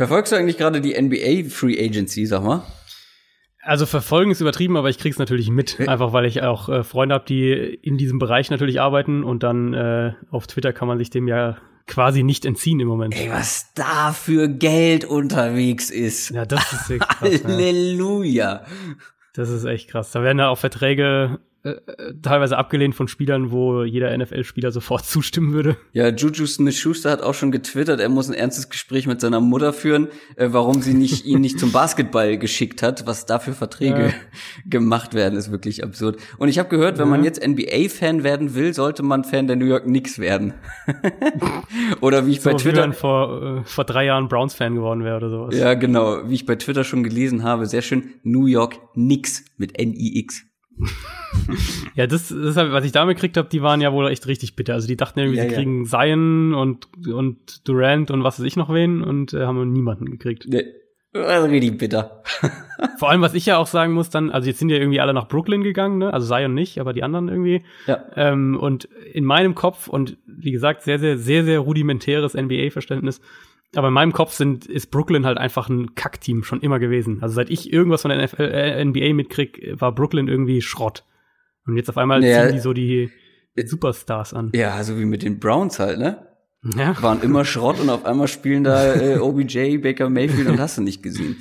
Verfolgst du eigentlich gerade die NBA Free Agency, sag mal? Also verfolgen ist übertrieben, aber ich krieg's natürlich mit, einfach weil ich auch äh, Freunde habe, die in diesem Bereich natürlich arbeiten und dann äh, auf Twitter kann man sich dem ja quasi nicht entziehen im Moment. Ey, was da für Geld unterwegs ist. Ja, das ist echt krass. Halleluja. Das ist echt krass. Da werden ja auch Verträge äh, teilweise abgelehnt von Spielern, wo jeder NFL-Spieler sofort zustimmen würde. Ja, Juju Smith-Schuster hat auch schon getwittert, er muss ein ernstes Gespräch mit seiner Mutter führen, äh, warum sie nicht ihn nicht zum Basketball geschickt hat. Was da für Verträge ja. gemacht werden, ist wirklich absurd. Und ich habe gehört, wenn ja. man jetzt NBA-Fan werden will, sollte man Fan der New York Knicks werden. oder wie ich so, bei Twitter wie vor äh, vor drei Jahren Browns-Fan geworden wäre oder sowas. Ja, genau, wie ich bei Twitter schon gelesen habe, sehr schön. New York Knicks mit N-I-X. ja, das, das was ich damit gekriegt habe, die waren ja wohl echt richtig bitter. Also die dachten irgendwie, ja, sie ja. kriegen Zion und, und Durant und was weiß ich noch wen und äh, haben niemanden gekriegt. Nee. Also richtig bitter. Vor allem, was ich ja auch sagen muss, dann, also jetzt sind ja irgendwie alle nach Brooklyn gegangen, ne? Also Zion nicht, aber die anderen irgendwie. Ja. Ähm, und in meinem Kopf, und wie gesagt, sehr, sehr, sehr, sehr rudimentäres NBA-Verständnis, aber in meinem Kopf sind, ist Brooklyn halt einfach ein Kackteam schon immer gewesen. Also seit ich irgendwas von der NFL, äh, NBA mitkrieg, war Brooklyn irgendwie Schrott. Und jetzt auf einmal ja, ziehen die so die Superstars an. Ja, so wie mit den Browns halt, ne? Ja. Waren immer Schrott und auf einmal spielen da äh, OBJ, Baker Mayfield und hast du nicht gesehen.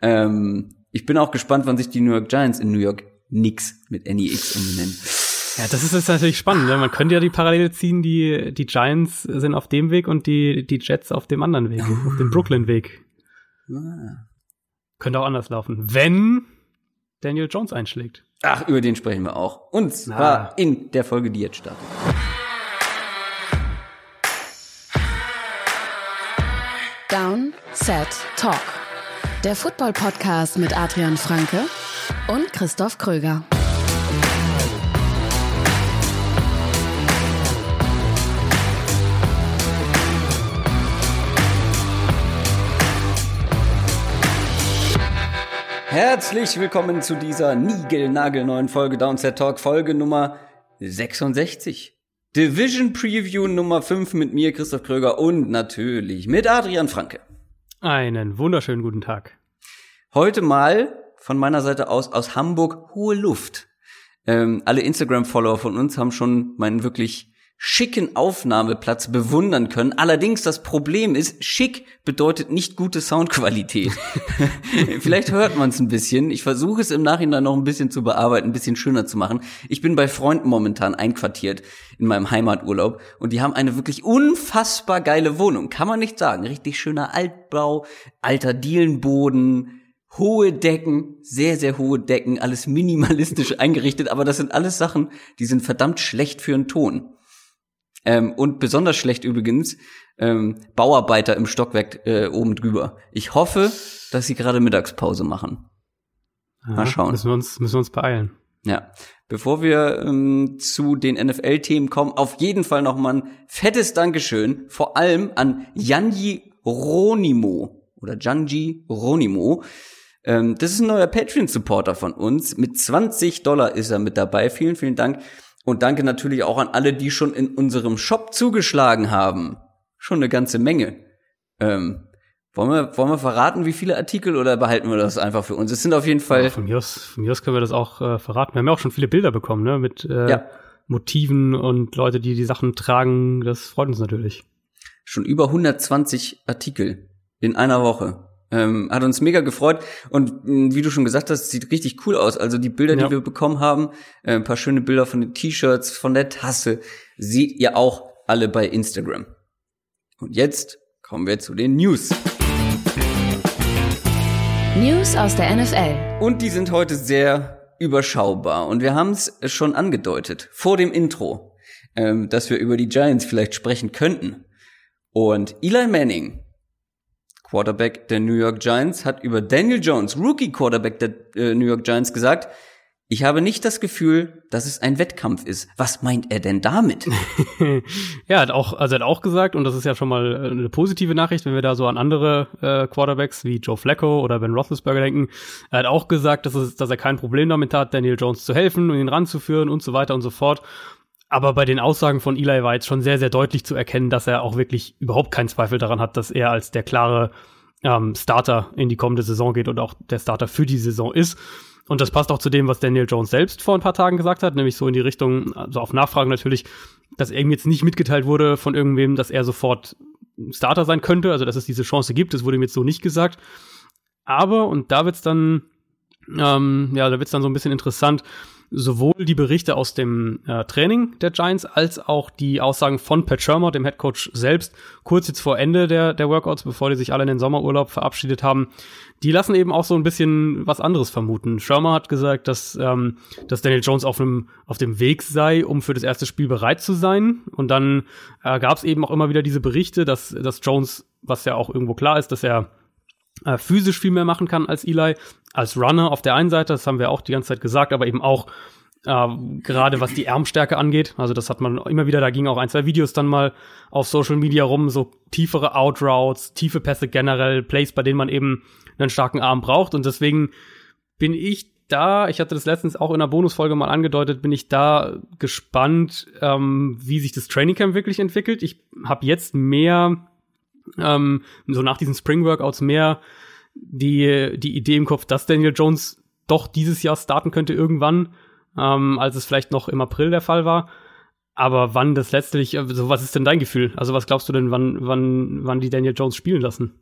Ähm, ich bin auch gespannt, wann sich die New York Giants in New York nix mit NEX umbenennen. Ja, das ist jetzt natürlich spannend. Ne? Man könnte ja die Parallele ziehen, die, die Giants sind auf dem Weg und die, die Jets auf dem anderen Weg, uh. auf dem Brooklyn-Weg. Ah. Könnte auch anders laufen, wenn Daniel Jones einschlägt. Ach, über den sprechen wir auch. Und zwar ah. in der Folge, die jetzt startet. Down, Set, Talk. Der Football-Podcast mit Adrian Franke und Christoph Kröger. Herzlich willkommen zu dieser niegelnagelneuen Folge Downset Talk, Folge Nummer 66. Division Preview Nummer 5 mit mir, Christoph Kröger und natürlich mit Adrian Franke. Einen wunderschönen guten Tag. Heute mal von meiner Seite aus aus Hamburg hohe Luft. Ähm, alle Instagram-Follower von uns haben schon meinen wirklich schicken Aufnahmeplatz bewundern können. Allerdings das Problem ist, schick bedeutet nicht gute Soundqualität. Vielleicht hört man es ein bisschen. Ich versuche es im Nachhinein noch ein bisschen zu bearbeiten, ein bisschen schöner zu machen. Ich bin bei Freunden momentan einquartiert in meinem Heimaturlaub und die haben eine wirklich unfassbar geile Wohnung. Kann man nicht sagen. Richtig schöner Altbau, alter Dielenboden, hohe Decken, sehr, sehr hohe Decken, alles minimalistisch eingerichtet, aber das sind alles Sachen, die sind verdammt schlecht für einen Ton. Ähm, und besonders schlecht übrigens, ähm, Bauarbeiter im Stockwerk äh, oben drüber. Ich hoffe, dass sie gerade Mittagspause machen. Mal schauen. Müssen wir uns, müssen wir uns beeilen. Ja. Bevor wir ähm, zu den NFL-Themen kommen, auf jeden Fall noch mal ein fettes Dankeschön, vor allem an Janji Ronimo oder Janji Ronimo. Ähm, das ist ein neuer Patreon-Supporter von uns. Mit 20 Dollar ist er mit dabei. Vielen, vielen Dank. Und danke natürlich auch an alle, die schon in unserem Shop zugeschlagen haben. Schon eine ganze Menge. Ähm, wollen wir, wollen wir verraten, wie viele Artikel oder behalten wir das einfach für uns? Es sind auf jeden Fall. Ja, von, mir aus, von mir aus können wir das auch äh, verraten. Wir haben ja auch schon viele Bilder bekommen, ne? Mit äh, ja. Motiven und Leute, die die Sachen tragen. Das freut uns natürlich. Schon über 120 Artikel in einer Woche. Ähm, hat uns mega gefreut und mh, mm, wie du schon gesagt hast, sieht richtig cool aus. Also die Bilder, ja. die wir bekommen haben, äh, ein paar schöne Bilder von den T-Shirts, von der Tasse, seht ihr auch alle bei Instagram. Und jetzt kommen wir zu den News. News aus der NFL. Und die sind heute sehr überschaubar. Und wir haben es schon angedeutet vor dem Intro, ähm, dass wir über die Giants vielleicht sprechen könnten. Und Eli Manning Quarterback der New York Giants, hat über Daniel Jones, Rookie Quarterback der äh, New York Giants, gesagt, ich habe nicht das Gefühl, dass es ein Wettkampf ist. Was meint er denn damit? ja, hat auch, also er hat auch gesagt, und das ist ja schon mal äh, eine positive Nachricht, wenn wir da so an andere äh, Quarterbacks wie Joe Flacco oder Ben Roethlisberger denken. Er hat auch gesagt, dass, es, dass er kein Problem damit hat, Daniel Jones zu helfen und ihn ranzuführen und so weiter und so fort. Aber bei den Aussagen von Eli war jetzt schon sehr, sehr deutlich zu erkennen, dass er auch wirklich überhaupt keinen Zweifel daran hat, dass er als der klare ähm, Starter in die kommende Saison geht und auch der Starter für die Saison ist. Und das passt auch zu dem, was Daniel Jones selbst vor ein paar Tagen gesagt hat, nämlich so in die Richtung, also auf Nachfragen natürlich, dass ihm jetzt nicht mitgeteilt wurde von irgendwem, dass er sofort Starter sein könnte, also dass es diese Chance gibt, das wurde ihm jetzt so nicht gesagt. Aber, und da wird's dann, ähm, ja, da wird's dann so ein bisschen interessant, sowohl die Berichte aus dem äh, Training der Giants als auch die Aussagen von Pat Shermer, dem Head Coach selbst, kurz jetzt vor Ende der, der Workouts, bevor die sich alle in den Sommerurlaub verabschiedet haben, die lassen eben auch so ein bisschen was anderes vermuten. Shermer hat gesagt, dass, ähm, dass Daniel Jones auf, einem, auf dem Weg sei, um für das erste Spiel bereit zu sein. Und dann äh, gab es eben auch immer wieder diese Berichte, dass, dass Jones, was ja auch irgendwo klar ist, dass er äh, physisch viel mehr machen kann als Eli, als Runner auf der einen Seite, das haben wir auch die ganze Zeit gesagt, aber eben auch äh, gerade was die Armstärke angeht. Also das hat man immer wieder, da ging auch ein, zwei Videos dann mal auf Social Media rum, so tiefere Outroutes, tiefe Pässe generell, Plays, bei denen man eben einen starken Arm braucht. Und deswegen bin ich da, ich hatte das letztens auch in einer Bonusfolge mal angedeutet, bin ich da gespannt, ähm, wie sich das Trainingcamp wirklich entwickelt. Ich habe jetzt mehr ähm, so nach diesen Spring Workouts mehr die, die Idee im Kopf, dass Daniel Jones doch dieses Jahr starten könnte irgendwann, ähm, als es vielleicht noch im April der Fall war. Aber wann das letztlich, also was ist denn dein Gefühl? Also was glaubst du denn, wann, wann, wann die Daniel Jones spielen lassen?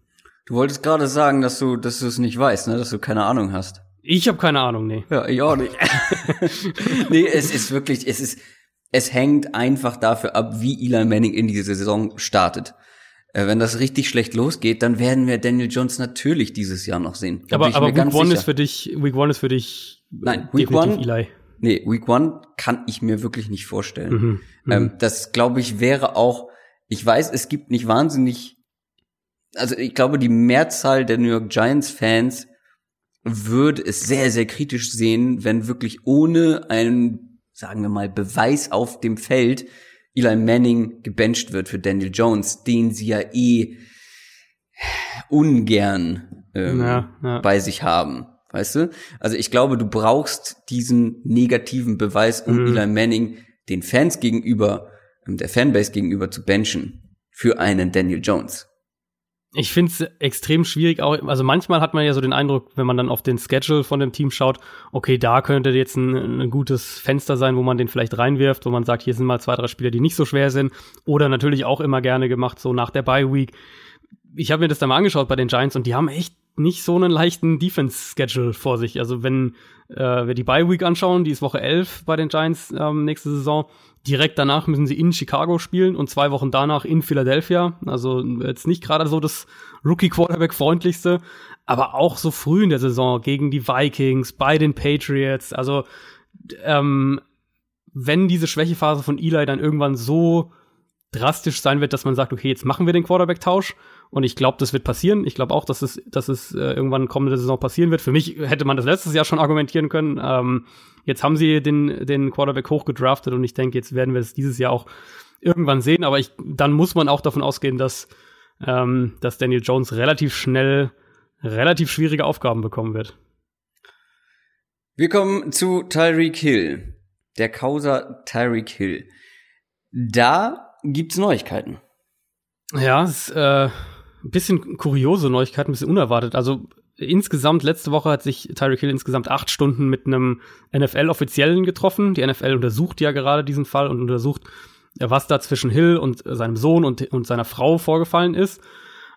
Du wolltest gerade sagen, dass du, dass du es nicht weißt, ne, dass du keine Ahnung hast. Ich habe keine Ahnung, nee. Ja, ich auch nicht. nee, es ist wirklich, es ist, es hängt einfach dafür ab, wie Eli Manning in diese Saison startet. Äh, wenn das richtig schlecht losgeht, dann werden wir Daniel Jones natürlich dieses Jahr noch sehen. Da aber aber Week One ist für dich, Week One ist für dich Nein, Week One, Eli. Nee, Week One kann ich mir wirklich nicht vorstellen. Mhm, mhm. ähm, das glaube ich wäre auch, ich weiß, es gibt nicht wahnsinnig, also ich glaube, die Mehrzahl der New York Giants Fans würde es sehr, sehr kritisch sehen, wenn wirklich ohne einen, sagen wir mal, Beweis auf dem Feld Eli Manning gebencht wird für Daniel Jones, den sie ja eh ungern ähm, ja, ja. bei sich haben. Weißt du? Also ich glaube, du brauchst diesen negativen Beweis, um mhm. Eli Manning den Fans gegenüber, ähm, der Fanbase gegenüber zu benchen für einen Daniel Jones ich finde es extrem schwierig. Auch, also manchmal hat man ja so den Eindruck, wenn man dann auf den Schedule von dem Team schaut, okay, da könnte jetzt ein, ein gutes Fenster sein, wo man den vielleicht reinwirft, wo man sagt, hier sind mal zwei, drei Spieler, die nicht so schwer sind. Oder natürlich auch immer gerne gemacht, so nach der Bye Week. Ich habe mir das dann mal angeschaut bei den Giants und die haben echt nicht so einen leichten Defense-Schedule vor sich. Also wenn äh, wir die Bye Week anschauen, die ist Woche 11 bei den Giants ähm, nächste Saison, Direkt danach müssen sie in Chicago spielen und zwei Wochen danach in Philadelphia. Also jetzt nicht gerade so das Rookie-Quarterback-freundlichste, aber auch so früh in der Saison gegen die Vikings, bei den Patriots. Also ähm, wenn diese Schwächephase von Eli dann irgendwann so drastisch sein wird, dass man sagt, okay, jetzt machen wir den Quarterback-Tausch. Und ich glaube, das wird passieren. Ich glaube auch, dass es, dass es äh, irgendwann kommende Saison passieren wird. Für mich hätte man das letztes Jahr schon argumentieren können. Ähm, jetzt haben sie den, den Quarterback hochgedraftet und ich denke, jetzt werden wir es dieses Jahr auch irgendwann sehen. Aber ich, dann muss man auch davon ausgehen, dass, ähm, dass Daniel Jones relativ schnell relativ schwierige Aufgaben bekommen wird. Wir kommen zu Tyreek Hill. Der Causa Tyreek Hill. Da gibt's Neuigkeiten. Ja, es äh, ein bisschen kuriose Neuigkeiten, ein bisschen unerwartet. Also insgesamt, letzte Woche hat sich Tyreek Hill insgesamt acht Stunden mit einem NFL-Offiziellen getroffen. Die NFL untersucht ja gerade diesen Fall und untersucht, was da zwischen Hill und seinem Sohn und, und seiner Frau vorgefallen ist.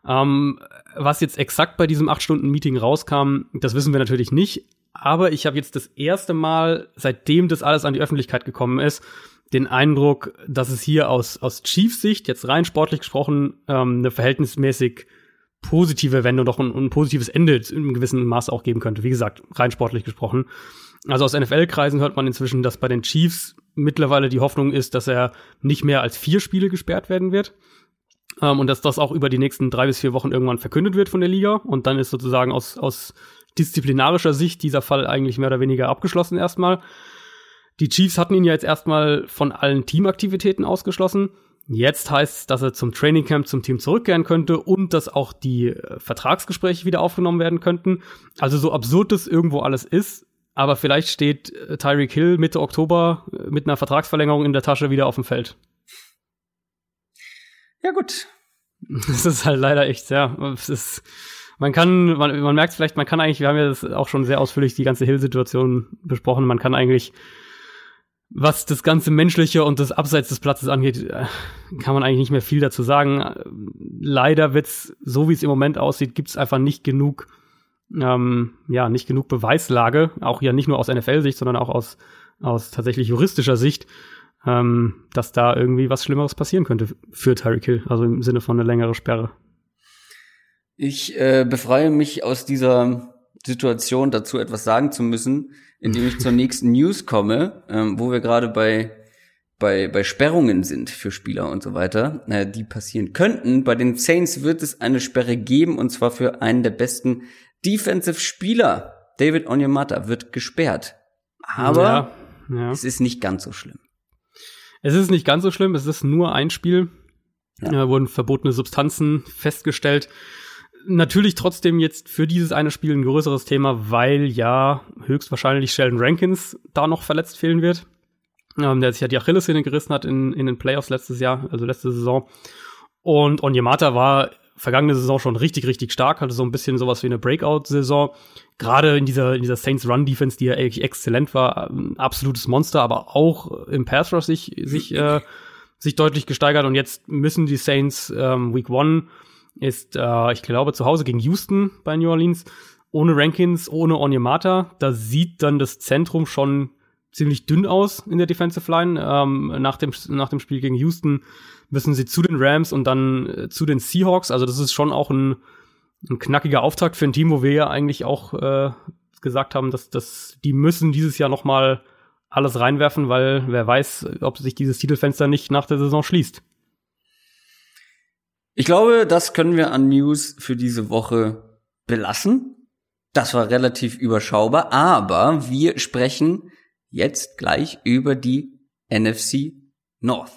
Ähm, was jetzt exakt bei diesem acht Stunden Meeting rauskam, das wissen wir natürlich nicht. Aber ich habe jetzt das erste Mal, seitdem das alles an die Öffentlichkeit gekommen ist, den Eindruck, dass es hier aus, aus Chiefs Sicht, jetzt rein sportlich gesprochen, ähm, eine verhältnismäßig positive Wende und auch ein, ein positives Ende in gewissem Maß auch geben könnte. Wie gesagt, rein sportlich gesprochen. Also aus NFL-Kreisen hört man inzwischen, dass bei den Chiefs mittlerweile die Hoffnung ist, dass er nicht mehr als vier Spiele gesperrt werden wird. Ähm, und dass das auch über die nächsten drei bis vier Wochen irgendwann verkündet wird von der Liga. Und dann ist sozusagen aus, aus disziplinarischer Sicht dieser Fall eigentlich mehr oder weniger abgeschlossen erstmal. Die Chiefs hatten ihn ja jetzt erstmal von allen Teamaktivitäten ausgeschlossen. Jetzt heißt es, dass er zum Trainingcamp zum Team zurückkehren könnte und dass auch die äh, Vertragsgespräche wieder aufgenommen werden könnten. Also so absurd das irgendwo alles ist, aber vielleicht steht äh, Tyreek Hill Mitte Oktober äh, mit einer Vertragsverlängerung in der Tasche wieder auf dem Feld. Ja gut. Das ist halt leider echt, ja. Es ist man kann, man, man merkt vielleicht, man kann eigentlich, wir haben ja das auch schon sehr ausführlich die ganze Hill-Situation besprochen, man kann eigentlich, was das ganze Menschliche und das Abseits des Platzes angeht, äh, kann man eigentlich nicht mehr viel dazu sagen. Leider wird's, so wie es im Moment aussieht, gibt's einfach nicht genug, ähm, ja, nicht genug Beweislage, auch ja nicht nur aus NFL-Sicht, sondern auch aus, aus tatsächlich juristischer Sicht, ähm, dass da irgendwie was Schlimmeres passieren könnte für Tyreek Hill, also im Sinne von einer längere Sperre. Ich äh, befreie mich aus dieser Situation, dazu etwas sagen zu müssen, indem ich zur nächsten News komme, ähm, wo wir gerade bei bei, bei Sperrungen sind für Spieler und so weiter, äh, die passieren könnten. Bei den Saints wird es eine Sperre geben und zwar für einen der besten Defensive Spieler. David Onyemata wird gesperrt. Aber ja, ja. es ist nicht ganz so schlimm. Es ist nicht ganz so schlimm, es ist nur ein Spiel. Ja. Äh, wurden verbotene Substanzen festgestellt natürlich trotzdem jetzt für dieses eine Spiel ein größeres Thema, weil ja höchstwahrscheinlich Sheldon Rankins da noch verletzt fehlen wird. Ähm, der sich ja die Achillessehne gerissen hat in, in den Playoffs letztes Jahr, also letzte Saison. Und Onyemata war vergangene Saison schon richtig, richtig stark, hatte so ein bisschen sowas wie eine Breakout-Saison. Gerade in dieser, in dieser Saints Run-Defense, die ja eigentlich exzellent war, ein absolutes Monster, aber auch im Pass Rush sich, sich, äh, sich deutlich gesteigert. Und jetzt müssen die Saints ähm, Week One ist, äh, ich glaube, zu Hause gegen Houston bei New Orleans. Ohne Rankins, ohne Onyemata. Da sieht dann das Zentrum schon ziemlich dünn aus in der Defensive Line. Ähm, nach, dem, nach dem Spiel gegen Houston müssen sie zu den Rams und dann äh, zu den Seahawks. Also das ist schon auch ein, ein knackiger Auftakt für ein Team, wo wir ja eigentlich auch äh, gesagt haben, dass, dass die müssen dieses Jahr noch mal alles reinwerfen, weil wer weiß, ob sich dieses Titelfenster nicht nach der Saison schließt. Ich glaube, das können wir an News für diese Woche belassen. Das war relativ überschaubar, aber wir sprechen jetzt gleich über die NFC North.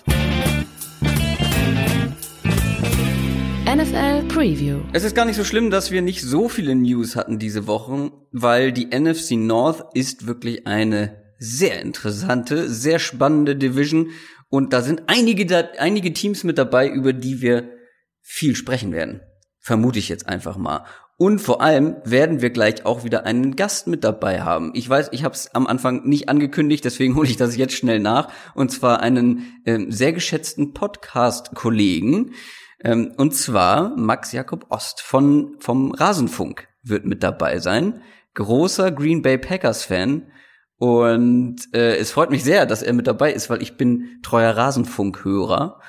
NFL Preview. Es ist gar nicht so schlimm, dass wir nicht so viele News hatten diese Woche, weil die NFC North ist wirklich eine sehr interessante, sehr spannende Division und da sind einige, einige Teams mit dabei, über die wir viel sprechen werden. Vermute ich jetzt einfach mal. Und vor allem werden wir gleich auch wieder einen Gast mit dabei haben. Ich weiß, ich habe es am Anfang nicht angekündigt, deswegen hole ich das jetzt schnell nach. Und zwar einen ähm, sehr geschätzten Podcast-Kollegen. Ähm, und zwar Max Jakob Ost von, vom Rasenfunk wird mit dabei sein. Großer Green Bay Packers-Fan. Und äh, es freut mich sehr, dass er mit dabei ist, weil ich bin treuer Rasenfunk-Hörer.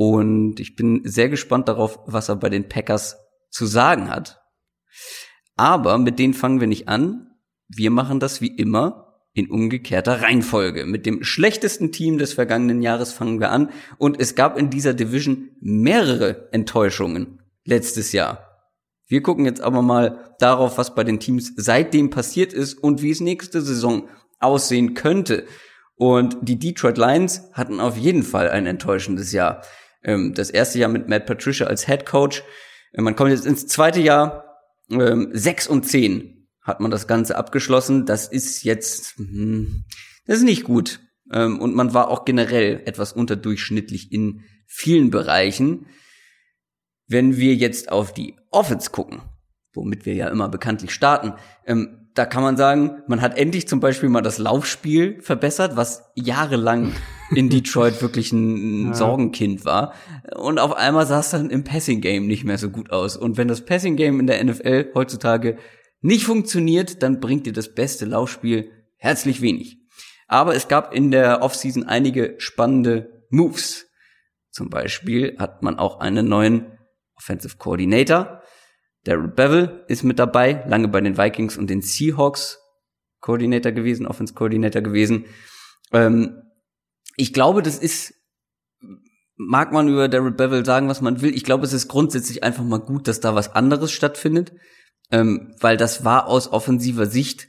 Und ich bin sehr gespannt darauf, was er bei den Packers zu sagen hat. Aber mit denen fangen wir nicht an. Wir machen das wie immer in umgekehrter Reihenfolge. Mit dem schlechtesten Team des vergangenen Jahres fangen wir an. Und es gab in dieser Division mehrere Enttäuschungen letztes Jahr. Wir gucken jetzt aber mal darauf, was bei den Teams seitdem passiert ist und wie es nächste Saison aussehen könnte. Und die Detroit Lions hatten auf jeden Fall ein enttäuschendes Jahr ähm, das erste Jahr mit Matt Patricia als Head Coach. Äh, man kommt jetzt ins zweite Jahr, ähm, sechs und zehn hat man das Ganze abgeschlossen. Das ist jetzt, hm, das ist nicht gut. Ähm, und man war auch generell etwas unterdurchschnittlich in vielen Bereichen. Wenn wir jetzt auf die Offense gucken, womit wir ja immer bekanntlich starten, ähm, da kann man sagen, man hat endlich zum Beispiel mal das Laufspiel verbessert, was jahrelang in Detroit wirklich ein ja. Sorgenkind war. Und auf einmal sah es dann im Passing Game nicht mehr so gut aus. Und wenn das Passing Game in der NFL heutzutage nicht funktioniert, dann bringt dir das beste Laufspiel herzlich wenig. Aber es gab in der Offseason einige spannende Moves. Zum Beispiel hat man auch einen neuen Offensive Coordinator Daryl Bevel ist mit dabei, lange bei den Vikings und den Seahawks Coordinator gewesen, Offense Coordinator gewesen. Ähm, ich glaube, das ist, mag man über Daryl Bevel sagen, was man will. Ich glaube, es ist grundsätzlich einfach mal gut, dass da was anderes stattfindet, ähm, weil das war aus offensiver Sicht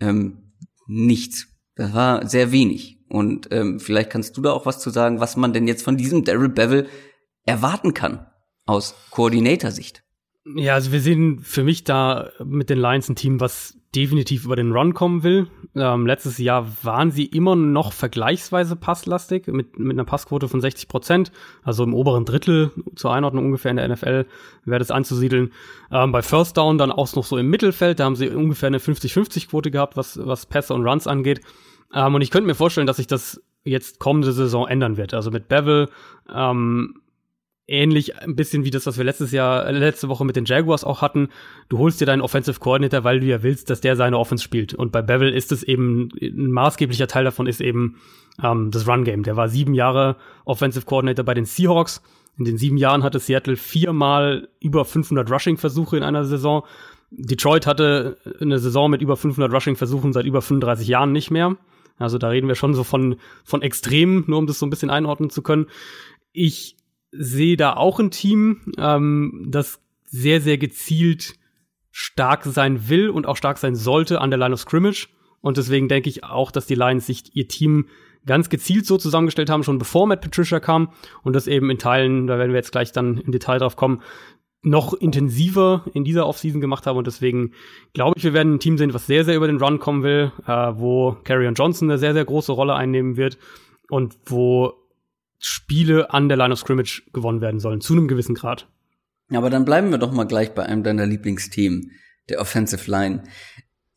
ähm, nichts. Das war sehr wenig. Und ähm, vielleicht kannst du da auch was zu sagen, was man denn jetzt von diesem Daryl Bevel erwarten kann aus Koordinatorsicht. Ja, also wir sehen für mich da mit den Lions ein Team, was definitiv über den Run kommen will. Ähm, letztes Jahr waren sie immer noch vergleichsweise passlastig mit, mit einer Passquote von 60 Prozent, also im oberen Drittel zur Einordnung ungefähr in der NFL wäre das anzusiedeln. Ähm, bei First Down dann auch noch so im Mittelfeld, da haben sie ungefähr eine 50-50 Quote gehabt, was, was Pässe und Runs angeht. Ähm, und ich könnte mir vorstellen, dass sich das jetzt kommende Saison ändern wird. Also mit Bevel, ähm, ähnlich ein bisschen wie das, was wir letztes Jahr, äh, letzte Woche mit den Jaguars auch hatten. Du holst dir deinen Offensive Coordinator, weil du ja willst, dass der seine Offense spielt. Und bei Bevel ist es eben, ein maßgeblicher Teil davon ist eben ähm, das Run-Game. Der war sieben Jahre Offensive Coordinator bei den Seahawks. In den sieben Jahren hatte Seattle viermal über 500 Rushing-Versuche in einer Saison. Detroit hatte eine Saison mit über 500 Rushing-Versuchen seit über 35 Jahren nicht mehr. Also da reden wir schon so von, von Extremen, nur um das so ein bisschen einordnen zu können. Ich sehe da auch ein Team, ähm, das sehr, sehr gezielt stark sein will und auch stark sein sollte an der Line of Scrimmage. Und deswegen denke ich auch, dass die Lions sich ihr Team ganz gezielt so zusammengestellt haben, schon bevor Matt Patricia kam. Und das eben in Teilen, da werden wir jetzt gleich dann im Detail drauf kommen, noch intensiver in dieser Offseason gemacht haben. Und deswegen glaube ich, wir werden ein Team sehen, was sehr, sehr über den Run kommen will, äh, wo Carrion Johnson eine sehr, sehr große Rolle einnehmen wird und wo Spiele an der Line of Scrimmage gewonnen werden sollen, zu einem gewissen Grad. Aber dann bleiben wir doch mal gleich bei einem deiner Lieblingsthemen, der Offensive Line.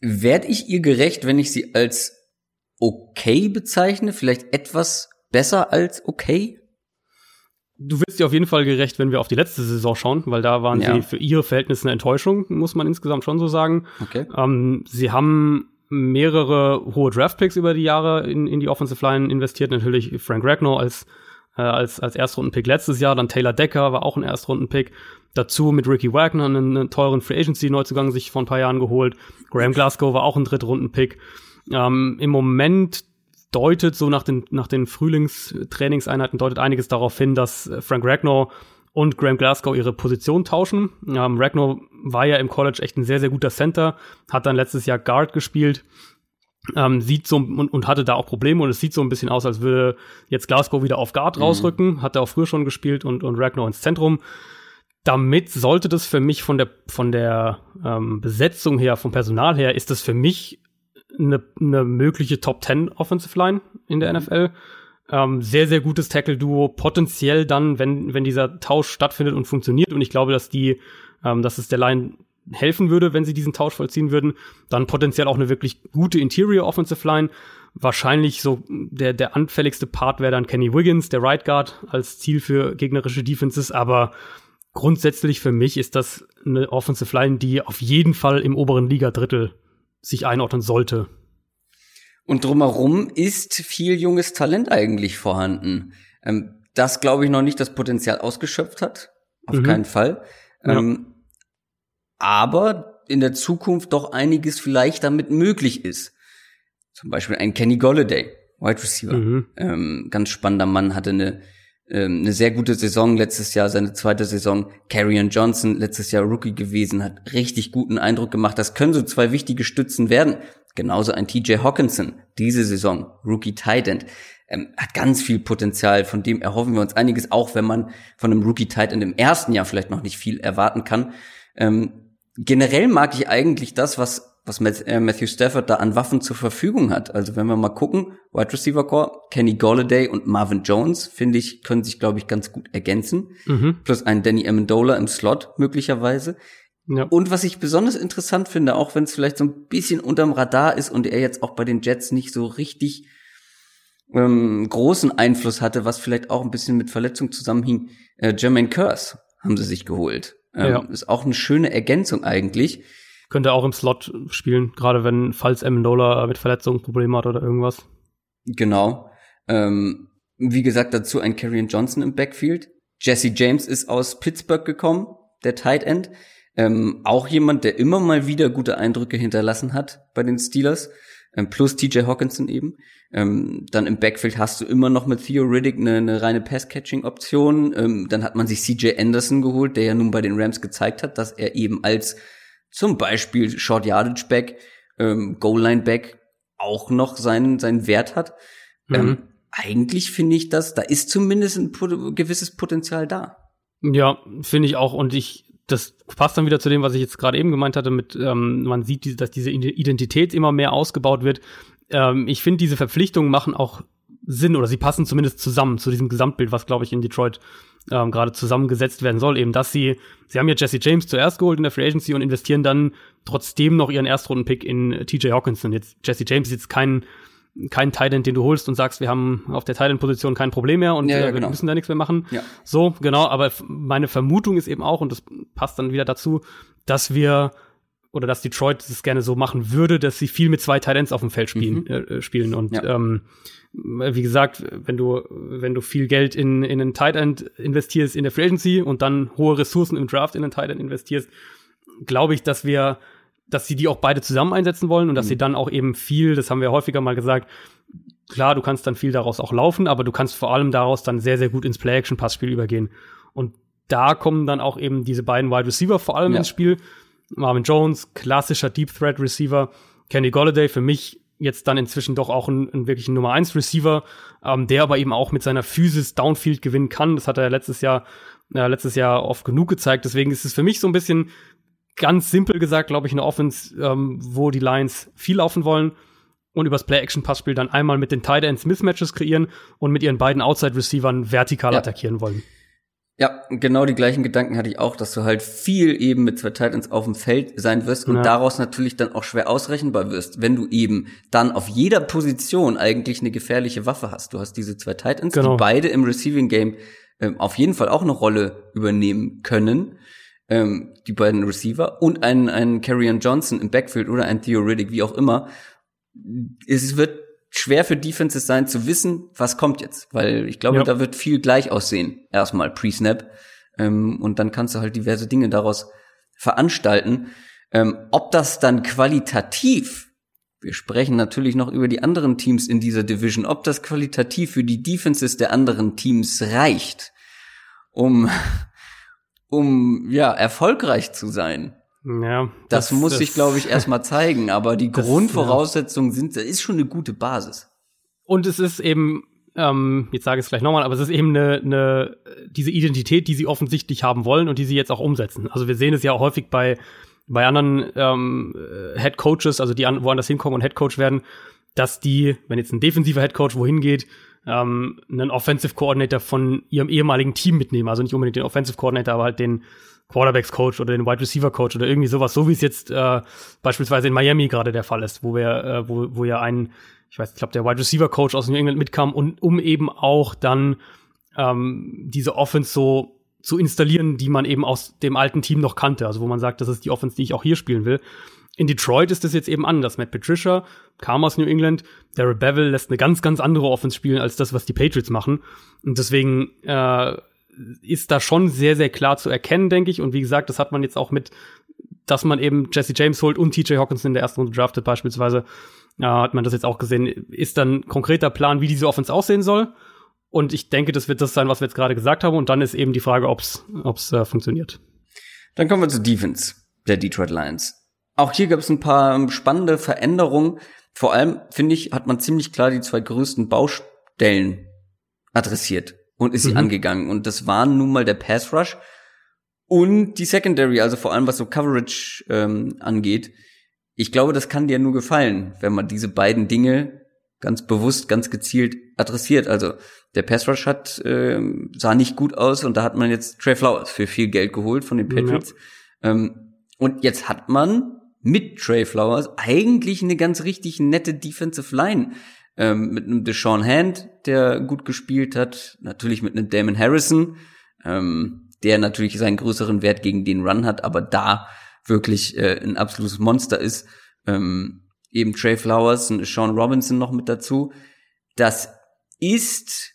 Werd ich ihr gerecht, wenn ich sie als okay bezeichne? Vielleicht etwas besser als okay? Du wirst dir auf jeden Fall gerecht, wenn wir auf die letzte Saison schauen, weil da waren ja. sie für ihre Verhältnisse eine Enttäuschung, muss man insgesamt schon so sagen. Okay. Ähm, sie haben mehrere hohe Draftpicks über die Jahre in, in die Offensive Line investiert. Natürlich Frank Ragnar als äh, als, als Erstrundenpick letztes Jahr. Dann Taylor Decker war auch ein Erstrundenpick. Dazu mit Ricky Wagner einen, einen teuren Free Agency Neuzugang sich vor ein paar Jahren geholt. Graham Glasgow war auch ein Drittrundenpick. Ähm, Im Moment deutet so nach den, nach den Frühlingstrainingseinheiten deutet einiges darauf hin, dass Frank Ragnar und Graham Glasgow ihre Position tauschen. Ähm, Ragnar war ja im College echt ein sehr, sehr guter Center, hat dann letztes Jahr Guard gespielt ähm, sieht so und, und hatte da auch Probleme und es sieht so ein bisschen aus, als würde jetzt Glasgow wieder auf Guard mhm. rausrücken. Hat er auch früher schon gespielt und, und Ragnar ins Zentrum. Damit sollte das für mich von der von der ähm, Besetzung her, vom Personal her, ist das für mich eine, eine mögliche Top 10 Offensive Line in der mhm. NFL. Ähm, sehr, sehr gutes Tackle-Duo, potenziell dann, wenn, wenn dieser Tausch stattfindet und funktioniert. Und ich glaube, dass die, ähm, dass es der Line helfen würde, wenn sie diesen Tausch vollziehen würden. Dann potenziell auch eine wirklich gute Interior Offensive Line. Wahrscheinlich so der, der anfälligste Part wäre dann Kenny Wiggins, der Right Guard, als Ziel für gegnerische Defenses. Aber grundsätzlich für mich ist das eine Offensive Line, die auf jeden Fall im oberen Liga-Drittel sich einordnen sollte. Und drumherum ist viel junges Talent eigentlich vorhanden. Ähm, das glaube ich noch nicht das Potenzial ausgeschöpft hat. Auf mhm. keinen Fall. Ja. Aber in der Zukunft doch einiges vielleicht damit möglich ist. Zum Beispiel ein Kenny Golladay, Wide Receiver. Mhm. Ähm, ganz spannender Mann, hatte eine, ähm, eine sehr gute Saison letztes Jahr, seine zweite Saison. Carrion Johnson, letztes Jahr Rookie gewesen, hat richtig guten Eindruck gemacht. Das können so zwei wichtige Stützen werden. Genauso ein TJ Hawkinson, diese Saison, Rookie Tight End. Ähm, hat ganz viel Potenzial, von dem erhoffen wir uns einiges, auch wenn man von einem Rookie Tight End im ersten Jahr vielleicht noch nicht viel erwarten kann. Ähm, generell mag ich eigentlich das, was was äh, Matthew Stafford da an Waffen zur Verfügung hat. Also wenn wir mal gucken, Wide Receiver Core, Kenny Golladay und Marvin Jones, finde ich, können sich, glaube ich, ganz gut ergänzen. Mhm. Plus ein Danny Amendola im Slot möglicherweise. Ja. Und was ich besonders interessant finde, auch wenn es vielleicht so ein bisschen unterm Radar ist und er jetzt auch bei den Jets nicht so richtig ähm, großen Einfluss hatte, was vielleicht auch ein bisschen mit Verletzung zusammenhing, äh, Jermaine Curse haben sie sich geholt. Ähm, ja. Ist auch eine schöne Ergänzung eigentlich. Könnte auch im Slot spielen, gerade wenn, falls Amendola mit Verletzungen Probleme hat oder irgendwas. Genau. Ähm, wie gesagt, dazu ein Karrion Johnson im Backfield. Jesse James ist aus Pittsburgh gekommen, der Tight End. Ähm, auch jemand, der immer mal wieder gute Eindrücke hinterlassen hat bei den Steelers. Ähm, plus TJ Hawkinson eben. Ähm, dann im Backfield hast du immer noch mit Theo Riddick eine, eine reine Pass-Catching-Option. Ähm, dann hat man sich CJ Anderson geholt, der ja nun bei den Rams gezeigt hat, dass er eben als zum Beispiel Short Yardage Back, ähm, Goal Line Back auch noch seinen, seinen Wert hat. Mhm. Ähm, eigentlich finde ich das, da ist zumindest ein gewisses Potenzial da. Ja, finde ich auch. Und ich das passt dann wieder zu dem, was ich jetzt gerade eben gemeint hatte, mit ähm, man sieht, dass diese Identität immer mehr ausgebaut wird. Ähm, ich finde, diese Verpflichtungen machen auch Sinn oder sie passen zumindest zusammen zu diesem Gesamtbild, was, glaube ich, in Detroit ähm, gerade zusammengesetzt werden soll. Eben, dass sie, sie haben ja Jesse James zuerst geholt in der Free Agency und investieren dann trotzdem noch ihren Erstrunden-Pick in TJ Hawkinson. Jetzt, Jesse James ist jetzt kein, kein Titan, den du holst und sagst, wir haben auf der Titan-Position kein Problem mehr und Ja, ja, wir genau. müssen da nichts mehr machen. Ja. So, genau, aber meine Vermutung ist eben auch, und das passt dann wieder dazu, dass wir oder dass Detroit das gerne so machen würde, dass sie viel mit zwei Titans auf dem Feld spielen, äh, äh, spielen. Und Mhm. Ja. ähm, wie gesagt, wenn du, wenn du viel Geld in, in einen Tight End investierst in der Free Agency und dann hohe Ressourcen im Draft in einen Tight End investierst, glaube ich, dass wir, dass sie die auch beide zusammen einsetzen wollen und dass sie dann auch eben viel, das haben wir häufiger mal gesagt, klar, du kannst dann viel daraus auch laufen, aber du kannst vor allem daraus dann sehr, sehr gut ins Play-Action-Passspiel übergehen. Und da kommen dann auch eben diese beiden Wide Receiver vor allem Ja. ins Spiel. Marvin Jones, klassischer Deep Threat Receiver. Kenny Golladay für mich jetzt dann inzwischen doch auch ein, ein wirklich Nummer 1 Receiver, ähm, der aber eben auch mit seiner Physis Downfield gewinnen kann. Das hat er letztes Jahr, äh, letztes Jahr oft genug gezeigt. Deswegen ist es für mich so ein bisschen ganz simpel gesagt, glaube ich, eine Offense, ähm, wo die Lions viel laufen wollen und übers Play-Action-Passspiel dann einmal mit den Tight Ends Mismatches kreieren und mit ihren beiden Outside-Receivern vertikal Ja. attackieren wollen. Ja, genau die gleichen Gedanken hatte ich auch, dass du halt viel eben mit zwei Titans auf dem Feld sein wirst und Ja. daraus natürlich dann auch schwer ausrechenbar wirst, wenn du eben dann auf jeder Position eigentlich eine gefährliche Waffe hast. Du hast diese zwei Titans, Genau. die beide im Receiving Game ähm, auf jeden Fall auch eine Rolle übernehmen können. Ähm, die beiden Receiver und einen, einen Carrion Johnson im Backfield oder ein Theo Riddick, wie auch immer. Es wird schwer für Defenses sein zu wissen, was kommt jetzt, weil ich glaube, Ja. da wird viel gleich aussehen. Erstmal pre-Snap ähm, und dann kannst du halt diverse Dinge daraus veranstalten. Ähm, ob das dann qualitativ, wir sprechen natürlich noch über die anderen Teams in dieser Division, ob das qualitativ für die Defenses der anderen Teams reicht, um um ja erfolgreich zu sein. Ja, Das, muss sich, glaube ich, erstmal zeigen. Aber die Das- Grundvoraussetzungen sind, das ist schon eine gute Basis. Und es ist eben, ähm, jetzt sage ich es gleich nochmal, aber es ist eben eine, eine, diese Identität, die sie offensichtlich haben wollen und die sie jetzt auch umsetzen. Also wir sehen es ja auch häufig bei, bei anderen ähm, äh, Head Coaches, also die an, woanders hinkommen und Head Coach werden, dass die, wenn jetzt ein defensiver Head Coach wohin geht, ähm, einen Offensive Coordinator von ihrem ehemaligen Team mitnehmen. Also nicht unbedingt den Offensive Coordinator, aber halt den Quarterbacks Coach oder den Wide Receiver Coach oder irgendwie sowas, so wie es jetzt äh, beispielsweise in Miami gerade der Fall ist, wo wir, äh, wo, wo ja ein, ich weiß, ich glaube, der Wide Receiver Coach aus New England mitkam und um eben auch dann ähm, diese Offense so zu installieren, die man eben aus dem alten Team noch kannte. Also wo man sagt, das ist die Offense, die ich auch hier spielen will. In Detroit ist das jetzt eben anders. Matt Patricia kam aus New England. Darrell Bevel lässt eine ganz, ganz andere Offense spielen als das, was die Patriots machen. Und deswegen äh, ist da schon sehr, sehr klar zu erkennen, denke ich. Und wie gesagt, das hat man jetzt auch mit, dass man eben Jesse James holt und TJ Hawkinson in der ersten Runde draftet beispielsweise, äh, hat man das jetzt auch gesehen, ist dann konkreter Plan, wie diese Offense aussehen soll. Und ich denke, das wird das sein, was wir jetzt gerade gesagt haben. Und dann ist eben die Frage, ob es äh, funktioniert. Dann kommen wir zur Defense der Detroit Lions. Auch hier gab es ein paar ähm, spannende Veränderungen. Vor allem, finde ich, hat man ziemlich klar die zwei größten Baustellen adressiert und ist sie Mhm. angegangen. Und das waren nun mal der Pass Rush und die Secondary, also vor allem was so Coverage ähm, angeht. Ich glaube, das kann dir nur gefallen, wenn man diese beiden Dinge ganz bewusst, ganz gezielt adressiert. Also der Pass Rush hat ähm, sah nicht gut aus und da hat man jetzt Trey Flowers für viel Geld geholt von den Patriots. Ähm, und jetzt hat man mit Trey Flowers eigentlich eine ganz richtig nette Defensive Line. Ähm, mit einem Deshaun Hand, der gut gespielt hat, natürlich mit einem Damon Harrison, ähm, der natürlich seinen größeren Wert gegen den Run hat, aber da wirklich äh, ein absolutes Monster ist. Ähm, eben Trey Flowers und Sean Robinson noch mit dazu. Das ist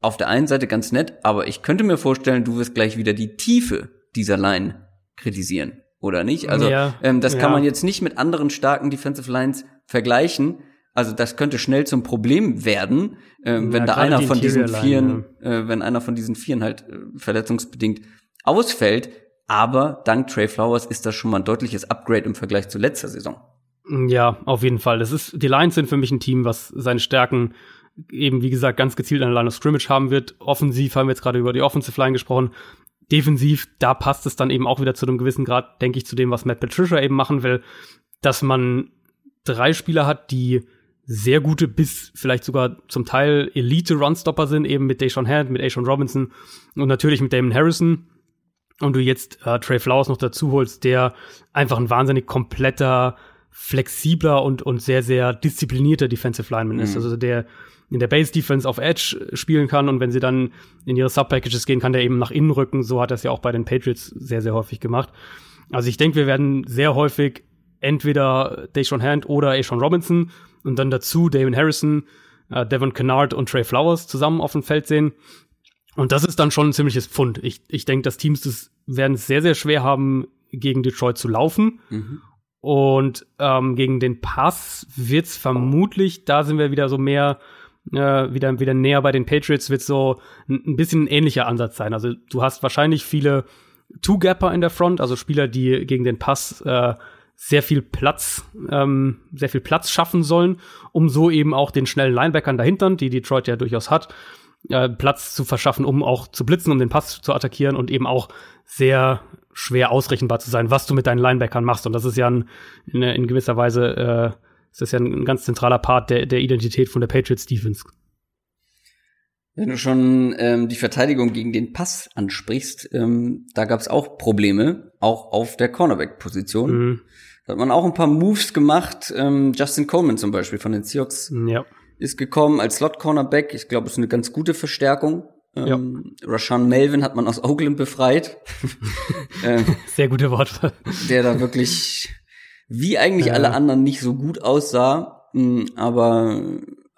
auf der einen Seite ganz nett, aber ich könnte mir vorstellen, du wirst gleich wieder die Tiefe dieser Line kritisieren, oder nicht? Also Ja, ähm, das ja. kann man jetzt nicht mit anderen starken Defensive Lines vergleichen. Also das könnte schnell zum Problem werden, ähm, wenn Ja, da einer die von diesen Vieren, Line, äh, wenn einer von diesen Vieren halt äh, verletzungsbedingt ausfällt. Aber dank Trey Flowers ist das schon mal ein deutliches Upgrade im Vergleich zu letzter Saison. Ja, auf jeden Fall. Das ist, die Lions sind für mich ein Team, was seine Stärken eben, wie gesagt, ganz gezielt an der Line of Scrimmage haben wird. Offensiv haben wir jetzt gerade über die Offensive Line gesprochen. Defensiv, da passt es dann eben auch wieder zu einem gewissen Grad, denke ich, zu dem, was Matt Patricia eben machen will, dass man drei Spieler hat, die sehr gute bis vielleicht sogar zum Teil Elite-Runstopper sind, eben mit Deshaun Hand, mit Ashawn Robinson und natürlich mit Damon Harrison. Und du jetzt äh, Trey Flowers noch dazu holst, der einfach ein wahnsinnig kompletter, flexibler und, und sehr, sehr disziplinierter Defensive Lineman mhm. ist. Also der in der Base Defense auf Edge spielen kann und wenn sie dann in ihre Sub-Packages gehen, kann der eben nach innen rücken. So hat er es ja auch bei den Patriots sehr, sehr häufig gemacht. Also ich denke, wir werden sehr häufig entweder Deshaun Hand oder Ashawn Robinson und dann dazu Damon Harrison, äh, Devon Kennard und Trey Flowers zusammen auf dem Feld sehen. Und das ist dann schon ein ziemliches Pfund. Ich, ich denke, dass Teams das werden es sehr, sehr schwer haben, gegen Detroit zu laufen. Mhm. Und ähm, gegen den Pass wird's vermutlich, da sind wir wieder so mehr, äh, wieder, wieder näher bei den Patriots, wird so ein, bisschen ein ähnlicher Ansatz sein. Also du hast wahrscheinlich viele Two-Gapper in der Front, also Spieler, die gegen den Pass äh, sehr viel Platz, ähm, sehr viel Platz schaffen sollen, um so eben auch den schnellen Linebackern dahinter, die Detroit ja durchaus hat, äh, Platz zu verschaffen, um auch zu blitzen, um den Pass zu attackieren und eben auch sehr schwer ausrechenbar zu sein, was du mit deinen Linebackern machst. Und das ist ja ein, in, in gewisser Weise äh, ist das ja ein ganz zentraler Part der, der Identität von der Patriots Defense. Wenn du schon ähm, die Verteidigung gegen den Pass ansprichst, ähm, da gab es auch Probleme, auch auf der Cornerback-Position. Mhm. Da hat man auch ein paar Moves gemacht. Ähm, Justin Coleman zum Beispiel von den Seahawks ja. ist gekommen als Slot-Cornerback. Ich glaube, es ist eine ganz gute Verstärkung. Ähm, ja. Rashawn Melvin hat man aus Oakland befreit. ähm, Sehr gute Worte. Der da wirklich wie eigentlich ja. alle anderen nicht so gut aussah, mh, aber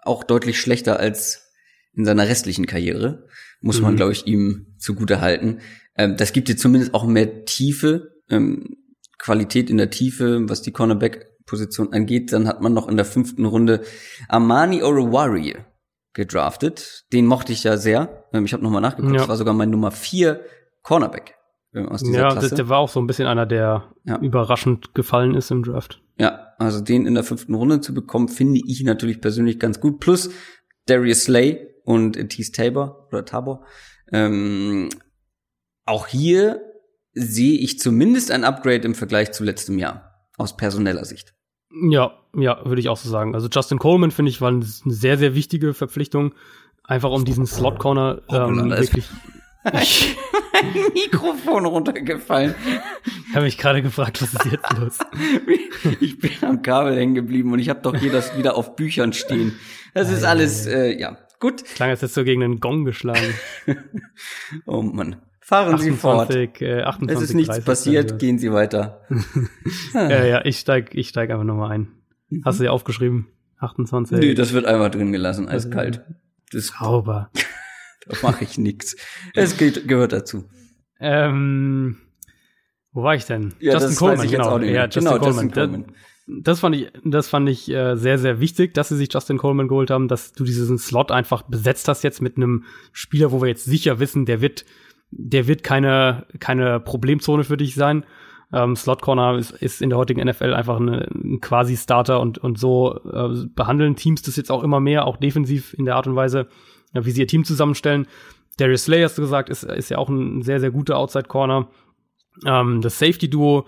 auch deutlich schlechter als in seiner restlichen Karriere. Muss mhm. man, glaube ich, ihm zugute halten. Ähm, das gibt dir zumindest auch mehr Tiefe. Ähm, Qualität in der Tiefe, was die Cornerback-Position angeht. Dann hat man noch in der fünften Runde Armani Oruwari gedraftet. Den mochte ich ja sehr. Ähm, ich habe nochmal nachgeguckt. Ja. Das war sogar mein Nummer vier Cornerback aus dieser ja, Klasse. Ja, der war auch so ein bisschen einer, der ja. überraschend gefallen ist im Draft. Ja, also den in der fünften Runde zu bekommen, finde ich natürlich persönlich ganz gut. Plus Darius Slay und Tease Tabor oder Tabor. Ähm, auch hier sehe ich zumindest ein Upgrade im Vergleich zu letztem Jahr aus personeller Sicht. Ja, ja, würde ich auch so sagen. Also Justin Coleman finde ich war eine sehr, sehr wichtige Verpflichtung, einfach um diesen Slot Corner ähm, wirklich. Ich, mein Mikrofon runtergefallen. Ich habe mich gerade gefragt, was ist jetzt los? Ich bin am Kabel hängen geblieben und ich habe doch hier das wieder auf Büchern stehen. Das ist alles, äh, ja, gut. Klang als hättest du gegen einen Gong geschlagen. oh Mann. Fahren 28, Sie fort. Äh, 28, es ist nichts passiert, gehen Sie weiter. ja, ja, ich steig, ich steig einfach nochmal ein. Mhm. Hast du ja aufgeschrieben? 28. Nö, das wird einfach drin gelassen, eiskalt. Das, Sauber. Da mache ich nichts. Es geht, gehört dazu. Ähm, wo war ich denn? Ja, Justin Coleman, genau. Ja, Justin genau, Coleman. Justin Coleman. Das fand ich, das fand ich äh, sehr, sehr wichtig, dass sie sich Justin Coleman geholt haben, dass du diesen Slot einfach besetzt hast jetzt mit einem Spieler, wo wir jetzt sicher wissen, der wird der wird keine, keine Problemzone für dich sein. Ähm, Slot Corner ist, ist in der heutigen NFL einfach eine, ein quasi Starter und, und so äh, behandeln Teams das jetzt auch immer mehr, auch defensiv in der Art und Weise, ja, wie sie ihr Team zusammenstellen. Darius Slay, hast du gesagt, ist, ist ja auch ein sehr, sehr guter Outside Corner. Ähm, das Safety Duo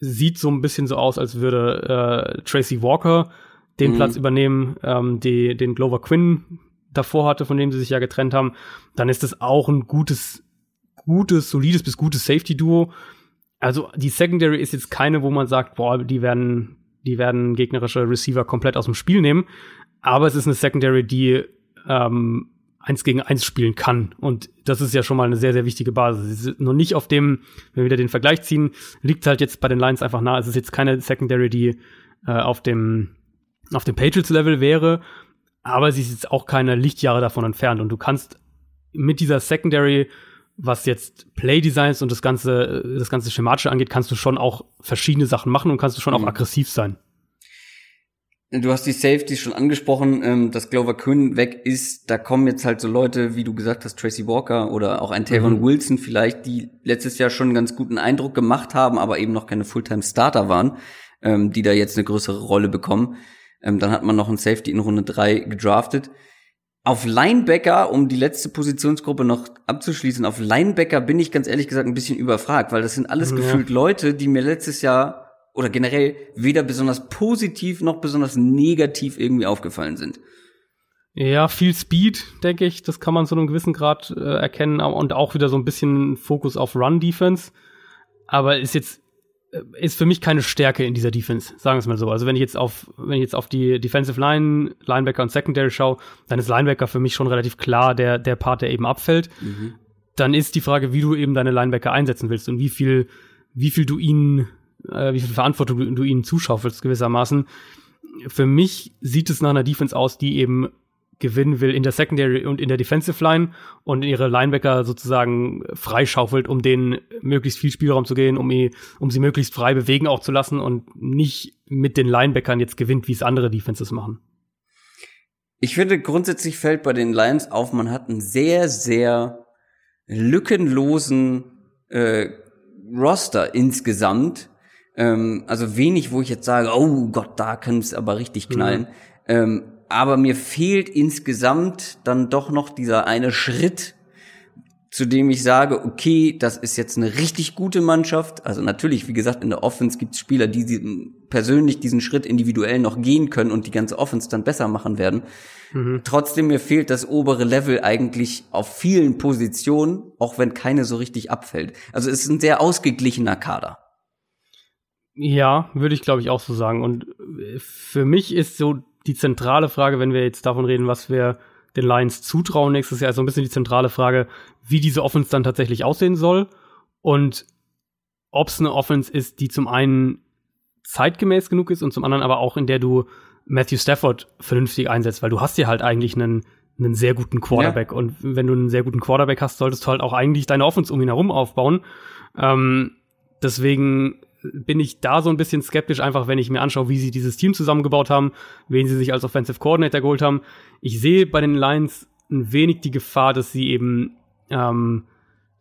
sieht so ein bisschen so aus, als würde äh, Tracy Walker den mhm. Platz übernehmen, ähm, die, den Glover Quinn davor hatte, von dem sie sich ja getrennt haben. Dann ist das auch ein gutes gutes, solides bis gutes Safety-Duo. Also die Secondary ist jetzt keine, wo man sagt, boah, die werden, die werden gegnerische Receiver komplett aus dem Spiel nehmen. Aber es ist eine Secondary, die ähm, eins gegen eins spielen kann. Und das ist ja schon mal eine sehr, sehr wichtige Basis. Es ist noch nicht auf dem, wenn wir wieder den Vergleich ziehen, liegt halt jetzt bei den Lions einfach nah. Es ist jetzt keine Secondary, die äh, auf dem, auf dem Patriots-Level wäre. Aber sie ist jetzt auch keine Lichtjahre davon entfernt. Und du kannst mit dieser Secondary was jetzt Playdesigns und das ganze, das ganze Schematische angeht, kannst du schon auch verschiedene Sachen machen und kannst du schon mhm. auch aggressiv sein. Du hast die Safety schon angesprochen, ähm, dass Glover Quinn weg ist. Da kommen jetzt halt so Leute, wie du gesagt hast, Tracy Walker oder auch ein Tavon mhm. Wilson vielleicht, die letztes Jahr schon einen ganz guten Eindruck gemacht haben, aber eben noch keine Fulltime-Starter waren, ähm, die da jetzt eine größere Rolle bekommen. Ähm, dann hat man noch einen Safety in Runde drei gedraftet. Auf Linebacker, um die letzte Positionsgruppe noch abzuschließen, auf Linebacker bin ich ganz ehrlich gesagt ein bisschen überfragt, weil das sind alles Ja. gefühlt Leute, die mir letztes Jahr oder generell weder besonders positiv noch besonders negativ irgendwie aufgefallen sind. Ja, viel Speed, denke ich, das kann man zu einem gewissen Grad äh, erkennen und auch wieder so ein bisschen Fokus auf Run-Defense. Aber ist jetzt äh, ist für mich keine Stärke in dieser Defense, sagen wir es mal so. Also wenn ich jetzt auf wenn ich jetzt auf die Defensive Line, Linebacker und Secondary schaue, dann ist Linebacker für mich schon relativ klar der der Part, der eben abfällt. Dann ist die Frage, wie du eben deine Linebacker einsetzen willst und wie viel wie viel du ihnen äh, wie viel Verantwortung du, du ihnen zuschaufelst gewissermaßen. Für mich sieht es nach einer Defense aus, die eben gewinnen will in der Secondary und in der Defensive Line und ihre Linebacker sozusagen freischaufelt, um denen möglichst viel Spielraum zu gehen, um, um sie möglichst frei bewegen auch zu lassen und nicht mit den Linebackern jetzt gewinnt, wie es andere Defenses machen. Ich finde, grundsätzlich fällt bei den Lions auf, man hat einen sehr, sehr lückenlosen äh, Roster insgesamt. Ähm, also wenig, wo ich jetzt sage, oh Gott, da kann es aber richtig knallen. Ähm, aber mir fehlt insgesamt dann doch noch dieser eine Schritt, zu dem ich sage, okay, das ist jetzt eine richtig gute Mannschaft. Also natürlich, wie gesagt, in der Offense gibt es Spieler, die diesen, persönlich diesen Schritt individuell noch gehen können und die ganze Offense dann besser machen werden. Trotzdem mir fehlt das obere Level eigentlich auf vielen Positionen, auch wenn keine so richtig abfällt. Also es ist ein sehr ausgeglichener Kader. Ja, würde ich glaube ich auch so sagen. Und äh, für mich ist so die zentrale Frage, wenn wir jetzt davon reden, was wir den Lions zutrauen nächstes Jahr, ist so ein bisschen die zentrale Frage, wie diese Offense dann tatsächlich aussehen soll und ob es eine Offense ist, die zum einen zeitgemäß genug ist und zum anderen aber auch in der du Matthew Stafford vernünftig einsetzt, weil du hast ja halt eigentlich einen einen sehr guten Quarterback und wenn du einen sehr guten Quarterback hast, solltest du halt auch eigentlich deine Offense um ihn herum aufbauen. Ähm, deswegen bin ich da so ein bisschen skeptisch, einfach wenn ich mir anschaue, wie sie dieses Team zusammengebaut haben, wen sie sich als Offensive Coordinator geholt haben. Ich sehe bei den Lions ein wenig die Gefahr, dass sie eben ähm,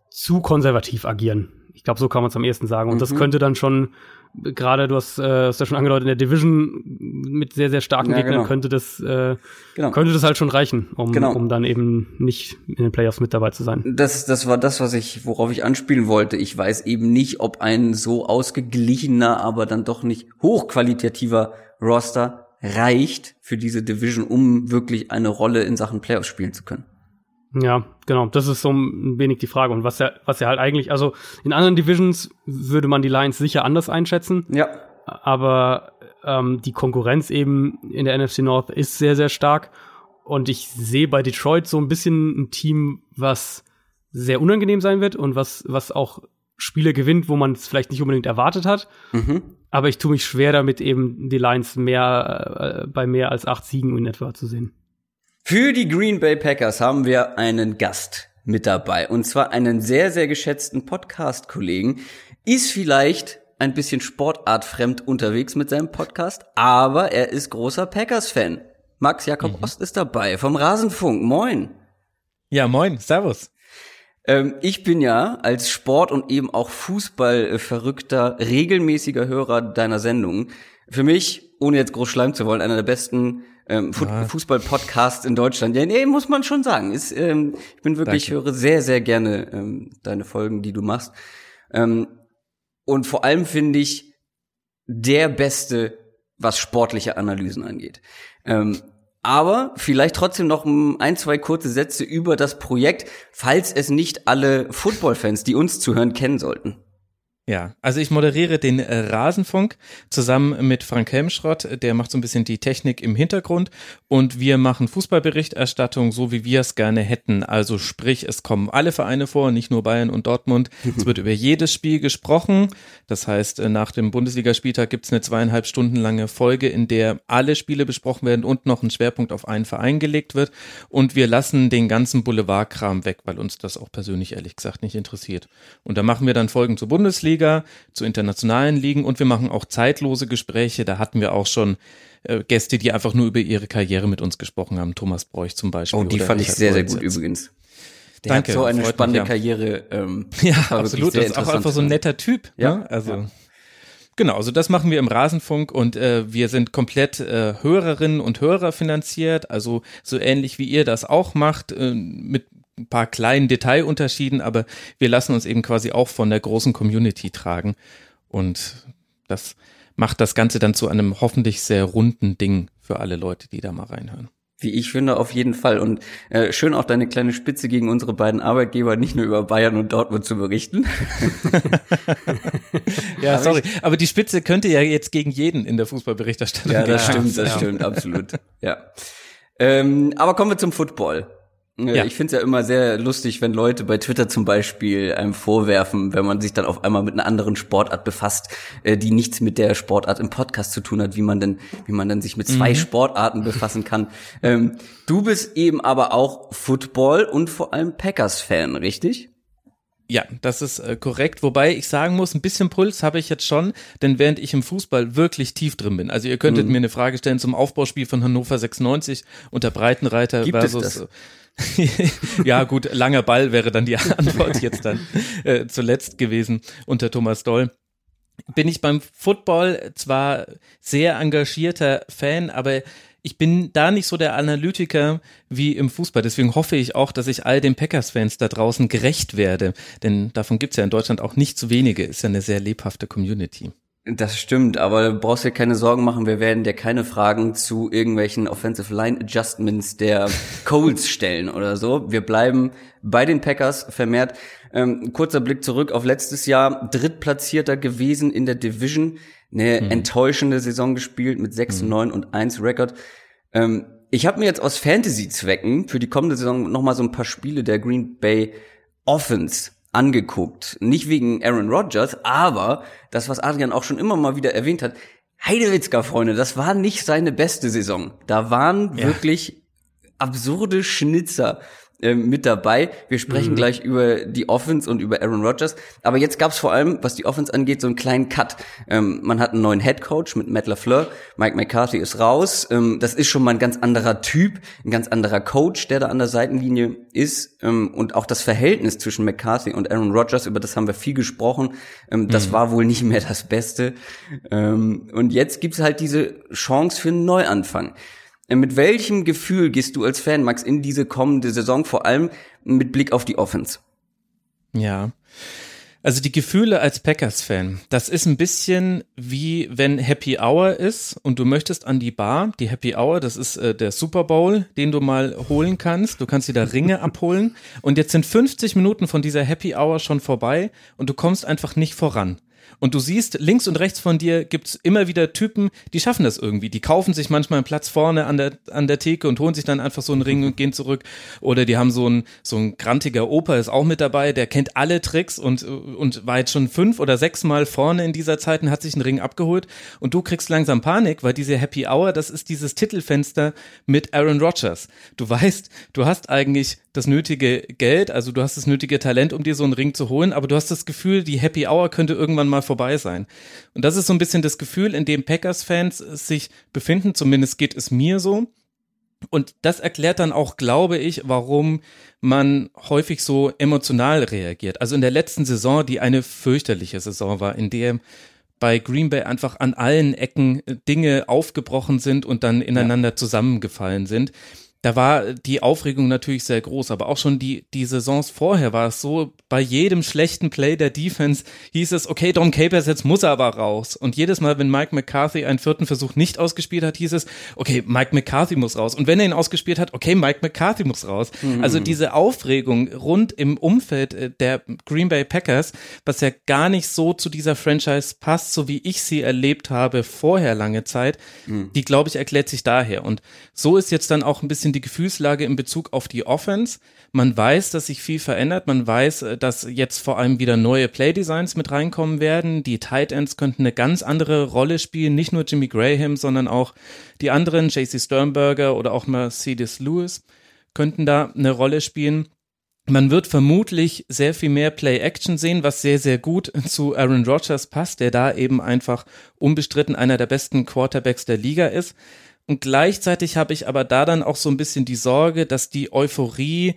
zu konservativ agieren. Ich glaube, so kann man es am ehesten sagen. Und das Mhm. könnte dann schon, gerade du hast, äh, hast ja schon angedeutet, in der Division mit sehr, sehr starken Ja, Gegnern genau. könnte das äh, Genau. könnte das halt schon reichen, um, Genau. um dann eben nicht in den Playoffs mit dabei zu sein. Das, das war das, was ich, worauf ich anspielen wollte. Ich weiß eben nicht, ob ein so ausgeglichener, aber dann doch nicht hochqualitativer Roster reicht für diese Division, um wirklich eine Rolle in Sachen Playoffs spielen zu können. Ja, genau. Das ist so ein wenig die Frage. Und was ja, was ja halt eigentlich, also in anderen Divisions würde man die Lions sicher anders einschätzen, Ja, aber ähm, die Konkurrenz eben in der NFC North ist sehr, sehr stark. Und ich sehe bei Detroit so ein bisschen ein Team, was sehr unangenehm sein wird und was, was auch Spiele gewinnt, wo man es vielleicht nicht unbedingt erwartet hat. mhm. Aber ich tue mich schwer damit, eben die Lions mehr äh, bei mehr als acht Siegen in etwa zu sehen. Für die Green Bay Packers haben wir einen Gast mit dabei. Und zwar einen sehr, sehr geschätzten Podcast-Kollegen. Ist vielleicht ein bisschen sportartfremd unterwegs mit seinem Podcast, aber er ist großer Packers-Fan. Max Jakob Ost ist dabei vom Rasenfunk. Moin. Ja, moin, servus. Ähm, ich bin ja als Sport- und eben auch Fußball-verrückter, regelmäßiger Hörer deiner Sendung. Für mich, ohne jetzt groß schleimen zu wollen, einer der besten ähm, Fu Ja. Fußball-Podcasts in Deutschland. Ja, nee, muss man schon sagen. Ist, ähm, ich bin wirklich, Danke. höre sehr, sehr gerne ähm, deine Folgen, die du machst. Ähm, und vor allem finde ich der Beste, was sportliche Analysen angeht. Ähm, aber vielleicht trotzdem noch ein, zwei kurze Sätze über das Projekt, falls es nicht alle Football-Fans, die uns zuhören, kennen sollten. Ja, also ich moderiere den äh, Rasenfunk zusammen mit Frank Helmschrott, der macht so ein bisschen die Technik im Hintergrund und wir machen Fußballberichterstattung so, wie wir es gerne hätten. Also sprich, es kommen alle Vereine vor, nicht nur Bayern und Dortmund. Es wird über jedes Spiel gesprochen. Das heißt, äh, nach dem Bundesligaspieltag gibt es eine zweieinhalb Stunden lange Folge, in der alle Spiele besprochen werden und noch ein Schwerpunkt auf einen Verein gelegt wird. Und wir lassen den ganzen Boulevardkram weg, weil uns das auch persönlich ehrlich gesagt nicht interessiert. Und da machen wir dann Folgen zur Bundesliga, zu internationalen Ligen und wir machen auch zeitlose Gespräche. Da hatten wir auch schon äh, Gäste, die einfach nur über ihre Karriere mit uns gesprochen haben. Thomas Bräuch zum Beispiel. Oh, die fand ich sehr, sehr gut Goldsitz. übrigens. Der Danke, hat so eine freut mich, spannende ja. Karriere. Ähm, Ja, absolut. Das ist auch einfach so ein netter Typ. Ja, Ne? Also ja. Genau, also das machen wir im Rasenfunk und äh, wir sind komplett äh, Hörerinnen und Hörer finanziert, also so ähnlich wie ihr das auch macht, äh, mit ein paar kleinen Detailunterschieden, aber wir lassen uns eben quasi auch von der großen Community tragen und das macht das Ganze dann zu einem hoffentlich sehr runden Ding für alle Leute, die da mal reinhören. Wie ich finde, auf jeden Fall. Und äh, schön auch deine kleine Spitze gegen unsere beiden Arbeitgeber, nicht nur über Bayern und Dortmund zu berichten. ja, sorry. Aber die Spitze könnte ja jetzt gegen jeden in der Fußballberichterstattung Ja, das stimmt, das ja. stimmt, absolut. Ja. Ähm, aber kommen wir zum Football. Äh, Ja. Ich finde es ja immer sehr lustig, wenn Leute bei Twitter zum Beispiel einem vorwerfen, wenn man sich dann auf einmal mit einer anderen Sportart befasst, äh, die nichts mit der Sportart im Podcast zu tun hat, wie man denn, wie man dann sich mit zwei Sportarten befassen kann. Ähm, du bist eben aber auch Football und vor allem Packers-Fan, richtig? Ja, das ist äh, korrekt. Wobei ich sagen muss, ein bisschen Puls habe ich jetzt schon, denn während ich im Fußball wirklich tief drin bin. Also ihr könntet mir eine Frage stellen zum Aufbauspiel von Hannover 96 unter Breitenreiter Gibt es versus. ja, gut, langer Ball wäre dann die Antwort jetzt dann äh, zuletzt gewesen unter Thomas Doll. Bin ich beim Football zwar sehr engagierter Fan, aber ich bin da nicht so der Analytiker wie im Fußball. Deswegen hoffe ich auch, dass ich all den Packers-Fans da draußen gerecht werde. Denn davon gibt's ja in Deutschland auch nicht zu wenige. Ist ja eine sehr lebhafte Community. Das stimmt, aber du brauchst dir keine Sorgen machen, wir werden dir keine Fragen zu irgendwelchen Offensive Line Adjustments der Coles stellen oder so. Wir bleiben bei den Packers vermehrt. Ähm, kurzer Blick zurück auf letztes Jahr, drittplatzierter gewesen in der Division, eine enttäuschende Saison gespielt mit 6, 9 und 1 Rekord. Ähm, ich habe mir jetzt aus Fantasy-Zwecken für die kommende Saison nochmal so ein paar Spiele der Green Bay Offense angeguckt. Nicht wegen Aaron Rodgers, aber das, was Adrian auch schon immer mal wieder erwähnt hat, Heidewitzka, Freunde, das war nicht seine beste Saison. Da waren Ja. wirklich absurde Schnitzer ähm, mit dabei. Wir sprechen gleich über die Offense und über Aaron Rodgers. Aber jetzt gab es vor allem, was die Offense angeht, so einen kleinen Cut. Ähm, man hat einen neuen Head Coach mit Matt LaFleur. Mike McCarthy ist raus. Ähm, das ist schon mal ein ganz anderer Typ, ein ganz anderer Coach, der da an der Seitenlinie ist. Ähm, und auch das Verhältnis zwischen McCarthy und Aaron Rodgers, über das haben wir viel gesprochen. Ähm, das war wohl nicht mehr das Beste. Ähm, und jetzt gibt's halt diese Chance für einen Neuanfang. Mit welchem Gefühl gehst du als Fan, Max, in diese kommende Saison, vor allem mit Blick auf die Offense? Ja. Also die Gefühle als Packers-Fan, das ist ein bisschen wie wenn Happy Hour ist und du möchtest an die Bar. Die Happy Hour, das ist äh, der Super Bowl, den du mal holen kannst. Du kannst dir da Ringe abholen und jetzt sind 50 Minuten von dieser Happy Hour schon vorbei und du kommst einfach nicht voran. Und du siehst, links und rechts von dir gibt's immer wieder Typen, die schaffen das irgendwie. Die kaufen sich manchmal einen Platz vorne an der, an der Theke und holen sich dann einfach so einen Ring und gehen zurück. Oder die haben so ein, so ein grantiger Opa ist auch mit dabei, der kennt alle Tricks und, und war jetzt schon fünf oder sechs Mal vorne in dieser Zeit und hat sich einen Ring abgeholt. Und du kriegst langsam Panik, weil diese Happy Hour, das ist dieses Titelfenster mit Aaron Rodgers. Du weißt, du hast eigentlich das nötige Geld, also du hast das nötige Talent, um dir so einen Ring zu holen, aber du hast das Gefühl, die Happy Hour könnte irgendwann mal vorbei sein. Und das ist so ein bisschen das Gefühl, in dem Packers-Fans sich befinden, zumindest geht es mir so. Und das erklärt dann auch, glaube ich, warum man häufig so emotional reagiert. Also in der letzten Saison, die eine fürchterliche Saison war, in der bei Green Bay einfach an allen Ecken Dinge aufgebrochen sind und dann ineinander zusammengefallen sind. Da war die Aufregung natürlich sehr groß, aber auch schon die, die Saisons vorher war es so, bei jedem schlechten Play der Defense hieß es, okay, Dom Capers, jetzt muss er aber raus. Und jedes Mal, wenn Mike McCarthy einen vierten Versuch nicht ausgespielt hat, hieß es, okay, Mike McCarthy muss raus. Und wenn er ihn ausgespielt hat, okay, Mike McCarthy muss raus. Also diese Aufregung rund im Umfeld äh, der Green Bay Packers, was ja gar nicht so zu dieser Franchise passt, so wie ich sie erlebt habe vorher lange Zeit, die, glaube ich, erklärt sich daher. Und so ist jetzt dann auch ein bisschen die Gefühlslage in Bezug auf die Offense. Man weiß, dass sich viel verändert. Man weiß, äh, dass jetzt vor allem wieder neue Playdesigns mit reinkommen werden. Die Tight Ends könnten eine ganz andere Rolle spielen. Nicht nur Jimmy Graham, sondern auch die anderen, JC Sternberger oder auch Mercedes Lewis könnten da eine Rolle spielen. Man wird vermutlich sehr viel mehr Play-Action sehen, was sehr, sehr gut zu Aaron Rodgers passt, der da eben einfach unbestritten einer der besten Quarterbacks der Liga ist. Und gleichzeitig habe ich aber da dann auch so ein bisschen die Sorge, dass die Euphorie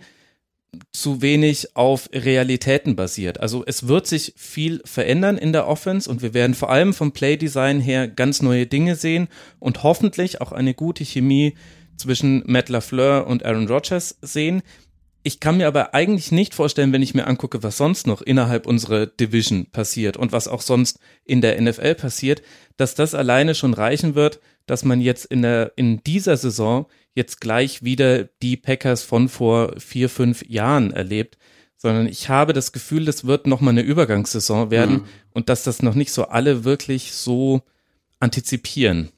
zu wenig auf Realitäten basiert. Also es wird sich viel verändern in der Offense und wir werden vor allem vom Playdesign her ganz neue Dinge sehen und hoffentlich auch eine gute Chemie zwischen Matt LaFleur und Aaron Rodgers sehen. Ich kann mir aber eigentlich nicht vorstellen, wenn ich mir angucke, was sonst noch innerhalb unserer Division passiert und was auch sonst in der NFL passiert, dass das alleine schon reichen wird, dass man jetzt in der, in dieser Saison jetzt gleich wieder die Packers von vor vier, fünf Jahren erlebt, sondern ich habe das Gefühl, das wird nochmal eine Übergangssaison werden mhm. und dass das noch nicht so alle wirklich so antizipieren.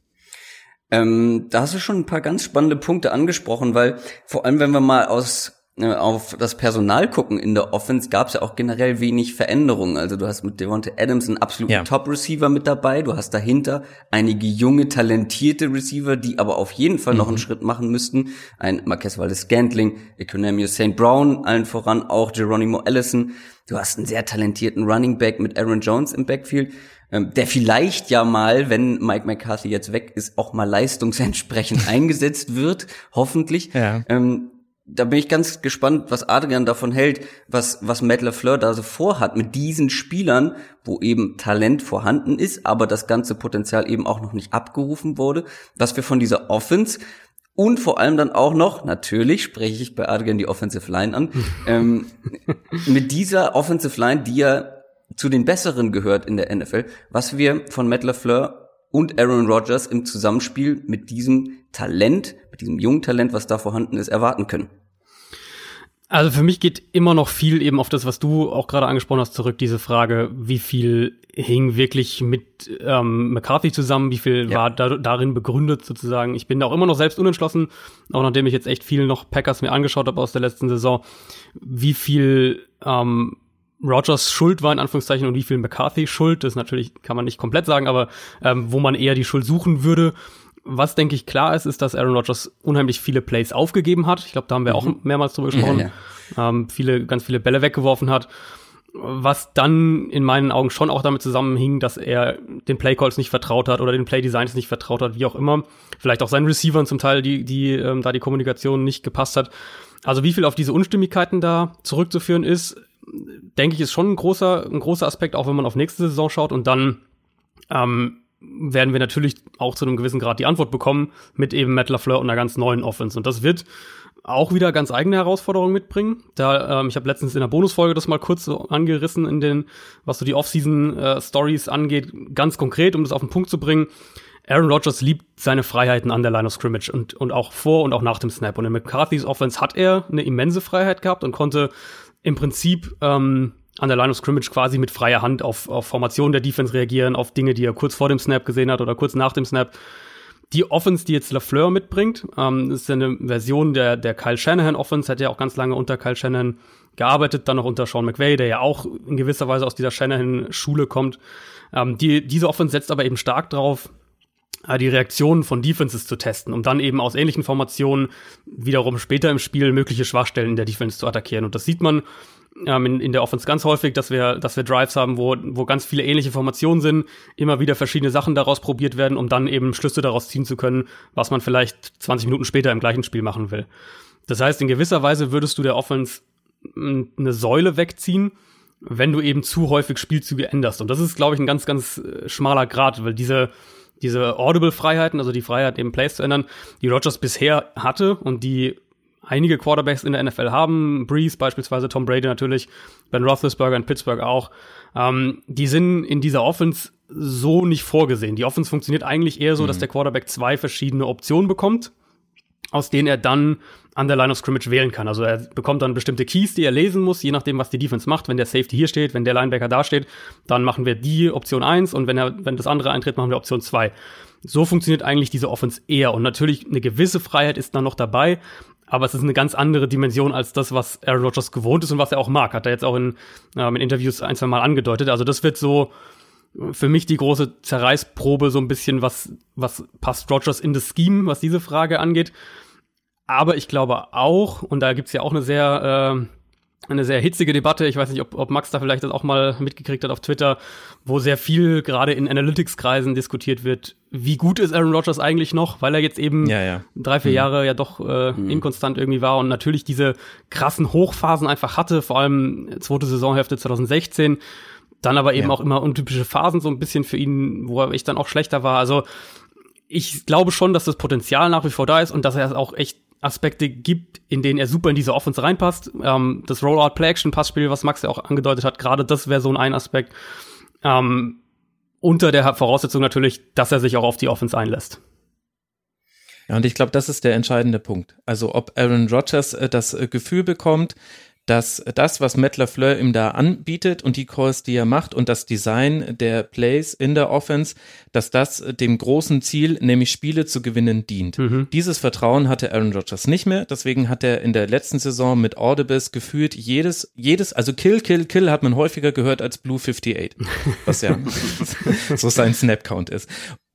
Ähm, da hast du schon ein paar ganz spannende Punkte angesprochen, weil vor allem, wenn wir mal aus auf das Personal gucken in der Offense, gab es ja auch generell wenig Veränderungen. Also du hast mit Devonta Adams einen absoluten ja. Top-Receiver mit dabei. Du hast dahinter einige junge, talentierte Receiver, die aber auf jeden Fall mhm. noch einen Schritt machen müssten. Ein Marquez Valdez-Scantling, Economio St. Brown, allen voran auch Geronimo Allison. Du hast einen sehr talentierten Running Back mit Aaron Jones im Backfield ähm, der vielleicht ja mal, wenn Mike McCarthy jetzt weg ist, auch mal leistungsentsprechend eingesetzt wird, hoffentlich. Ja. Ähm, da bin ich ganz gespannt, was Adrian davon hält, was, was Matt LaFleur da so vorhat mit diesen Spielern, wo eben Talent vorhanden ist, aber das ganze Potenzial eben auch noch nicht abgerufen wurde, was wir von dieser Offense und vor allem dann auch noch, natürlich spreche ich bei Adrian die Offensive Line an, ähm, mit dieser Offensive Line, die ja zu den besseren gehört in der NFL, was wir von Matt LaFleur und Aaron Rodgers im Zusammenspiel mit diesem Talent, mit diesem jungen Talent, was da vorhanden ist, erwarten können. Also für mich geht immer noch viel eben auf das, was du auch gerade angesprochen hast, zurück, diese Frage, wie viel hing wirklich mit ähm, McCarthy zusammen, wie viel ja. war da, darin begründet sozusagen. Ich bin da auch immer noch selbst unentschlossen, auch nachdem ich jetzt echt viel noch Packers mir angeschaut habe aus der letzten Saison, wie viel ähm, Rogers Schuld war in Anführungszeichen und wie viel McCarthy Schuld, das natürlich kann man nicht komplett sagen, aber ähm, wo man eher die Schuld suchen würde. Was, denke ich, klar ist, ist, dass Aaron Rodgers unheimlich viele Plays aufgegeben hat. Ich glaube, da haben wir mhm. auch mehrmals drüber gesprochen. Ja, ja. Ähm, viele, ganz viele Bälle weggeworfen hat. Was dann in meinen Augen schon auch damit zusammenhing, dass er den Playcalls nicht vertraut hat oder den Playdesigns nicht vertraut hat, wie auch immer. Vielleicht auch seinen Receivern zum Teil, die, die ähm, da die Kommunikation nicht gepasst hat. Also wie viel auf diese Unstimmigkeiten da zurückzuführen ist, denke ich, ist schon ein großer, ein großer Aspekt, auch wenn man auf nächste Saison schaut. Und dann ähm, werden wir natürlich auch zu einem gewissen Grad die Antwort bekommen mit eben Matt LaFleur und einer ganz neuen Offense. Und das wird auch wieder ganz eigene Herausforderungen mitbringen. Da, ähm, ich habe letztens in der Bonusfolge das mal kurz so angerissen in den, was so die Offseason-Stories äh, angeht, ganz konkret, um das auf den Punkt zu bringen. Aaron Rodgers liebt seine Freiheiten an der Line of Scrimmage und, und auch vor und auch nach dem Snap. Und in McCarthy's Offense hat er eine immense Freiheit gehabt und konnte im Prinzip ähm, an der Line of Scrimmage quasi mit freier Hand auf, auf Formationen der Defense reagieren, auf Dinge, die er kurz vor dem Snap gesehen hat oder kurz nach dem Snap. Die Offense, die jetzt LaFleur mitbringt, ähm, ist eine Version der, der Kyle Shanahan Offense, hat ja auch ganz lange unter Kyle Shanahan gearbeitet, dann noch unter Sean McVay, der ja auch in gewisser Weise aus dieser Shanahan-Schule kommt. Ähm, die, diese Offense setzt aber eben stark drauf, äh, die Reaktionen von Defenses zu testen, um dann eben aus ähnlichen Formationen wiederum später im Spiel mögliche Schwachstellen in der Defense zu attackieren. Und das sieht man ähm, in, in der Offense ganz häufig, dass wir, dass wir Drives haben, wo, wo ganz viele ähnliche Formationen sind, immer wieder verschiedene Sachen daraus probiert werden, um dann eben Schlüsse daraus ziehen zu können, was man vielleicht 20 Minuten später im gleichen Spiel machen will. Das heißt, in gewisser Weise würdest du der Offense eine Säule wegziehen, wenn du eben zu häufig Spielzüge änderst. Und das ist, glaube ich, ein ganz, ganz äh, schmaler Grad, weil diese diese Audible-Freiheiten, also die Freiheit, eben Plays zu ändern, die Rogers bisher hatte und die einige Quarterbacks in der NFL haben, Breeze beispielsweise, Tom Brady natürlich, Ben Roethlisberger in Pittsburgh auch, ähm, die sind in dieser Offense so nicht vorgesehen. Die Offense funktioniert eigentlich eher so, mhm. dass der Quarterback zwei verschiedene Optionen bekommt, aus denen er dann an der Line of Scrimmage wählen kann. Also er bekommt dann bestimmte Keys, die er lesen muss, je nachdem, was die Defense macht. Wenn der Safety hier steht, wenn der Linebacker da steht, dann machen wir die Option 1 und wenn, er, wenn das andere eintritt, machen wir Option 2. So funktioniert eigentlich diese Offense eher. Und natürlich eine gewisse Freiheit ist dann noch dabei, aber es ist eine ganz andere Dimension als das, was Aaron Rodgers gewohnt ist und was er auch mag. Hat er jetzt auch in, ähm, in Interviews ein, zwei Mal angedeutet. Also das wird so für mich die große Zerreißprobe, so ein bisschen, was, was passt Rodgers in das Scheme, was diese Frage angeht. Aber ich glaube auch, und da gibt's ja auch eine sehr eine sehr hitzige Debatte. Ich weiß nicht, ob, ob Max da vielleicht das auch mal mitgekriegt hat auf Twitter, wo sehr viel gerade in Analytics-Kreisen diskutiert wird. Wie gut ist Aaron Rodgers eigentlich noch? Weil er jetzt eben ja, ja. drei, vier mhm. Jahre ja doch äh, mhm. inkonstant irgendwie war und natürlich diese krassen Hochphasen einfach hatte, vor allem zweite Saisonhälfte 2016. Dann aber eben ja. auch immer untypische Phasen so ein bisschen für ihn, wo er echt dann auch schlechter war. Also ich glaube schon, dass das Potenzial nach wie vor da ist und dass er auch echt Aspekte gibt, in denen er super in diese Offense reinpasst. Ähm, das Rollout-Play-Action-Passspiel, was Max ja auch angedeutet hat, gerade das wäre so ein, ein Aspekt. Ähm, unter der Voraussetzung natürlich, dass er sich auch auf die Offense einlässt. Ja, und ich glaube, das ist der entscheidende Punkt. Also ob Aaron Rodgers äh, das äh, Gefühl bekommt, dass das, was Matt LaFleur ihm da anbietet und die Calls, die er macht und das Design der Plays in der Offense, dass das dem großen Ziel, nämlich Spiele zu gewinnen, dient. Mhm. Dieses Vertrauen hatte Aaron Rodgers nicht mehr. Deswegen hat er in der letzten Saison mit Audibles gefühlt jedes, jedes, also Kill, Kill, Kill hat man häufiger gehört als Blue 58, was ja so sein Snap-Count ist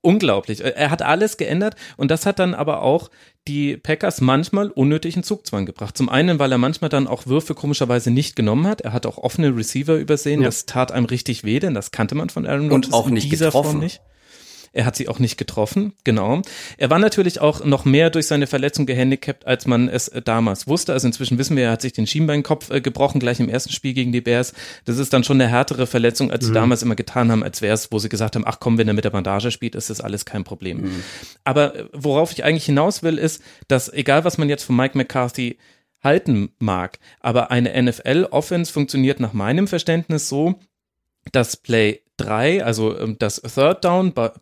unglaublich. Er hat alles geändert und das hat dann aber auch die Packers manchmal unnötigen Zugzwang gebracht. Zum einen, weil er manchmal dann auch Würfe komischerweise nicht genommen hat. Er hat auch offene Receiver übersehen. Ja. Das tat einem richtig weh, denn das kannte man von Aaron Rodgers und auch nicht dieser getroffen. Form nicht. Er hat sie auch nicht getroffen, genau. Er war natürlich auch noch mehr durch seine Verletzung gehandicapt, als man es äh, damals wusste. Also inzwischen wissen wir, er hat sich den Schienbeinkopf äh, gebrochen, gleich im ersten Spiel gegen die Bears. Das ist dann schon eine härtere Verletzung, als mhm. sie damals immer getan haben, als wäre es, wo sie gesagt haben, ach komm, wenn er mit der Bandage spielt, ist das alles kein Problem. Mhm. Aber äh, worauf ich eigentlich hinaus will, ist, dass egal was man jetzt von Mike McCarthy halten mag, aber eine NFL-Offense funktioniert nach meinem Verständnis so, dass Play 3, also ähm, das Third Down, ba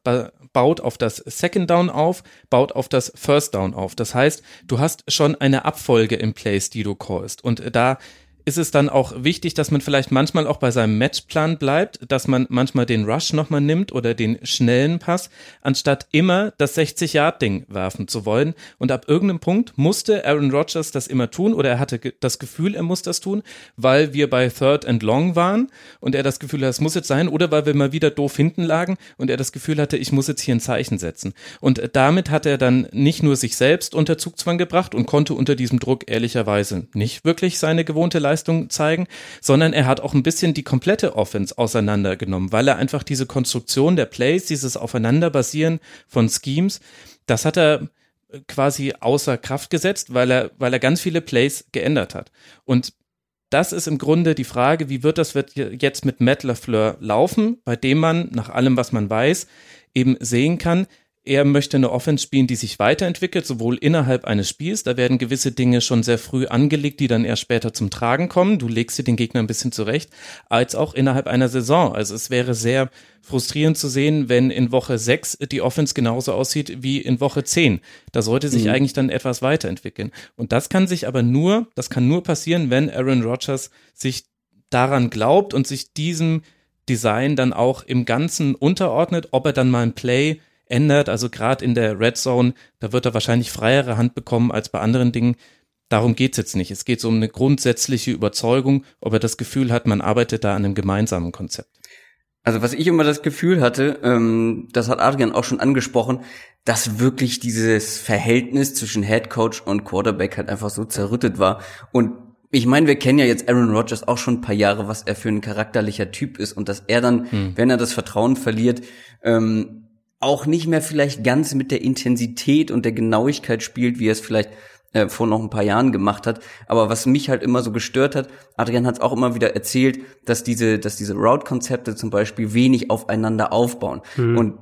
baut auf das Second Down auf, baut auf das First Down auf. Das heißt, du hast schon eine Abfolge im Plays, die du callst. Und da ist es dann auch wichtig, dass man vielleicht manchmal auch bei seinem Matchplan bleibt, dass man manchmal den Rush nochmal nimmt oder den schnellen Pass, anstatt immer das 60-Yard-Ding werfen zu wollen. Und ab irgendeinem Punkt musste Aaron Rodgers das immer tun oder er hatte das Gefühl, er muss das tun, weil wir bei Third and Long waren und er das Gefühl hatte, es muss jetzt sein oder weil wir mal wieder doof hinten lagen und er das Gefühl hatte, ich muss jetzt hier ein Zeichen setzen. Und damit hat er dann nicht nur sich selbst unter Zugzwang gebracht und konnte unter diesem Druck ehrlicherweise nicht wirklich seine gewohnte Leistung Leistung zeigen, sondern er hat auch ein bisschen die komplette Offense auseinandergenommen, weil er einfach diese Konstruktion der Plays, dieses Aufeinanderbasieren von Schemes, das hat er quasi außer Kraft gesetzt, weil er, weil er ganz viele Plays geändert hat. Und das ist im Grunde die Frage, wie wird das jetzt mit Matt LaFleur laufen, bei dem man nach allem, was man weiß, eben sehen kann, er möchte eine Offense spielen, die sich weiterentwickelt, sowohl innerhalb eines Spiels, da werden gewisse Dinge schon sehr früh angelegt, die dann erst später zum Tragen kommen. Du legst dir den Gegner ein bisschen zurecht, als auch innerhalb einer Saison. Also es wäre sehr frustrierend zu sehen, wenn in Woche 6 die Offense genauso aussieht wie in Woche 10. Da sollte sich mhm. eigentlich dann etwas weiterentwickeln. Und das kann sich aber nur, das kann nur passieren, wenn Aaron Rodgers sich daran glaubt und sich diesem Design dann auch im Ganzen unterordnet, ob er dann mal ein Play ändert. Also gerade in der Red Zone, da wird er wahrscheinlich freiere Hand bekommen als bei anderen Dingen. Darum geht's jetzt nicht. Es geht so um eine grundsätzliche Überzeugung, ob er das Gefühl hat, man arbeitet da an einem gemeinsamen Konzept. Also was ich immer das Gefühl hatte, ähm, das hat Adrian auch schon angesprochen, dass wirklich dieses Verhältnis zwischen Head Coach und Quarterback halt einfach so zerrüttet war. Und ich meine, wir kennen ja jetzt Aaron Rodgers auch schon ein paar Jahre, was er für ein charakterlicher Typ ist und dass er dann, hm. wenn er das Vertrauen verliert, ähm, auch nicht mehr vielleicht ganz mit der Intensität und der Genauigkeit spielt, wie er es vielleicht äh, vor noch ein paar Jahren gemacht hat. Aber was mich halt immer so gestört hat, Adrian hat es auch immer wieder erzählt, dass diese, dass diese Route-Konzepte zum Beispiel wenig aufeinander aufbauen. Mhm. Und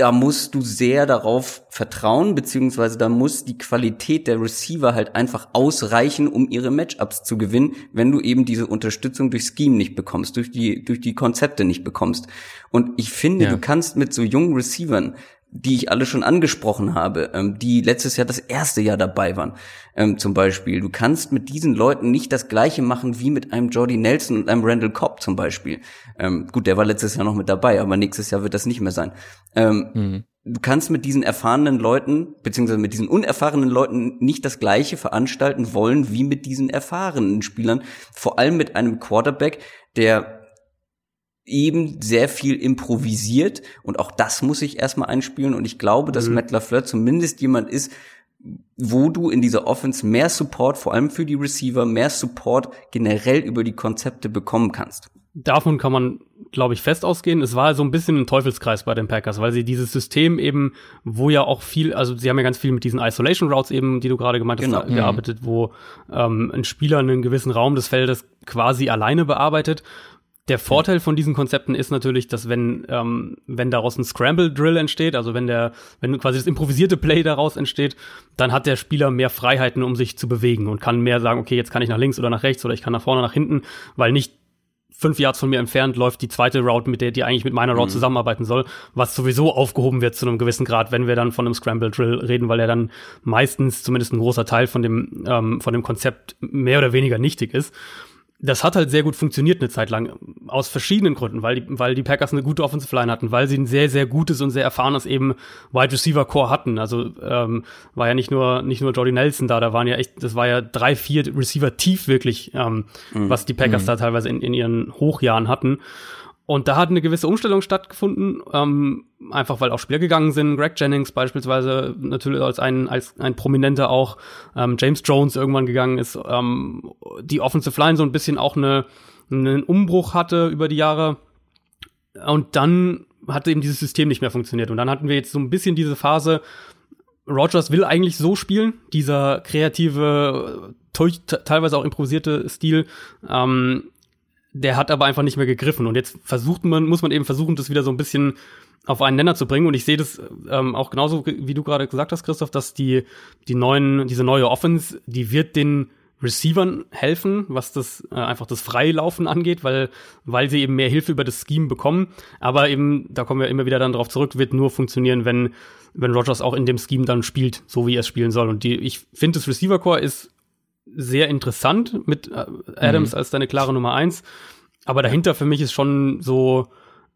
da musst du sehr darauf vertrauen, beziehungsweise da muss die Qualität der Receiver halt einfach ausreichen, um ihre Matchups zu gewinnen, wenn du eben diese Unterstützung durch Scheme nicht bekommst, durch die, durch die Konzepte nicht bekommst. Und ich finde, ja. du kannst mit so jungen Receivern die ich alle schon angesprochen habe, ähm, die letztes Jahr das erste Jahr dabei waren, ähm, zum Beispiel. Du kannst mit diesen Leuten nicht das Gleiche machen wie mit einem Jordy Nelson und einem Randall Cobb zum Beispiel. Ähm, gut, der war letztes Jahr noch mit dabei, aber nächstes Jahr wird das nicht mehr sein. Ähm, mhm. Du kannst mit diesen erfahrenen Leuten, beziehungsweise mit diesen unerfahrenen Leuten nicht das Gleiche veranstalten wollen wie mit diesen erfahrenen Spielern. Vor allem mit einem Quarterback, der eben sehr viel improvisiert und auch das muss ich erstmal einspielen und ich glaube, dass mhm. Matt LaFleur zumindest jemand ist, wo du in dieser Offense mehr Support, vor allem für die Receiver, mehr Support generell über die Konzepte bekommen kannst. Davon kann man, glaube ich, fest ausgehen. Es war so ein bisschen ein Teufelskreis bei den Packers, weil sie dieses System eben, wo ja auch viel, also sie haben ja ganz viel mit diesen Isolation Routes eben, die du gerade gemeint hast, Genau. gearbeitet, wo ähm, ein Spieler einen gewissen Raum des Feldes quasi alleine bearbeitet. Der Vorteil von diesen Konzepten ist natürlich, dass wenn, ähm, wenn daraus ein Scramble Drill entsteht, also wenn der, wenn quasi das improvisierte Play daraus entsteht, dann hat der Spieler mehr Freiheiten, um sich zu bewegen und kann mehr sagen, okay, jetzt kann ich nach links oder nach rechts oder ich kann nach vorne, nach hinten, weil nicht fünf Yards von mir entfernt läuft die zweite Route, mit der die eigentlich mit meiner Route zusammenarbeiten soll, was sowieso aufgehoben wird zu einem gewissen Grad, wenn wir dann von einem Scramble Drill reden, weil er dann meistens zumindest ein großer Teil von dem ähm, von dem Konzept mehr oder weniger nichtig ist. Das hat halt sehr gut funktioniert eine Zeit lang aus verschiedenen Gründen, weil die, weil die Packers eine gute Offensive Line hatten, weil sie ein sehr sehr gutes und sehr erfahrenes eben Wide Receiver Core hatten. Also ähm, war ja nicht nur nicht nur Jordy Nelson da, da waren ja echt, das war ja drei vier Receiver tief wirklich, ähm, was die Packers da teilweise in, in ihren Hochjahren hatten. Und da hat eine gewisse Umstellung stattgefunden, ähm, einfach weil auch Spieler gegangen sind. Greg Jennings beispielsweise natürlich als ein, als ein Prominenter auch. Ähm, James Jones irgendwann gegangen ist. Ähm, die Offensive Line so ein bisschen auch eine, einen Umbruch hatte über die Jahre. Und dann hat eben dieses System nicht mehr funktioniert. Und dann hatten wir jetzt so ein bisschen diese Phase, Rogers will eigentlich so spielen, dieser kreative, teilweise auch improvisierte Stil. Ähm, der hat aber einfach nicht mehr gegriffen. Und jetzt versucht man, muss man eben versuchen, das wieder so ein bisschen auf einen Nenner zu bringen. Und ich sehe das ähm, auch genauso, wie du gerade gesagt hast, Christoph, dass die, die neuen, diese neue Offense, die wird den Receivern helfen, was das äh, einfach das Freilaufen angeht, weil, weil sie eben mehr Hilfe über das Scheme bekommen. Aber eben, da kommen wir immer wieder dann drauf zurück, wird nur funktionieren, wenn, wenn Rogers auch in dem Scheme dann spielt, so wie er es spielen soll. Und die, ich finde, das Receiver Core ist sehr interessant mit äh, Adams als deine klare Nummer eins. Aber dahinter für mich ist schon so,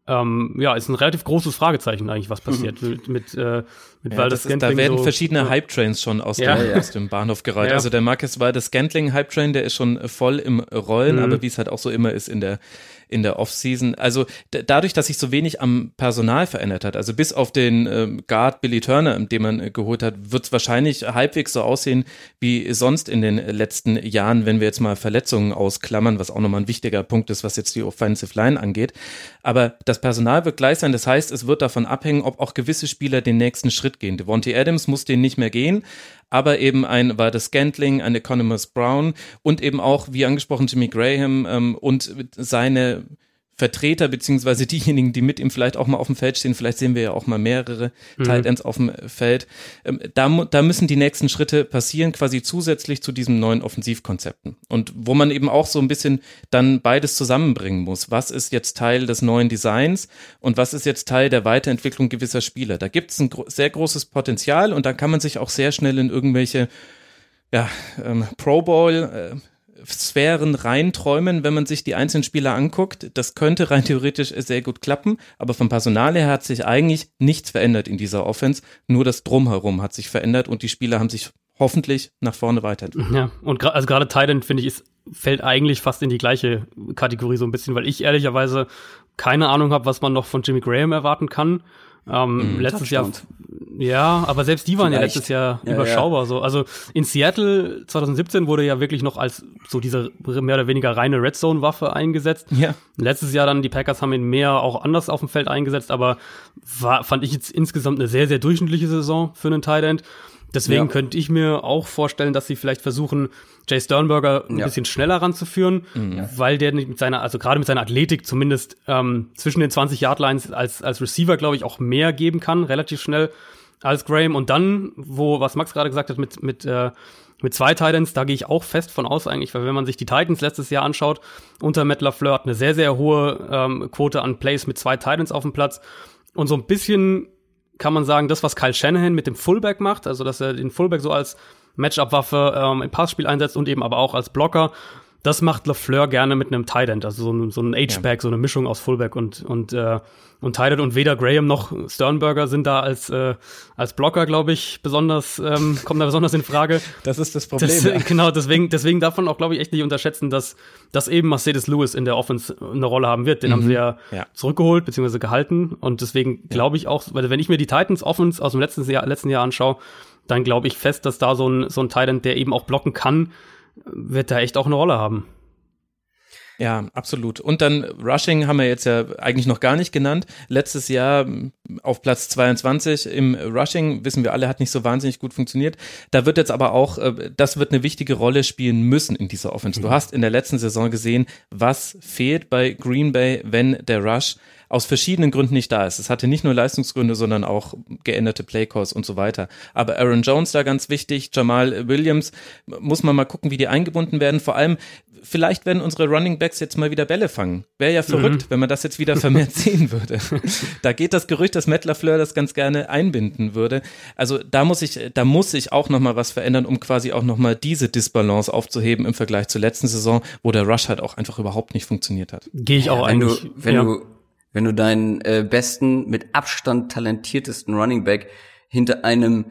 ähm, ja, ist ein relativ großes Fragezeichen eigentlich, was passiert mit, mit, äh, mit Ja, Waldes ist, da Scantling werden so, verschiedene. Hype-Trains schon aus, Ja. dem, aus dem Bahnhof gereiht. Ja. Also der Marcus war das Scantling-Hype-Train, der ist schon voll im Rollen, Mhm. aber wie es halt auch so immer ist in der in der Off-Season. Also dadurch, dass sich so wenig am Personal verändert hat, also bis auf den ähm, Guard Billy Turner, den man äh, geholt hat, wird es wahrscheinlich halbwegs so aussehen wie sonst in den letzten Jahren, wenn wir jetzt mal Verletzungen ausklammern, was auch nochmal ein wichtiger Punkt ist, was jetzt die Offensive Line angeht. Aber das Personal wird gleich sein, das heißt, es wird davon abhängen, ob auch gewisse Spieler den nächsten Schritt gehen. Devontae Adams muss den nicht mehr gehen, aber eben ein das Scantling, ein Economist Brown und eben auch, wie angesprochen, Jimmy Graham ähm, und seine Vertreter beziehungsweise diejenigen, die mit ihm vielleicht auch mal auf dem Feld stehen, vielleicht sehen wir ja auch mal mehrere Tight Ends auf dem Feld. Ähm, da, da müssen die nächsten Schritte passieren, quasi zusätzlich zu diesen neuen Offensivkonzepten. Und wo man eben auch so ein bisschen dann beides zusammenbringen muss. Was ist jetzt Teil des neuen Designs und was ist jetzt Teil der Weiterentwicklung gewisser Spieler? Da gibt es ein sehr großes Potenzial und da kann man sich auch sehr schnell in irgendwelche ja, ähm, Pro Bowl äh, Sphären reinträumen, wenn man sich die einzelnen Spieler anguckt. Das könnte rein theoretisch sehr gut klappen, aber vom Personal her hat sich eigentlich nichts verändert in dieser Offense. Nur das Drumherum hat sich verändert und die Spieler haben sich hoffentlich nach vorne weiterentwickelt. Ja, und gra also gerade Titan, finde ich, ist, fällt eigentlich fast in die gleiche Kategorie so ein bisschen, weil ich ehrlicherweise keine Ahnung habe, was man noch von Jimmy Graham erwarten kann. Ähm, letztes Jahr, ja, aber selbst die waren ja Vielleicht. letztes Jahr Ja, überschaubar. So, also in Seattle 2017 wurde ja wirklich noch als so diese mehr oder weniger reine Red Zone Waffe eingesetzt. Ja. Letztes Jahr dann die Packers haben ihn mehr auch anders auf dem Feld eingesetzt, aber war, fand ich jetzt insgesamt eine sehr sehr durchschnittliche Saison für einen Tight End. Deswegen Ja. könnte ich mir auch vorstellen, dass sie vielleicht versuchen, Jay Sternberger ein Ja. bisschen schneller ranzuführen, weil der mit seiner, also gerade mit seiner Athletik zumindest ähm, zwischen den 20 Yard Lines als als Receiver glaube ich auch mehr geben kann, relativ schnell als Graham. Und dann, wo was Max gerade gesagt hat mit mit äh, mit zwei Titans, da gehe ich auch fest von aus eigentlich, weil wenn man sich die Titans letztes Jahr anschaut, unter Matt LaFleur hat eine sehr, sehr hohe ähm, Quote an Plays mit zwei Titans auf dem Platz. Und so ein bisschen kann man sagen, das, was Kyle Shanahan mit dem Fullback macht, also dass er den Fullback so als Matchup-Waffe ähm, im Passspiel einsetzt und eben aber auch als Blocker, das macht LaFleur gerne mit einem Tight End, also so, ein- so ein H-Back, so eine Mischung aus Fullback und und äh, und Tight End und weder Graham noch Sternberger sind da als äh, als Blocker, glaube ich, besonders ähm, kommen da besonders in Frage. Das ist das Problem. Das, ja. Genau, deswegen, deswegen darf man auch, glaube ich, echt nicht unterschätzen, dass, dass eben Mercedes Lewis in der Offense eine Rolle haben wird. Den haben sie ja, Ja. zurückgeholt bzw. gehalten. Und deswegen glaube ich auch, weil wenn ich mir die Titans Offense aus dem letzten Jahr, letzten Jahr anschaue, dann glaube ich fest, dass da so ein, so ein Titan, der eben auch blocken kann, wird da echt auch eine Rolle haben. Ja, absolut. Und dann Rushing haben wir jetzt ja eigentlich noch gar nicht genannt. Letztes Jahr auf Platz 22 im Rushing, wissen wir alle, hat nicht so wahnsinnig gut funktioniert. Da wird jetzt aber auch, äh, das wird eine wichtige Rolle spielen müssen in dieser Offense. Du mhm. hast in der letzten Saison gesehen, was fehlt bei Green Bay, wenn der Rush aus verschiedenen Gründen nicht da ist. Es hatte nicht nur Leistungsgründe, sondern auch geänderte Playcalls und so weiter. Aber Aaron Jones da ganz wichtig, Jamal Williams, muss man mal gucken, wie die eingebunden werden. Vor allem, vielleicht werden unsere Running Backs jetzt mal wieder Bälle fangen. Wäre ja verrückt, mhm. wenn man das jetzt wieder vermehrt sehen würde. Da geht das Gerücht, dass Matt LaFleur das ganz gerne einbinden würde. Also da muss ich, da muss sich auch noch mal was verändern, um quasi auch noch mal diese Disbalance aufzuheben im Vergleich zur letzten Saison, wo der Rush halt auch einfach überhaupt nicht funktioniert hat. Gehe ich auch ja, wenn eigentlich. Du, wenn ja. du wenn du deinen äh, besten, mit Abstand talentiertesten Running Back hinter einem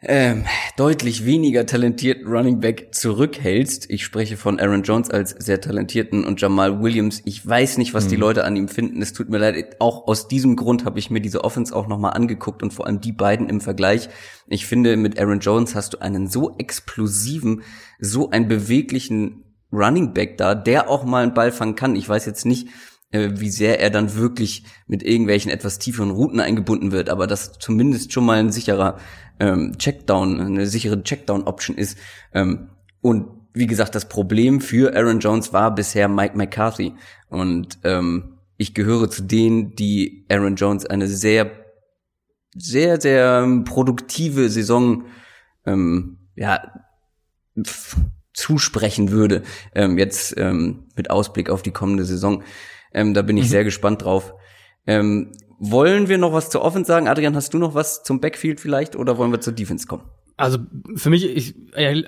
ähm, deutlich weniger talentierten Running Back zurückhältst. Ich spreche von Aaron Jones als sehr talentierten und Jamal Williams. Ich weiß nicht, was mhm. die Leute an ihm finden. Es tut mir leid. Auch aus diesem Grund habe ich mir diese Offense auch nochmal angeguckt und vor allem die beiden im Vergleich. Ich finde, mit Aaron Jones hast du einen so explosiven, so einen beweglichen Running Back da, der auch mal einen Ball fangen kann. Ich weiß jetzt nicht, wie sehr er dann wirklich mit irgendwelchen etwas tieferen Routen eingebunden wird, aber das zumindest schon mal ein sicherer ähm, Checkdown, eine sichere Checkdown-Option ist. Ähm, und wie gesagt, das Problem für Aaron Jones war bisher Mike McCarthy. Und ähm, ich gehöre zu denen, die Aaron Jones eine sehr, sehr, sehr produktive Saison ähm, ja, zusprechen würde. Ähm, jetzt ähm, mit Ausblick auf die kommende Saison. Ähm, da bin ich mhm. sehr gespannt drauf. Ähm, wollen wir noch was zur Offense sagen? Adrian, hast du noch was zum Backfield vielleicht oder wollen wir zur Defense kommen? Also für mich ich,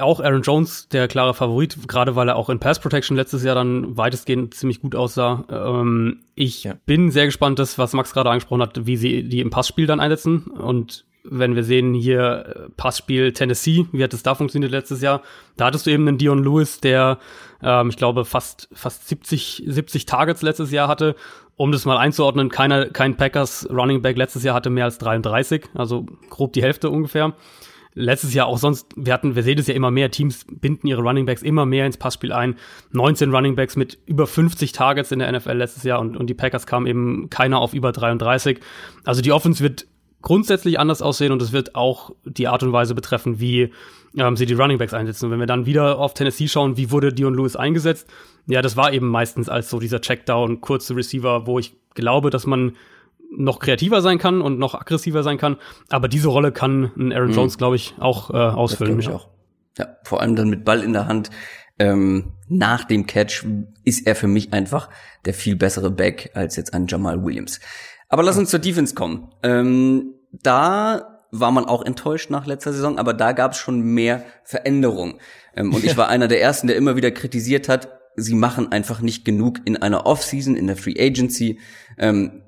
auch Aaron Jones der klare Favorit, gerade weil er auch in Pass Protection letztes Jahr dann weitestgehend ziemlich gut aussah. Ähm, ich ja. bin sehr gespannt, das, was Max gerade angesprochen hat, wie sie die im Passspiel dann einsetzen. Und wenn wir sehen hier äh, Passspiel Tennessee, wie hat es da funktioniert letztes Jahr? Da hattest du eben einen Dion Lewis, der, ähm, ich glaube, fast, fast 70, 70 Targets letztes Jahr hatte. Um das mal einzuordnen, keiner, kein Packers Running Back letztes Jahr hatte mehr als 33, also grob die Hälfte ungefähr. Letztes Jahr auch sonst, wir hatten, wir sehen es ja immer mehr, Teams binden ihre Running Backs immer mehr ins Passspiel ein. 19 Running Backs mit über 50 Targets in der NFL letztes Jahr und, und die Packers kamen eben keiner auf über 33. Also die Offense wird grundsätzlich anders aussehen und es wird auch die Art und Weise betreffen, wie ähm, sie die Running Backs einsetzen. Und wenn wir dann wieder auf Tennessee schauen, wie wurde Dion Lewis eingesetzt? Ja, das war eben meistens als so dieser Checkdown, kurze Receiver, wo ich glaube, dass man noch kreativer sein kann und noch aggressiver sein kann. Aber diese Rolle kann ein Aaron mhm. Jones, mhm. glaube ich, auch äh, ausfüllen. Ich auch. Ja, vor allem dann mit Ball in der Hand. Ähm, nach dem Catch ist er für mich einfach der viel bessere Back als jetzt ein Jamal Williams. Aber lass uns zur Defense kommen. Ähm, da war man auch enttäuscht nach letzter Saison, aber da gab es schon mehr Veränderung. Ähm, und ich war einer der ersten, der immer wieder kritisiert hat, sie machen einfach nicht genug in einer Offseason, in der Free Agency. Ähm,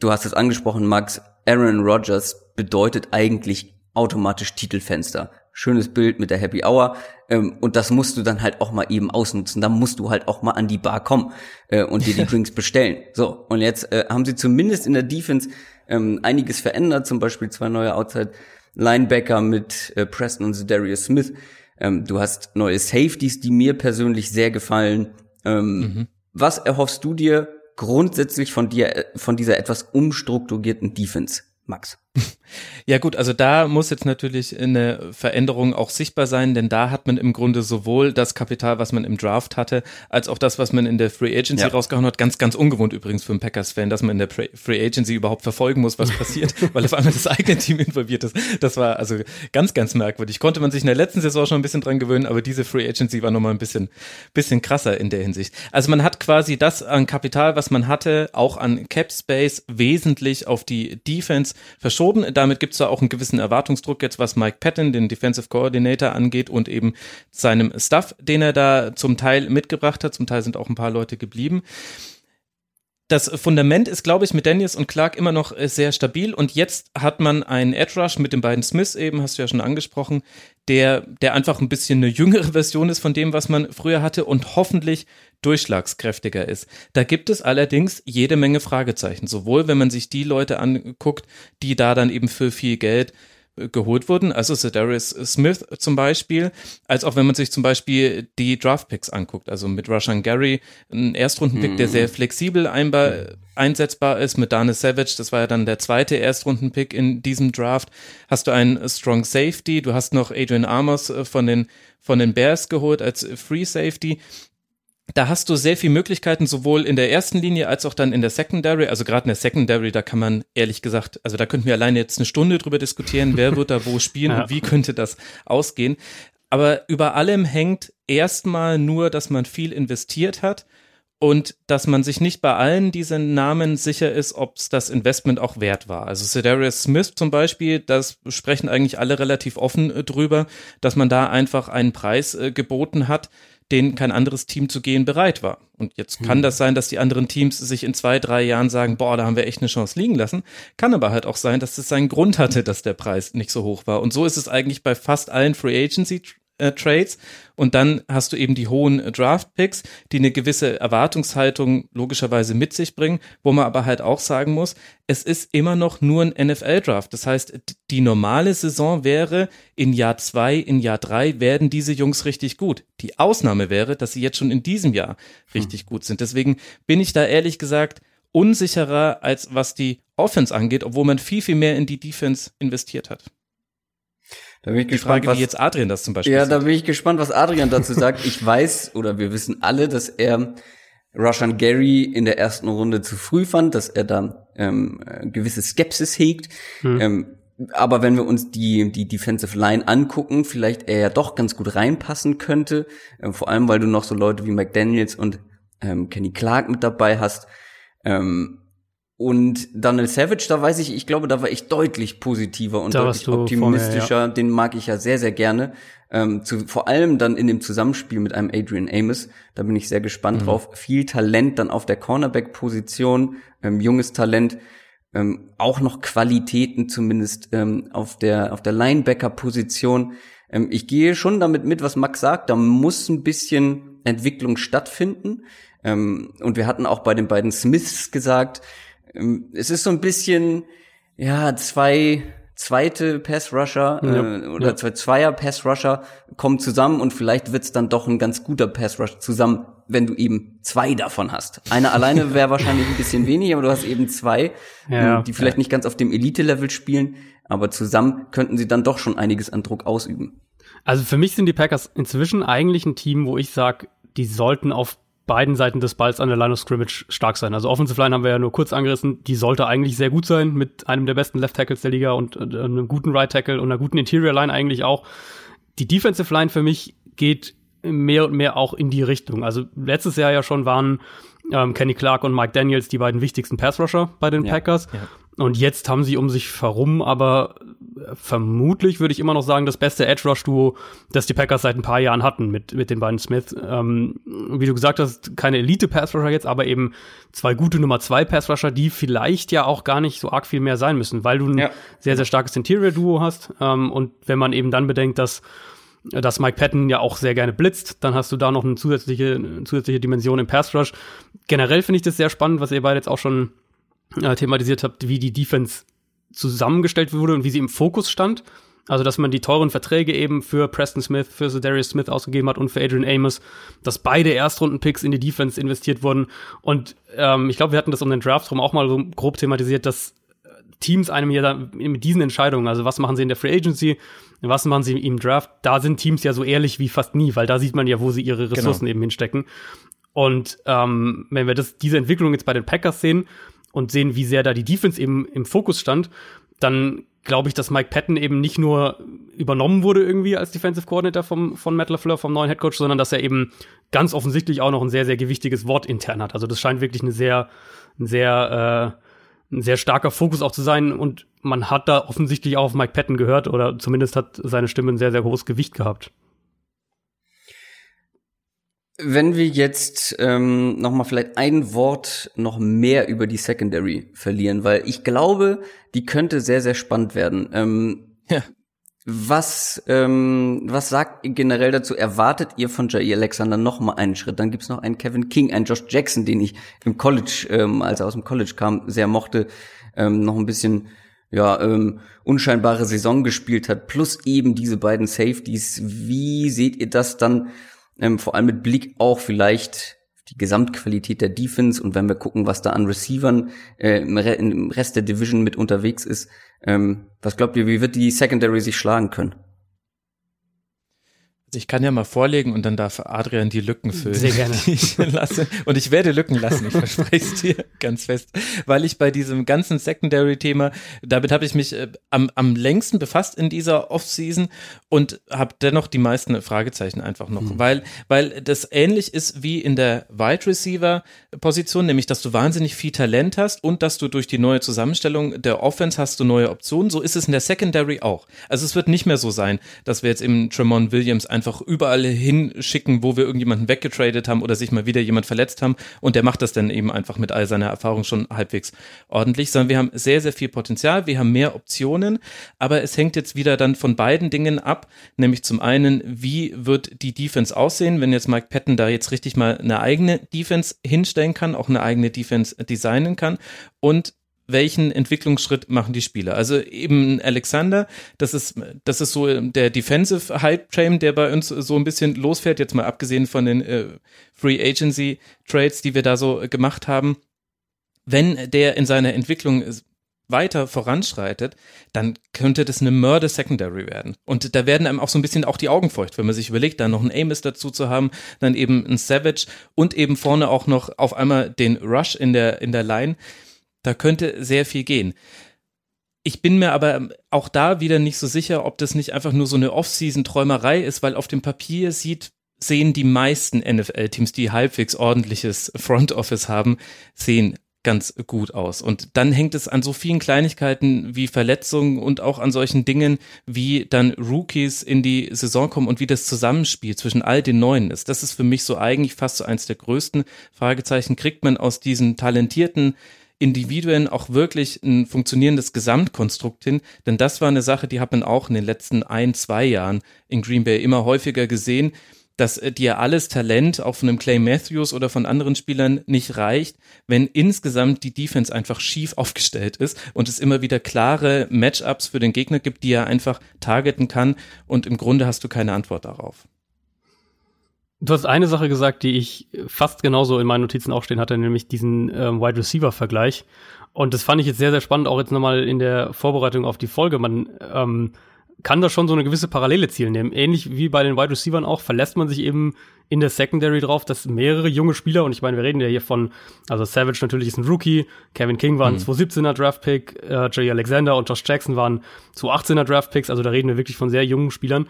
du hast es angesprochen, Max. Aaron Rodgers bedeutet eigentlich automatisch Titelfenster schönes Bild mit der Happy Hour. Ähm, und das musst du dann halt auch mal eben ausnutzen. Da musst du halt auch mal an die Bar kommen äh, und dir die Drinks bestellen. So, und jetzt äh, haben sie zumindest in der Defense ähm, einiges verändert, zum Beispiel zwei neue Outside Linebacker mit äh, Preston und Darius Smith. Ähm, du hast neue Safeties, die mir persönlich sehr gefallen. Ähm, mhm. Was erhoffst du dir grundsätzlich von dir, äh, von dieser etwas umstrukturierten Defense, Max? Ja gut, also da muss jetzt natürlich eine Veränderung auch sichtbar sein, denn da hat man im Grunde sowohl das Kapital, was man im Draft hatte, als auch das, was man in der Free Agency ja. rausgehauen hat. Ganz, ganz ungewohnt übrigens für einen Packers-Fan, dass man in der Free Agency überhaupt verfolgen muss, was passiert, weil auf einmal das eigene Team involviert ist. Das war also ganz, ganz merkwürdig. Konnte man sich in der letzten Saison schon ein bisschen dran gewöhnen, aber diese Free Agency war nochmal ein bisschen, bisschen krasser in der Hinsicht. Also man hat quasi das an Kapital, was man hatte, auch an Cap Space wesentlich auf die Defense verschoben. Damit gibt es da auch einen gewissen Erwartungsdruck jetzt, was Mike Patton, den Defensive Coordinator, angeht und eben seinem Stuff, den er da zum Teil mitgebracht hat. Zum Teil sind auch ein paar Leute geblieben das Fundament ist, glaube ich, mit Daniels und Clark immer noch äh, sehr stabil. Und jetzt hat man einen Edge Rush mit den beiden Smiths eben, hast du ja schon angesprochen, der, der einfach ein bisschen eine jüngere Version ist von dem, was man früher hatte und hoffentlich durchschlagskräftiger ist. Da gibt es allerdings jede Menge Fragezeichen. Sowohl, wenn man sich die Leute anguckt, die da dann eben für viel Geld geholt wurden, also Darius Smith zum Beispiel, als auch wenn man sich zum Beispiel die Draftpicks anguckt, also mit Rushan Gary, ein Erstrundenpick, mhm. der sehr flexibel einbar, einsetzbar ist, mit Dane Savage, das war ja dann der zweite Erstrundenpick in diesem Draft, hast du einen Strong Safety, du hast noch Adrian Amos äh, von den, von den Bears geholt als Free Safety da hast du sehr viele Möglichkeiten, sowohl in der ersten Linie als auch dann in der Secondary. Also gerade in der Secondary, da kann man ehrlich gesagt, also da könnten wir alleine jetzt eine Stunde drüber diskutieren, wer wird da wo spielen ja. und wie könnte das ausgehen. Aber über allem hängt erstmal nur, dass man viel investiert hat und dass man sich nicht bei allen diesen Namen sicher ist, ob es das Investment auch wert war. Also Cedarius Smith zum Beispiel, das sprechen eigentlich alle relativ offen äh, drüber, dass man da einfach einen Preis äh, geboten hat, den kein anderes Team zu gehen bereit war. Und jetzt kann hm. das sein, dass die anderen Teams sich in zwei, drei Jahren sagen, boah, da haben wir echt eine Chance liegen lassen. Kann aber halt auch sein, dass es seinen Grund hatte, dass der Preis nicht so hoch war. Und so ist es eigentlich bei fast allen Free Agency äh, Trades und dann hast du eben die hohen äh, Draft Picks, die eine gewisse Erwartungshaltung logischerweise mit sich bringen, wo man aber halt auch sagen muss, es ist immer noch nur ein NFL Draft. Das heißt, die normale Saison wäre in Jahr zwei, in Jahr drei werden diese Jungs richtig gut. Die Ausnahme wäre, dass sie jetzt schon in diesem Jahr richtig hm. gut sind. Deswegen bin ich da ehrlich gesagt unsicherer als was die Offense angeht, obwohl man viel, viel mehr in die Defense investiert hat. Da bin ich die gespannt, Frage, was, wie jetzt Adrian das zum Beispiel Ja, sagt. da bin ich gespannt, was Adrian dazu sagt. Ich weiß oder wir wissen alle, dass er Rushan Gary in der ersten Runde zu früh fand, dass er da ähm, gewisse Skepsis hegt. Hm. Ähm, aber wenn wir uns die, die Defensive Line angucken, vielleicht er ja doch ganz gut reinpassen könnte. Ähm, vor allem, weil du noch so Leute wie McDaniels und ähm, Kenny Clark mit dabei hast. Ähm, und Daniel Savage, da weiß ich, ich glaube, da war ich deutlich positiver und da deutlich optimistischer. Mir, ja. Den mag ich ja sehr, sehr gerne. Ähm, zu, vor allem dann in dem Zusammenspiel mit einem Adrian Amos. Da bin ich sehr gespannt mhm. drauf. Viel Talent dann auf der Cornerback-Position, ähm, junges Talent. Ähm, auch noch Qualitäten zumindest ähm, auf der auf der Linebacker-Position. Ähm, ich gehe schon damit mit, was Max sagt. Da muss ein bisschen Entwicklung stattfinden. Ähm, und wir hatten auch bei den beiden Smiths gesagt, es ist so ein bisschen, ja, zwei zweite Pass Rusher ja, äh, oder ja. zwei Zweier Pass Rusher kommen zusammen und vielleicht wird's dann doch ein ganz guter Pass Rush zusammen, wenn du eben zwei davon hast. Einer alleine wäre wahrscheinlich ein bisschen wenig, aber du hast eben zwei, ja, ähm, die vielleicht nicht ganz auf dem Elite-Level spielen, aber zusammen könnten sie dann doch schon einiges an Druck ausüben. Also für mich sind die Packers inzwischen eigentlich ein Team, wo ich sage, die sollten auf beiden Seiten des Balls an der Line of Scrimmage stark sein. Also Offensive Line haben wir ja nur kurz angerissen. Die sollte eigentlich sehr gut sein mit einem der besten Left Tackles der Liga und äh, einem guten Right Tackle und einer guten Interior Line eigentlich auch. Die Defensive Line für mich geht mehr und mehr auch in die Richtung. Also letztes Jahr ja schon waren ähm, Kenny Clark und Mike Daniels die beiden wichtigsten Pass Rusher bei den ja, Packers. Ja. Und jetzt haben sie um sich herum aber vermutlich würde ich immer noch sagen, das beste Edge Rush Duo, das die Packers seit ein paar Jahren hatten mit, mit den beiden Smith. Ähm, wie du gesagt hast, keine Elite Pass Rusher jetzt, aber eben zwei gute Nummer zwei Pass Rusher, die vielleicht ja auch gar nicht so arg viel mehr sein müssen, weil du ein ja. sehr, sehr starkes Interior Duo hast. Ähm, und wenn man eben dann bedenkt, dass dass Mike Patton ja auch sehr gerne blitzt, dann hast du da noch eine zusätzliche, eine zusätzliche Dimension im Pass Rush. Generell finde ich das sehr spannend, was ihr beide jetzt auch schon äh, thematisiert habt, wie die Defense zusammengestellt wurde und wie sie im Fokus stand. Also, dass man die teuren Verträge eben für Preston Smith, für Darius Smith ausgegeben hat und für Adrian Amos, dass beide Erstrunden-Picks in die Defense investiert wurden. Und ähm, ich glaube, wir hatten das um den Draft rum auch mal so grob thematisiert, dass Teams einem ja da mit diesen Entscheidungen, also was machen sie in der Free Agency, was machen sie im Draft, da sind Teams ja so ehrlich wie fast nie, weil da sieht man ja, wo sie ihre Ressourcen genau. eben hinstecken. Und ähm, wenn wir das, diese Entwicklung jetzt bei den Packers sehen, und sehen, wie sehr da die Defense eben im Fokus stand, dann glaube ich, dass Mike Patton eben nicht nur übernommen wurde irgendwie als Defensive Coordinator vom, von Matt LaFleur, vom neuen Headcoach, sondern dass er eben ganz offensichtlich auch noch ein sehr, sehr gewichtiges Wort intern hat. Also das scheint wirklich eine sehr, ein sehr, äh, ein sehr starker Fokus auch zu sein und man hat da offensichtlich auch auf Mike Patton gehört oder zumindest hat seine Stimme ein sehr, sehr hohes Gewicht gehabt. Wenn wir jetzt ähm, noch mal vielleicht ein Wort noch mehr über die Secondary verlieren, weil ich glaube, die könnte sehr sehr spannend werden. Ähm, ja. Was ähm, was sagt ihr generell dazu? Erwartet ihr von Jair Alexander noch mal einen Schritt? Dann gibt's noch einen Kevin King, einen Josh Jackson, den ich im College, ähm, als er aus dem College kam, sehr mochte, ähm, noch ein bisschen ja, ähm, unscheinbare Saison gespielt hat, plus eben diese beiden Safeties. Wie seht ihr das dann, ähm, vor allem mit Blick auch vielleicht die Gesamtqualität der Defense und wenn wir gucken, was da an Receivern äh, im, Re im Rest der Division mit unterwegs ist, ähm, was glaubt ihr, wie wird die Secondary sich schlagen können? Also ich kann ja mal vorlegen und dann darf Adrian die Lücken füllen. Sehr gerne. Ich lasse. Und ich werde Lücken lassen, ich verspreche es dir ganz fest. Weil ich bei diesem ganzen Secondary-Thema, damit habe ich mich äh, am, am längsten befasst in dieser Offseason und habe dennoch die meisten Fragezeichen einfach noch. Mhm. Weil, weil das ähnlich ist wie in der Wide Receiver-Position, nämlich dass du wahnsinnig viel Talent hast und dass du durch die neue Zusammenstellung der Offense hast du neue Optionen. So ist es in der Secondary auch. Also es wird nicht mehr so sein, dass wir jetzt im Tremont Williams einfach überall hinschicken, wo wir irgendjemanden weggetradet haben oder sich mal wieder jemand verletzt haben. Und der macht das dann eben einfach mit all seiner Erfahrung schon halbwegs ordentlich, sondern wir haben sehr, sehr viel Potenzial, wir haben mehr Optionen, aber es hängt jetzt wieder dann von beiden Dingen ab, nämlich zum einen, wie wird die Defense aussehen, wenn jetzt Mike Patton da jetzt richtig mal eine eigene Defense hinstellen kann, auch eine eigene Defense designen kann. Und welchen Entwicklungsschritt machen die Spieler. Also eben Alexander, das ist, das ist so der Defensive Hype Train, der bei uns so ein bisschen losfährt, jetzt mal abgesehen von den äh, Free Agency Trades, die wir da so gemacht haben. Wenn der in seiner Entwicklung weiter voranschreitet, dann könnte das eine Murder Secondary werden. Und da werden einem auch so ein bisschen auch die Augen feucht, wenn man sich überlegt, da noch einen Amos dazu zu haben, dann eben ein Savage und eben vorne auch noch auf einmal den Rush in der, in der Line da könnte sehr viel gehen. Ich bin mir aber auch da wieder nicht so sicher, ob das nicht einfach nur so eine Off-Season-Träumerei ist, weil auf dem Papier sieht, sehen die meisten NFL-Teams, die halbwegs ordentliches Front Office haben, sehen ganz gut aus. Und dann hängt es an so vielen Kleinigkeiten wie Verletzungen und auch an solchen Dingen, wie dann Rookies in die Saison kommen und wie das Zusammenspiel zwischen all den Neuen ist. Das ist für mich so eigentlich fast so eins der größten Fragezeichen. Kriegt man aus diesen talentierten Individuen auch wirklich ein funktionierendes Gesamtkonstrukt hin. Denn das war eine Sache, die hat man auch in den letzten ein, zwei Jahren in Green Bay immer häufiger gesehen, dass äh, dir alles Talent auch von einem Clay Matthews oder von anderen Spielern nicht reicht, wenn insgesamt die Defense einfach schief aufgestellt ist und es immer wieder klare Matchups für den Gegner gibt, die er einfach targeten kann und im Grunde hast du keine Antwort darauf. Du hast eine Sache gesagt, die ich fast genauso in meinen Notizen auch stehen hatte, nämlich diesen ähm, Wide Receiver Vergleich. Und das fand ich jetzt sehr, sehr spannend, auch jetzt nochmal in der Vorbereitung auf die Folge. Man ähm, kann da schon so eine gewisse Parallele zielen nehmen. Ähnlich wie bei den Wide Receivers auch, verlässt man sich eben in der Secondary drauf, dass mehrere junge Spieler, und ich meine, wir reden ja hier von, also Savage natürlich ist ein Rookie, Kevin King war ein mhm. 2017er Draftpick, äh, Jay Alexander und Josh Jackson waren 2018er Draftpicks, also da reden wir wirklich von sehr jungen Spielern.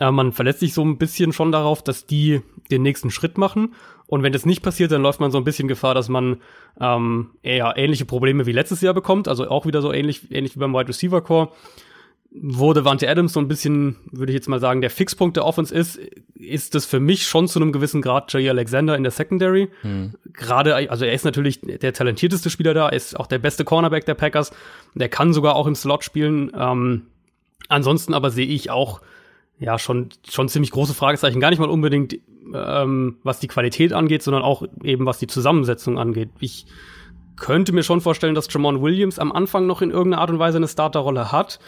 Äh, man verlässt sich so ein bisschen schon darauf, dass die den nächsten Schritt machen. Und wenn das nicht passiert, dann läuft man so ein bisschen Gefahr, dass man ähm, eher ähnliche Probleme wie letztes Jahr bekommt. Also auch wieder so ähnlich, ähnlich wie beim Wide Receiver Core. Wo Devante Adams so ein bisschen, würde ich jetzt mal sagen, der Fixpunkt der Offense ist, ist das für mich schon zu einem gewissen Grad Jay Alexander in der Secondary. Hm. Gerade, also er ist natürlich der talentierteste Spieler da, ist auch der beste Cornerback der Packers. Der kann sogar auch im Slot spielen. Ähm, ansonsten aber sehe ich auch ja schon schon ziemlich große Fragezeichen. Gar nicht mal unbedingt ähm, was die Qualität angeht, sondern auch eben was die Zusammensetzung angeht. Ich könnte mir schon vorstellen, dass Jamon Williams am Anfang noch in irgendeiner Art und Weise eine Starterrolle hat.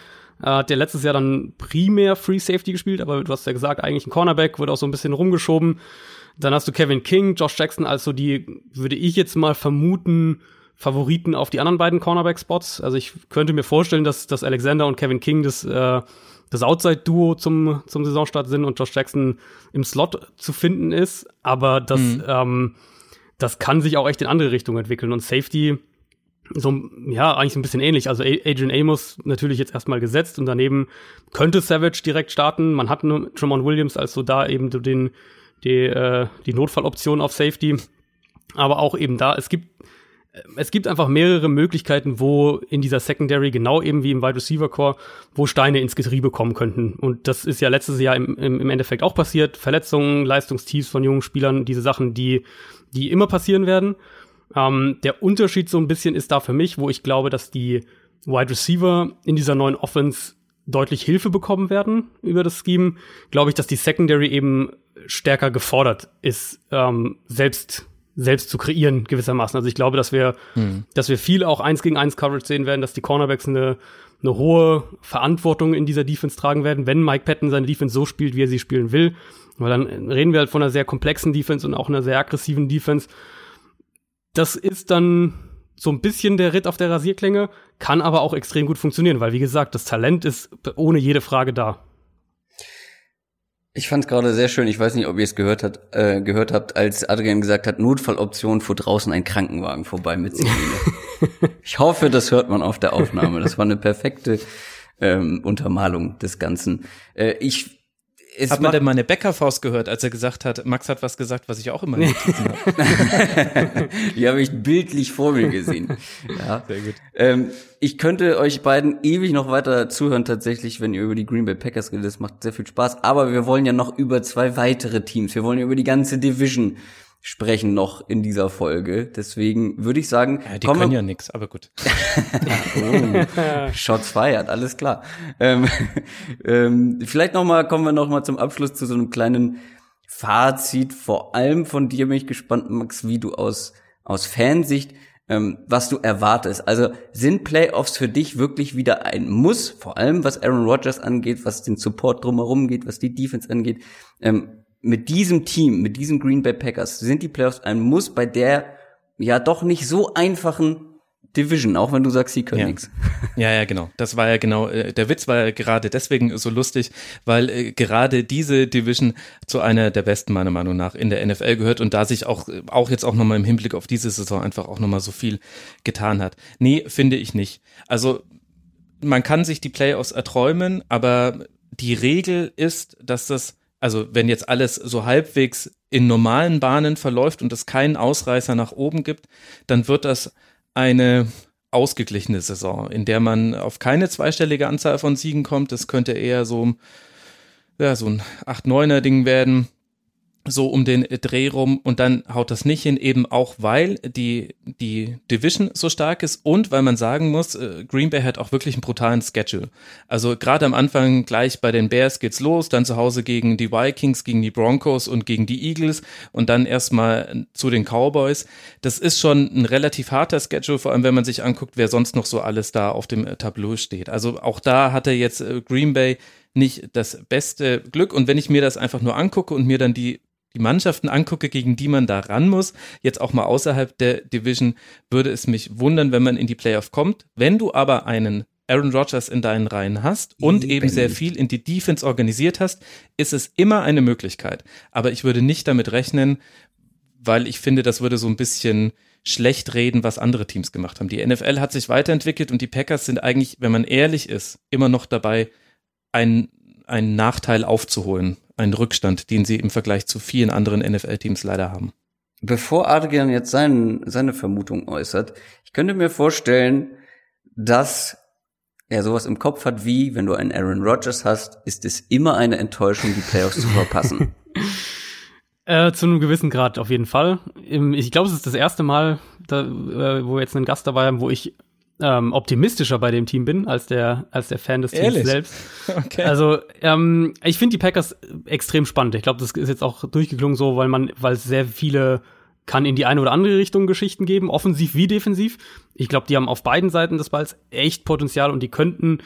Äh, hat der letztes Jahr dann primär Free Safety gespielt, aber du hast ja gesagt, eigentlich ein Cornerback, wird auch so ein bisschen rumgeschoben. Dann hast du Kevin King, Josh Jackson, also die, würde ich jetzt mal vermuten, Favoriten auf die anderen beiden Cornerback-Spots. Also ich könnte mir vorstellen, dass, dass Alexander und Kevin King das äh, das Outside-Duo zum, zum Saisonstart sind und Josh Jackson im Slot zu finden ist. Aber das, mhm. ähm, das kann sich auch echt in andere Richtungen entwickeln. Und Safety, so, ja, eigentlich ein bisschen ähnlich. Also Adrian Amos natürlich jetzt erstmal gesetzt und daneben könnte Savage direkt starten. Man hat nur Tremont Williams als so da eben den, die, äh, die Notfalloption auf Safety. Aber auch eben da, es gibt es gibt einfach mehrere Möglichkeiten, wo in dieser Secondary, genau eben wie im Wide Receiver Core, wo Steine ins Getriebe kommen könnten. Und das ist ja letztes Jahr im, im, Endeffekt auch passiert. Verletzungen, Leistungstiefs von jungen Spielern, diese Sachen, die, die immer passieren werden. Ähm, der Unterschied so ein bisschen ist da für mich, wo ich glaube, dass die Wide Receiver in dieser neuen Offense deutlich Hilfe bekommen werden über das Scheme, glaube ich, dass die Secondary eben stärker gefordert ist, ähm, selbst selbst zu kreieren gewissermaßen. Also ich glaube, dass wir, mhm. dass wir viel auch eins gegen eins Coverage sehen werden, dass die Cornerbacks eine, eine hohe Verantwortung in dieser Defense tragen werden, wenn Mike Patton seine Defense so spielt, wie er sie spielen will. Weil dann reden wir halt von einer sehr komplexen Defense und auch einer sehr aggressiven Defense. Das ist dann so ein bisschen der Ritt auf der Rasierklinge, kann aber auch extrem gut funktionieren, weil wie gesagt, das Talent ist ohne jede Frage da. Ich fand es gerade sehr schön, ich weiß nicht, ob ihr es gehört, hat, äh, gehört habt, als Adrian gesagt hat, Notfalloption, fuhr draußen ein Krankenwagen vorbei mit Sirene. ich hoffe, das hört man auf der Aufnahme. Das war eine perfekte ähm, Untermalung des Ganzen. Äh, ich es hat man denn meine Bäckerfaust gehört, als er gesagt hat, Max hat was gesagt, was ich auch immer nicht habe? Die habe ich bildlich vor mir gesehen. Ja. Sehr gut. Ähm, ich könnte euch beiden ewig noch weiter zuhören tatsächlich, wenn ihr über die Green Bay Packers redet. Das macht sehr viel Spaß. Aber wir wollen ja noch über zwei weitere Teams. Wir wollen ja über die ganze Division sprechen noch in dieser Folge. Deswegen würde ich sagen, ja, die können ja nix, aber gut. oh, Shots feiert, alles klar. Ähm, ähm, vielleicht noch mal kommen wir noch mal zum Abschluss zu so einem kleinen Fazit. Vor allem von dir bin ich gespannt, Max, wie du aus aus Fansicht ähm, was du erwartest. Also sind Playoffs für dich wirklich wieder ein Muss, vor allem was Aaron Rodgers angeht, was den Support drumherum geht, was die Defense angeht. Ähm, mit diesem Team, mit diesen Green Bay Packers, sind die Playoffs ein Muss bei der ja doch nicht so einfachen Division, auch wenn du sagst, sie können ja. nichts. Ja, ja, genau. Das war ja genau, äh, der Witz war ja gerade deswegen so lustig, weil äh, gerade diese Division zu einer der besten meiner Meinung nach in der NFL gehört und da sich auch, auch jetzt auch nochmal im Hinblick auf diese Saison einfach auch nochmal so viel getan hat. Nee, finde ich nicht. Also man kann sich die Playoffs erträumen, aber die Regel ist, dass das also wenn jetzt alles so halbwegs in normalen Bahnen verläuft und es keinen Ausreißer nach oben gibt, dann wird das eine ausgeglichene Saison, in der man auf keine zweistellige Anzahl von Siegen kommt. Das könnte eher so, ja, so ein 8-9er-Ding werden so um den Dreh rum und dann haut das nicht hin, eben auch weil die, die Division so stark ist und weil man sagen muss, äh, Green Bay hat auch wirklich einen brutalen Schedule. Also gerade am Anfang gleich bei den Bears geht's los, dann zu Hause gegen die Vikings, gegen die Broncos und gegen die Eagles und dann erstmal zu den Cowboys. Das ist schon ein relativ harter Schedule, vor allem wenn man sich anguckt, wer sonst noch so alles da auf dem Tableau steht. Also auch da hatte jetzt äh, Green Bay nicht das beste Glück. Und wenn ich mir das einfach nur angucke und mir dann die die Mannschaften angucke, gegen die man da ran muss, jetzt auch mal außerhalb der Division, würde es mich wundern, wenn man in die Playoff kommt. Wenn du aber einen Aaron Rodgers in deinen Reihen hast und eben. eben sehr viel in die Defense organisiert hast, ist es immer eine Möglichkeit. Aber ich würde nicht damit rechnen, weil ich finde, das würde so ein bisschen schlecht reden, was andere Teams gemacht haben. Die NFL hat sich weiterentwickelt und die Packers sind eigentlich, wenn man ehrlich ist, immer noch dabei, einen, einen Nachteil aufzuholen einen Rückstand, den sie im Vergleich zu vielen anderen NFL-Teams leider haben. Bevor Adrian jetzt sein, seine Vermutung äußert, ich könnte mir vorstellen, dass er sowas im Kopf hat wie, wenn du einen Aaron Rodgers hast, ist es immer eine Enttäuschung, die Playoffs zu verpassen. Äh, zu einem gewissen Grad auf jeden Fall. Ich glaube, es ist das erste Mal, da, äh, wo wir jetzt einen Gast dabei haben, wo ich ähm, optimistischer bei dem Team bin als der als der Fan des Teams Ehrlich? selbst. Okay. Also ähm, ich finde die Packers extrem spannend. Ich glaube, das ist jetzt auch durchgeklungen so, weil man weil es sehr viele kann in die eine oder andere Richtung Geschichten geben, offensiv wie defensiv. Ich glaube, die haben auf beiden Seiten des Balls echt Potenzial und die könnten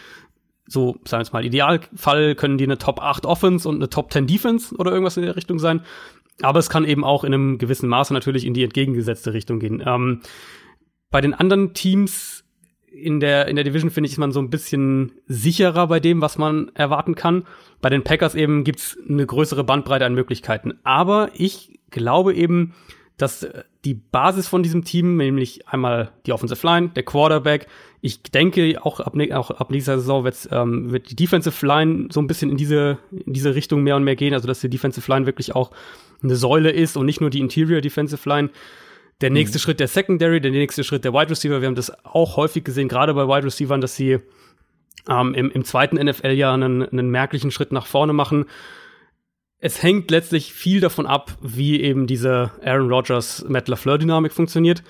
so, sagen wir es mal, Idealfall können die eine Top 8 Offense und eine Top 10 Defense oder irgendwas in der Richtung sein. Aber es kann eben auch in einem gewissen Maße natürlich in die entgegengesetzte Richtung gehen. Ähm, bei den anderen Teams in der, in der Division, finde ich, ist man so ein bisschen sicherer bei dem, was man erwarten kann. Bei den Packers eben gibt's eine größere Bandbreite an Möglichkeiten. Aber ich glaube eben, dass die Basis von diesem Team, nämlich einmal die Offensive Line, der Quarterback, ich denke auch ab, auch ab nächster Saison wird, ähm, wird die Defensive Line so ein bisschen in diese, in diese Richtung mehr und mehr gehen, also dass die Defensive Line wirklich auch eine Säule ist und nicht nur die Interior Defensive Line. Der nächste mhm. Schritt der Secondary, der nächste Schritt der Wide Receiver. Wir haben das auch häufig gesehen, gerade bei Wide Receivern, dass sie ähm, im, im zweiten NFL-Jahr einen, einen merklichen Schritt nach vorne machen. Es hängt letztlich viel davon ab, wie eben diese Aaron Rodgers, Matt LaFleur Dynamik funktioniert.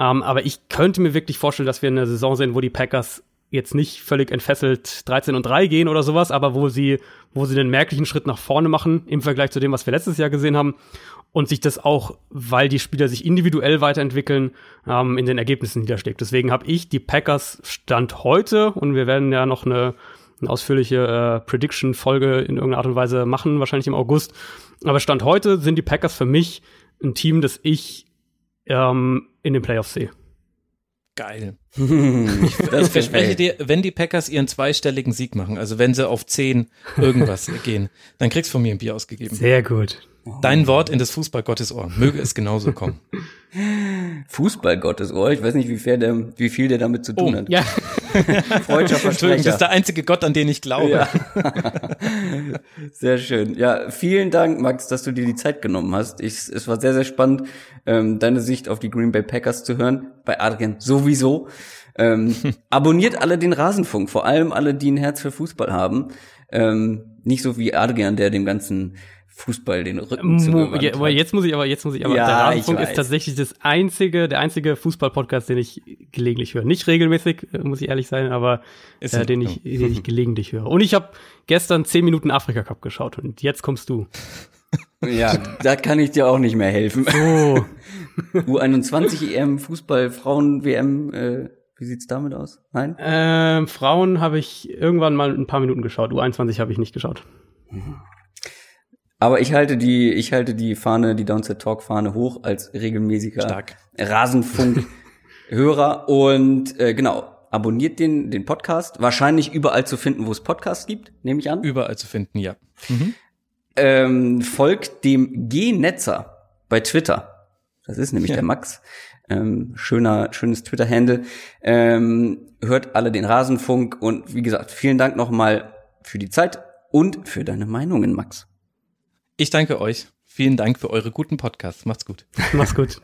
Ähm, aber ich könnte mir wirklich vorstellen, dass wir eine Saison sehen, wo die Packers jetzt nicht völlig entfesselt 13 und 3 gehen oder sowas, aber wo sie, wo sie den merklichen Schritt nach vorne machen im Vergleich zu dem, was wir letztes Jahr gesehen haben. Und sich das auch, weil die Spieler sich individuell weiterentwickeln, ähm, in den Ergebnissen niederschlägt. Deswegen habe ich die Packers Stand heute und wir werden ja noch eine, eine ausführliche äh, Prediction-Folge in irgendeiner Art und Weise machen, wahrscheinlich im August. Aber Stand heute sind die Packers für mich ein Team, das ich ähm, in den Playoffs sehe. Geil. ich, ich verspreche dir, wenn die Packers ihren zweistelligen Sieg machen, also wenn sie auf zehn irgendwas gehen, dann kriegst du von mir ein Bier ausgegeben. Sehr gut. Dein Wort in das Fußballgottes Ohr. Möge es genauso kommen. Fußballgottes Ohr? Ich weiß nicht, wie viel der, wie viel der damit zu tun oh, hat. Ja. Freudscher Versprecher. Das ist der einzige Gott, an den ich glaube. Ja. Sehr schön. Ja, vielen Dank, Max, dass du dir die Zeit genommen hast. Ich, es war sehr, sehr spannend, ähm, deine Sicht auf die Green Bay Packers zu hören. Bei Adrian sowieso. Ähm, abonniert alle den Rasenfunk, vor allem alle, die ein Herz für Fußball haben. Ähm, nicht so wie Adrian, der dem ganzen Fußball den Rücken zugewandt ja, aber jetzt muss ich aber jetzt muss ich aber ja, der Rasenfunk ist tatsächlich das einzige der einzige Fußball-Podcast, den ich gelegentlich höre. Nicht regelmäßig, muss ich ehrlich sein, aber äh, den ich den ich gelegentlich höre. Und ich habe gestern zehn Minuten Afrika Cup geschaut und jetzt kommst du. Ja, da kann ich dir auch nicht mehr helfen. So. U21 EM Fußball Frauen WM äh, wie sieht's damit aus? Nein? Ähm, Frauen habe ich irgendwann mal ein paar Minuten geschaut. U21 habe ich nicht geschaut. Mhm. Aber ich halte die, ich halte die Fahne, die Downset Talk Fahne hoch als regelmäßiger Stark. Rasenfunk-Hörer und äh, genau. Abonniert den, den Podcast. Wahrscheinlich überall zu finden, wo es Podcasts gibt, nehme ich an. Überall zu finden, ja. Mhm. Ähm, folgt dem G-Netzer bei Twitter. Das ist nämlich ja. der Max. Ähm, schöner, schönes Twitter-Handle. Ähm, hört alle den Rasenfunk und wie gesagt, vielen Dank nochmal für die Zeit und für deine Meinungen, Max. Ich danke euch. Vielen Dank für eure guten Podcasts. Macht's gut. Macht's gut.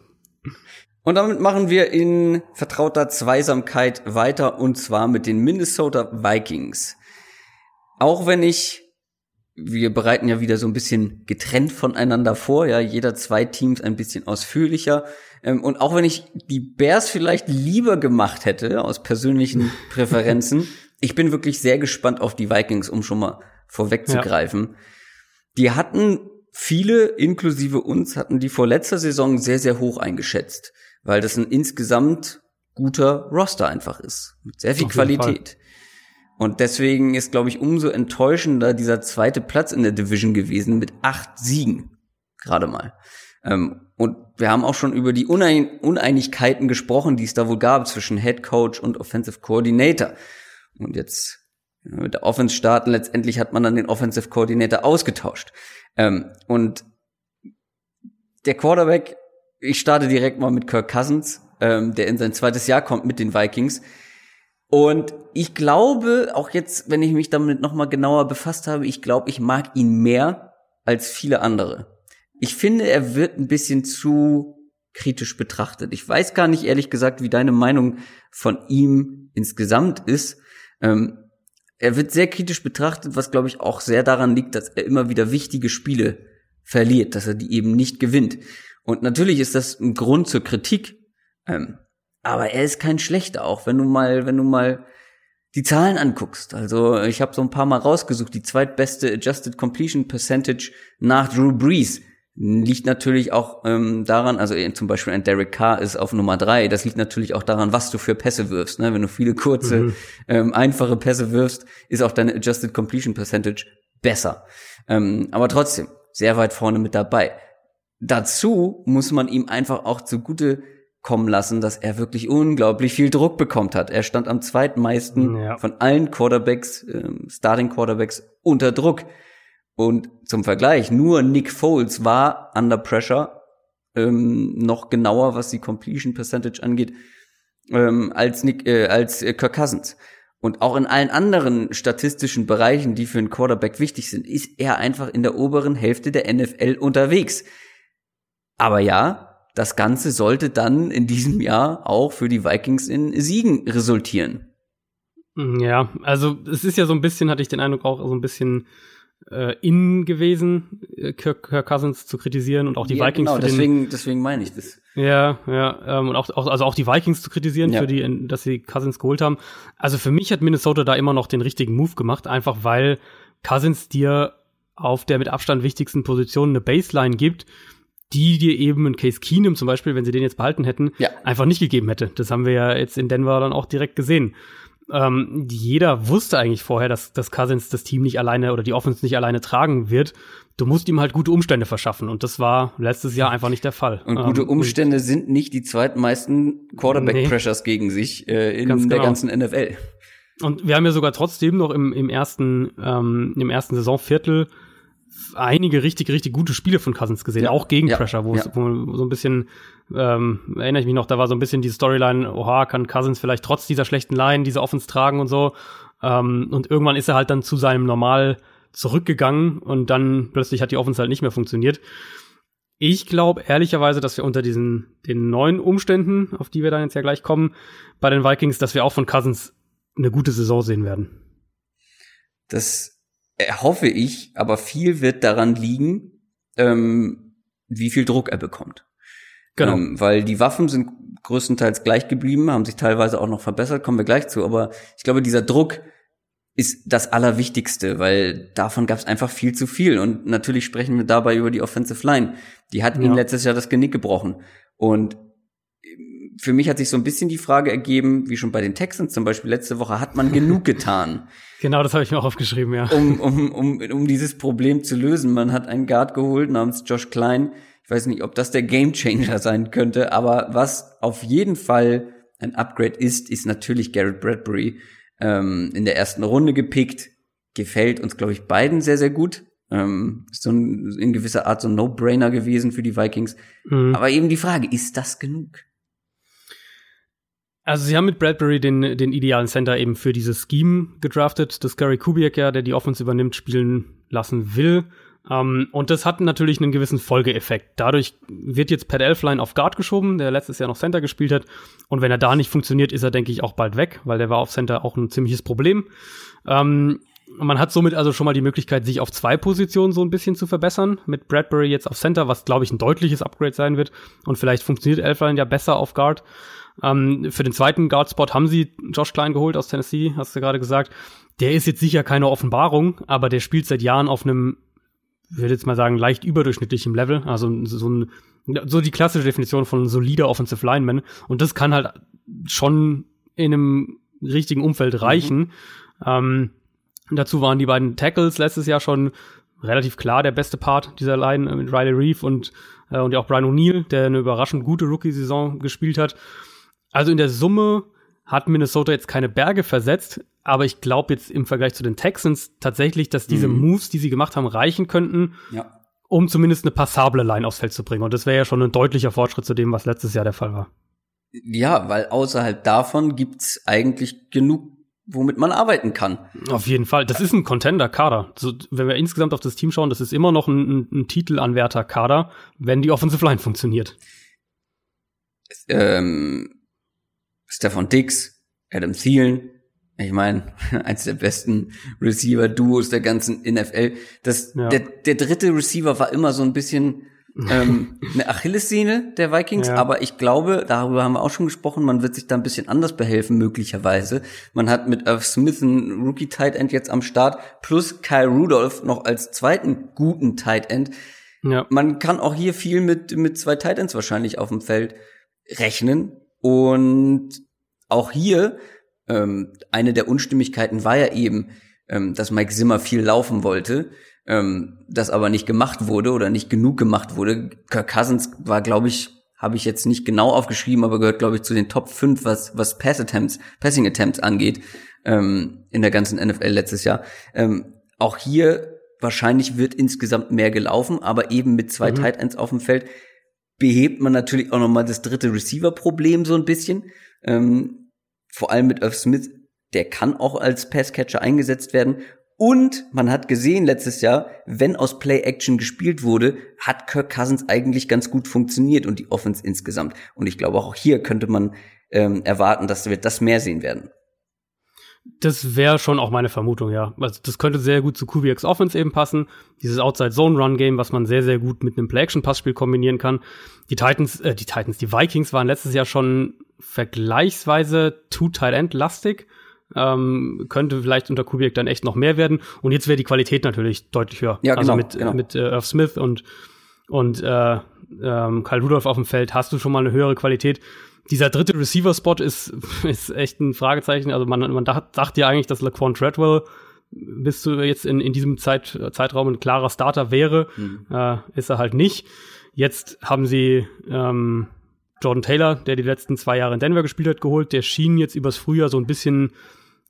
Und damit machen wir in vertrauter Zweisamkeit weiter und zwar mit den Minnesota Vikings. Auch wenn ich, wir bereiten ja wieder so ein bisschen getrennt voneinander vor, ja, jeder zwei Teams ein bisschen ausführlicher. Ähm, und auch wenn ich die Bears vielleicht lieber gemacht hätte, aus persönlichen Präferenzen, ich bin wirklich sehr gespannt auf die Vikings, um schon mal vorwegzugreifen. Ja die hatten viele, inklusive uns, hatten die vor letzter Saison sehr, sehr hoch eingeschätzt, weil das ein insgesamt guter Roster einfach ist, mit sehr viel Auf Qualität. Und deswegen ist, glaube ich, umso enttäuschender dieser zweite Platz in der Division gewesen mit acht Siegen, gerade mal. Ähm, und wir haben auch schon über die Unein Uneinigkeiten gesprochen, die es da wohl gab zwischen Head Coach und Offensive Coordinator. Und jetzt mit der Offense starten. Letztendlich hat man dann den Offensive Coordinator ausgetauscht. Ähm, und der Quarterback, ich starte direkt mal mit Kirk Cousins, ähm, der in sein zweites Jahr kommt mit den Vikings. Und ich glaube, auch jetzt, wenn ich mich damit nochmal genauer befasst habe, ich glaube, ich mag ihn mehr als viele andere. Ich finde, er wird ein bisschen zu kritisch betrachtet. Ich weiß gar nicht, ehrlich gesagt, wie deine Meinung von ihm insgesamt ist. Ähm, er wird sehr kritisch betrachtet, was glaube ich auch sehr daran liegt, dass er immer wieder wichtige Spiele verliert, dass er die eben nicht gewinnt. Und natürlich ist das ein Grund zur Kritik, ähm, aber er ist kein schlechter, auch wenn du mal, wenn du mal die Zahlen anguckst. Also ich habe so ein paar Mal rausgesucht, die zweitbeste Adjusted Completion Percentage nach Drew Brees liegt natürlich auch ähm, daran, also zum Beispiel ein Derek Carr ist auf Nummer drei, das liegt natürlich auch daran, was du für Pässe wirfst. Ne? Wenn du viele kurze, mhm. ähm, einfache Pässe wirfst, ist auch deine Adjusted Completion Percentage besser. Ähm, aber trotzdem, sehr weit vorne mit dabei. Dazu muss man ihm einfach auch zugute kommen lassen, dass er wirklich unglaublich viel Druck bekommt hat. Er stand am zweitmeisten ja. von allen Quarterbacks, ähm, Starting Quarterbacks unter Druck. Und zum Vergleich, nur Nick Foles war under pressure, ähm, noch genauer, was die Completion Percentage angeht, ähm, als Nick, äh, als äh, Kirk Cousins. Und auch in allen anderen statistischen Bereichen, die für einen Quarterback wichtig sind, ist er einfach in der oberen Hälfte der NFL unterwegs. Aber ja, das Ganze sollte dann in diesem Jahr auch für die Vikings in Siegen resultieren. Ja, also es ist ja so ein bisschen, hatte ich den Eindruck auch so ein bisschen äh, in gewesen, äh, Kirk, Kirk Cousins zu kritisieren und auch die ja, Vikings. Genau, deswegen, deswegen meine ich das. Ja, ja, ähm, und auch, auch, also auch die Vikings zu kritisieren, Ja. für die, dass sie Cousins geholt haben. Also für mich hat Minnesota da immer noch den richtigen Move gemacht, einfach weil Cousins dir auf der mit Abstand wichtigsten Position eine Baseline gibt, die dir eben ein Case Keenum zum Beispiel, wenn sie den jetzt behalten hätten, Ja. einfach nicht gegeben hätte. Das haben wir ja jetzt in Denver dann auch direkt gesehen. Ähm, jeder wusste eigentlich vorher, dass, dass Cousins das Team nicht alleine oder die Offense nicht alleine tragen wird. Du musst ihm halt gute Umstände verschaffen und das war letztes Jahr einfach nicht der Fall. Und gute Ähm, Umstände sind nicht die zweitmeisten Quarterback-Pressures gegen sich äh, in Ganz der genau. ganzen NFL. Und wir haben ja sogar trotzdem noch im, im ersten, ähm, im ersten Saisonviertel einige richtig, richtig gute Spiele von Cousins gesehen, Ja. auch gegen Ja. Pressure, wo, es, Ja. wo so ein bisschen, ähm, erinnere ich mich noch, da war so ein bisschen die Storyline, oha, kann Cousins vielleicht trotz dieser schlechten Line diese Offense tragen und so. Ähm, und irgendwann ist er halt dann zu seinem Normal zurückgegangen und dann plötzlich hat die Offense halt nicht mehr funktioniert. Ich glaube ehrlicherweise, dass wir unter diesen den neuen Umständen, auf die wir dann jetzt ja gleich kommen, bei den Vikings, dass wir auch von Cousins eine gute Saison sehen werden. Das hoffe ich, aber viel wird daran liegen, ähm, wie viel Druck er bekommt. Genau. Ähm, weil die Waffen sind größtenteils gleich geblieben, haben sich teilweise auch noch verbessert, kommen wir gleich zu. Aber ich glaube, dieser Druck ist das Allerwichtigste, weil davon gab es einfach viel zu viel. Und natürlich sprechen wir dabei über die Offensive Line. Die hat ihm Ja. letztes Jahr das Genick gebrochen. Und für mich hat sich so ein bisschen die Frage ergeben, wie schon bei den Texans zum Beispiel letzte Woche, hat man genug getan? Genau, das habe ich mir auch aufgeschrieben, ja. um, um, um, um dieses Problem zu lösen. Man hat einen Guard geholt namens Josh Klein. Ich weiß nicht, ob das der Gamechanger sein könnte, aber was auf jeden Fall ein Upgrade ist, ist natürlich Garrett Bradbury ähm, in der ersten Runde gepickt. Gefällt uns, glaube ich, beiden sehr, sehr gut. Ähm, ist so ein, in gewisser Art so ein No-Brainer gewesen für die Vikings. Mhm. Aber eben die Frage, ist das genug? Also sie haben mit Bradbury den, den idealen Center eben für dieses Scheme gedraftet, das Gary Kubiak ja, der die Offense übernimmt, spielen lassen will. Ähm, und das hat natürlich einen gewissen Folgeeffekt. Dadurch wird jetzt Pat Elfline auf Guard geschoben, der letztes Jahr noch Center gespielt hat. Und wenn er da nicht funktioniert, ist er, denke ich, auch bald weg, weil der war auf Center auch ein ziemliches Problem. Ähm, man hat somit also schon mal die Möglichkeit, sich auf zwei Positionen so ein bisschen zu verbessern. Mit Bradbury jetzt auf Center, was, glaube ich, ein deutliches Upgrade sein wird. Und vielleicht funktioniert Elfline ja besser auf Guard. Ähm, für den zweiten Guard-Spot haben sie Josh Klein geholt aus Tennessee, hast du gerade gesagt. Der ist jetzt sicher keine Offenbarung, aber der spielt seit Jahren auf einem, ich würde jetzt mal sagen, leicht überdurchschnittlichem Level. Also so ein, so die klassische Definition von solider Offensive Lineman. Und das kann halt schon in einem richtigen Umfeld reichen. Ähm, dazu waren die beiden Tackles letztes Jahr schon relativ klar der beste Part dieser Line äh, mit Riley Reeve und, äh, und ja auch Brian O'Neill, der eine überraschend gute Rookie-Saison gespielt hat. Also in der Summe hat Minnesota jetzt keine Berge versetzt, aber ich glaube jetzt im Vergleich zu den Texans tatsächlich, dass diese Mhm. Moves, die sie gemacht haben, reichen könnten, Ja. um zumindest eine passable Line aufs Feld zu bringen. Und das wäre ja schon ein deutlicher Fortschritt zu dem, was letztes Jahr der Fall war. Ja, weil außerhalb davon gibt's eigentlich genug, womit man arbeiten kann. Auf jeden Fall. Das ist ein Contender-Kader. So, wenn wir insgesamt auf das Team schauen, das ist immer noch ein, ein, ein Titelanwärter-Kader, wenn die Offensive Line funktioniert. ähm, Stefan Dix, Adam Thielen, ich meine, eins der besten Receiver-Duos der ganzen NFL. Das, Ja. der, der dritte Receiver war immer so ein bisschen ähm, eine Achillessehne der Vikings, Ja. aber ich glaube, darüber haben wir auch schon gesprochen, man wird sich da ein bisschen anders behelfen, möglicherweise. Man hat mit Irv Smith einen Rookie-Tight End jetzt am Start, plus Kyle Rudolph noch als zweiten guten Tight End Ja. man kann auch hier viel mit, mit zwei Titans wahrscheinlich auf dem Feld rechnen. Und auch hier, ähm, eine der Unstimmigkeiten war ja eben, ähm, dass Mike Zimmer viel laufen wollte, ähm, das aber nicht gemacht wurde oder nicht genug gemacht wurde. Kirk Cousins war, glaube ich, habe ich jetzt nicht genau aufgeschrieben, aber gehört, glaube ich, zu den Top 5, was, was Pass Attempts, Passing Attempts angeht, ähm, in der ganzen NFL letztes Jahr. Ähm, auch hier wahrscheinlich wird insgesamt mehr gelaufen, aber eben mit zwei Mhm. Tight Ends auf dem Feld behebt man natürlich auch nochmal das dritte Receiver-Problem so ein bisschen. Ähm, vor allem mit Irv Smith, der kann auch als Passcatcher eingesetzt werden. Und man hat gesehen letztes Jahr, wenn aus Play-Action gespielt wurde, hat Kirk Cousins eigentlich ganz gut funktioniert und die Offense insgesamt. Und ich glaube, auch hier könnte man ähm, erwarten, dass wir das mehr sehen werden. Das wäre schon auch meine Vermutung, ja. Also das könnte sehr gut zu Kubiaks Offense eben passen. Dieses Outside-Zone-Run-Game, was man sehr, sehr gut mit einem Play-Action-Passspiel kombinieren kann. Die Titans, äh, die Titans, die Vikings waren letztes Jahr schon vergleichsweise Two-Tight-End-lastig. Ähm, könnte vielleicht unter Kubiak dann echt noch mehr werden. Und jetzt wäre die Qualität natürlich deutlich höher. Ja, also genau, mit, genau. mit äh, Irv Smith und, und äh, ähm, Kyle Rudolph auf dem Feld hast du schon mal eine höhere Qualität. Dieser dritte Receiver-Spot ist, ist echt ein Fragezeichen. Also man, man dacht, dachte ja eigentlich, dass Laquan Treadwell bis zu jetzt in, in diesem Zeit, Zeitraum ein klarer Starter wäre. Mhm. Äh, ist er halt nicht. Jetzt haben sie ähm, Jordan Taylor, der die letzten zwei Jahre in Denver gespielt hat, geholt. Der schien jetzt übers Frühjahr so ein bisschen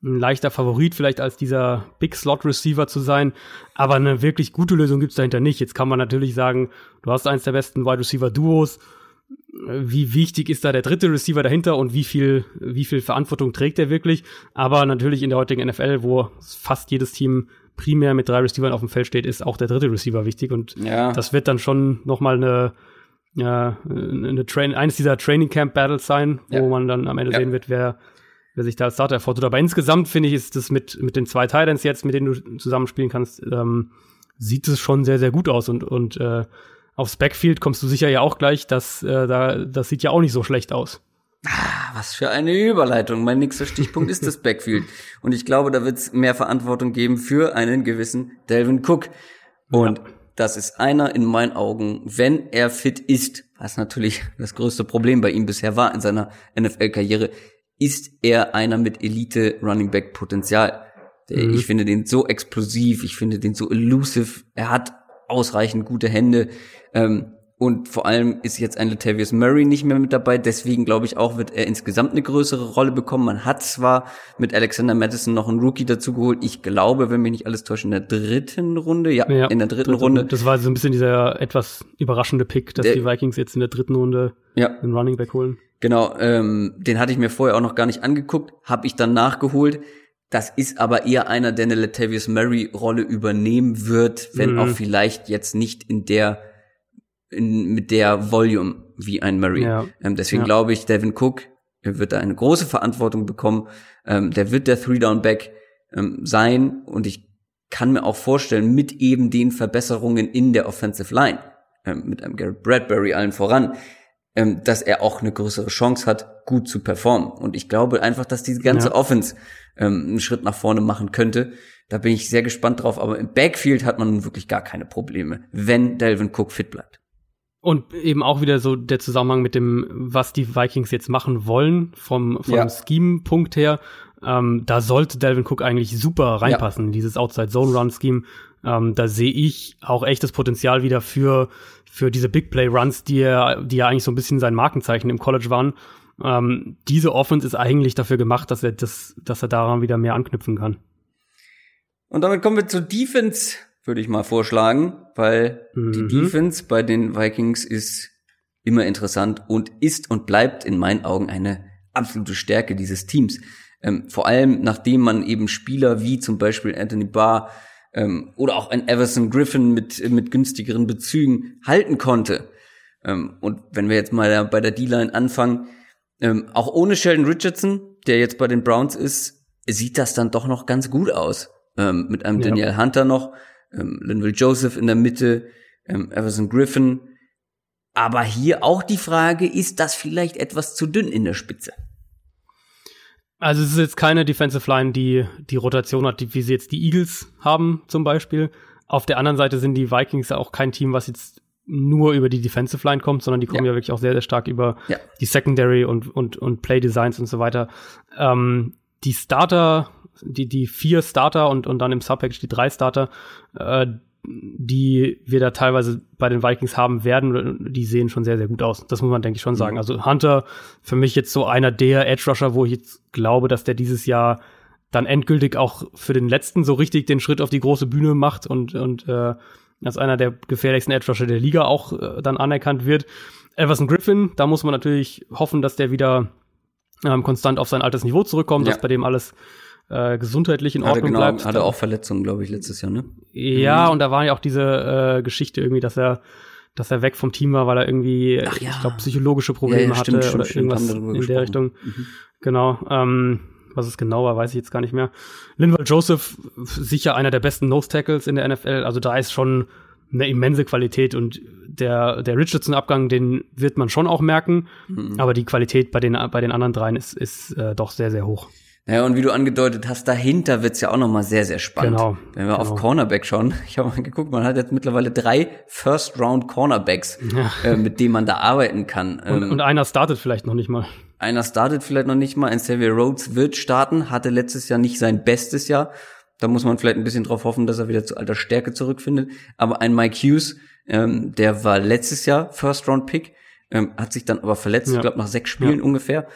ein leichter Favorit vielleicht als dieser Big Slot Receiver zu sein, aber eine wirklich gute Lösung gibt's dahinter nicht. Jetzt kann man natürlich sagen, du hast eins der besten Wide Receiver Duos. Wie wichtig ist da der dritte Receiver dahinter und wie viel, wie viel Verantwortung trägt er wirklich? Aber natürlich in der heutigen NFL, wo fast jedes Team primär mit drei Receivern auf dem Feld steht, ist auch der dritte Receiver wichtig und Ja. das wird dann schon noch mal eine, ja, eine Train eines dieser Training Camp Battles sein, wo Ja. man dann am Ende Ja. sehen wird, wer wer sich da als Starter hervortut. Aber insgesamt finde ich, ist das mit, mit den zwei Titans jetzt, mit denen du zusammenspielen kannst, ähm, sieht es schon sehr, sehr gut aus. Und, und äh, aufs Backfield kommst du sicher ja auch gleich, dass äh, da, das sieht ja auch nicht so schlecht aus. Ah, Was für eine Überleitung. Mein nächster Stichpunkt ist das Backfield. Und ich glaube, da wird es mehr Verantwortung geben für einen gewissen Delvin Cook. Und das ist einer in meinen Augen, wenn er fit ist, was natürlich das größte Problem bei ihm bisher war in seiner NFL-Karriere, ist er einer mit Elite Running Back Potenzial. Der- Mhm. Ich finde den so explosiv, ich finde den so elusive, er hat ausreichend gute Hände. Ähm, und vor allem ist jetzt ein Latavius Murray nicht mehr mit dabei, deswegen glaube ich auch, wird er insgesamt eine größere Rolle bekommen. Man hat zwar mit Alexander Madison noch einen Rookie dazu geholt, ich glaube, wenn mich nicht alles täuscht, in der dritten Runde, ja, in der dritten Runde. Das war so ein bisschen dieser etwas überraschende Pick, dass Der- die Vikings jetzt in der dritten Runde Ja, einen Running Back holen. Genau, ähm, den hatte ich mir vorher auch noch gar nicht angeguckt, habe ich dann nachgeholt. Das ist aber eher einer, der eine Latavius Murray-Rolle übernehmen wird, wenn Mhm. auch vielleicht jetzt nicht in der, in, mit der Volume wie ein Murray. Ja. Ähm, deswegen Ja. glaube ich, Devin Cook wird da eine große Verantwortung bekommen. Ähm, der wird der Three-Down-Back ähm, sein und ich kann mir auch vorstellen, mit eben den Verbesserungen in der Offensive Line, ähm, mit einem Garrett Bradbury allen voran, ähm, dass er auch eine größere Chance hat, gut zu performen. Und ich glaube einfach, dass diese ganze Ja. Offense ähm, einen Schritt nach vorne machen könnte. Da bin ich sehr gespannt drauf. Aber im Backfield hat man nun wirklich gar keine Probleme, wenn Delvin Cook fit bleibt. Und eben auch wieder so der Zusammenhang mit dem, was die Vikings jetzt machen wollen, vom, vom Ja. Scheme-Punkt her. Ähm, da sollte Delvin Cook eigentlich super reinpassen, in dieses Outside-Zone-Run-Scheme. Ähm, da sehe ich auch echtes Potenzial wieder für, für diese Big-Play-Runs, die er, die ja eigentlich so ein bisschen sein Markenzeichen im College waren. Ähm, diese Offense ist eigentlich dafür gemacht, dass er das, dass er daran wieder mehr anknüpfen kann. Und damit kommen wir zur Defense, würde ich mal vorschlagen, weil die Mhm. Defense bei den Vikings ist immer interessant und ist und bleibt in meinen Augen eine absolute Stärke dieses Teams. Ähm, vor allem nachdem man eben Spieler wie zum Beispiel Anthony Barr ähm, oder auch ein Everson Griffin mit, mit günstigeren Bezügen halten konnte. Ähm, und wenn wir jetzt mal bei der D-Line anfangen, ähm, auch ohne Sheldon Richardson, der jetzt bei den Browns ist, sieht das dann doch noch ganz gut aus. Ähm, mit einem Ja. Daniel Hunter noch, ähm, Linville Joseph in der Mitte, ähm, Everson Griffin. Aber hier auch die Frage, ist das vielleicht etwas zu dünn in der Spitze? Also es ist jetzt keine Defensive Line, die die Rotation hat, die, wie sie jetzt die Eagles haben zum Beispiel. Auf der anderen Seite sind die Vikings ja auch kein Team, was jetzt nur über die Defensive Line kommt, sondern die kommen ja, Ja. wirklich auch sehr, sehr stark über Ja. die Secondary und, und, und Play Designs und so weiter. Ähm, die Starter, die, die vier Starter und, und dann im Subpackage die drei Starter, äh, die wir da teilweise bei den Vikings haben werden, die sehen schon sehr, sehr gut aus. Das muss man, denke ich, schon sagen. Also Hunter für mich jetzt so einer der Edge Rusher, wo ich jetzt glaube, dass der dieses Jahr dann endgültig auch für den letzten so richtig den Schritt auf die große Bühne macht und, und äh, als einer der gefährlichsten Edge Rusher der Liga auch äh, dann anerkannt wird. Everson Griffin, da muss man natürlich hoffen, dass der wieder ähm, konstant auf sein altes Niveau zurückkommt, Ja. dass bei dem alles äh, gesundheitlich in Hatte Ordnung genau, bleibt. hatte auch Verletzungen, glaube ich, letztes Jahr, ne? Ja, und da war ja auch diese äh, Geschichte irgendwie, dass er, dass er weg vom Team war, weil er irgendwie, Ach ja. ich glaube, psychologische Probleme Ja, ja, stimmt, hatte stimmt, oder stimmt, irgendwas in der gesprochen. Richtung. Genau. Ähm, was es genau war, weiß ich jetzt gar nicht mehr. Linval Joseph, sicher einer der besten Nose-Tackles in der NFL. Also da ist schon eine immense Qualität und der, der Richardson-Abgang, den wird man schon auch merken. Mhm. Aber die Qualität bei den, bei den anderen dreien ist, ist äh, doch sehr, sehr hoch. Ja, und wie du angedeutet hast, dahinter wird's ja auch noch mal sehr, sehr spannend. Genau. Wenn wir genau. auf Cornerback schauen, ich habe mal geguckt, man hat jetzt mittlerweile drei First-Round-Cornerbacks, ja. äh, mit denen man da arbeiten kann. Und, ähm, und einer startet vielleicht noch nicht mal. Einer startet vielleicht noch nicht mal. Ein Xavier Rhodes wird starten, hatte letztes Jahr nicht sein bestes Jahr. Da muss man vielleicht ein bisschen drauf hoffen, dass er wieder zu alter Stärke zurückfindet. Aber ein Mike Hughes, ähm, der war letztes Jahr First-Round-Pick, ähm, hat sich dann aber verletzt, ja. ich glaube nach sechs Spielen ja. ungefähr,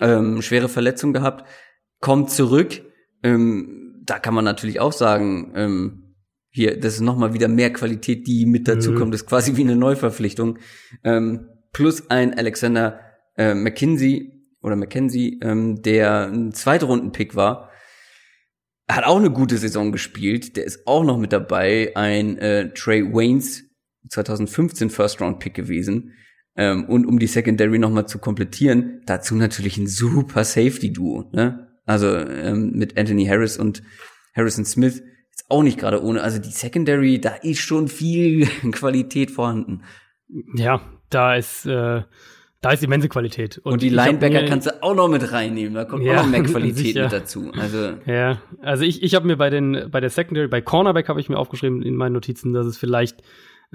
ähm, schwere Verletzung gehabt, kommt zurück. Ähm, da kann man natürlich auch sagen, ähm, hier, das ist nochmal wieder mehr Qualität, die mit dazu mhm. kommt. Das ist quasi wie eine Neuverpflichtung. Ähm, plus ein Alexander äh, McKinsey oder McKenzie, ähm, der ein Zweitrunden-Pick war, hat auch eine gute Saison gespielt. Der ist auch noch mit dabei. Ein äh, Trey Waynes, 2015 First-Round-Pick gewesen. Ähm, und um die Secondary nochmal zu komplettieren, dazu natürlich ein super Safety-Duo. Ne? Also ähm, mit Anthony Harris und Harrison Smith ist auch nicht gerade ohne. Also die Secondary, da ist schon viel Qualität vorhanden. Ja, da ist äh, da ist immense Qualität. Und, und die Linebacker mir, kannst du auch noch mit reinnehmen. Da kommt ja, auch noch mehr Qualität mit dazu. Also ja, also ich, ich habe mir bei den bei der Secondary, bei Cornerback habe ich mir aufgeschrieben in meinen Notizen, dass es vielleicht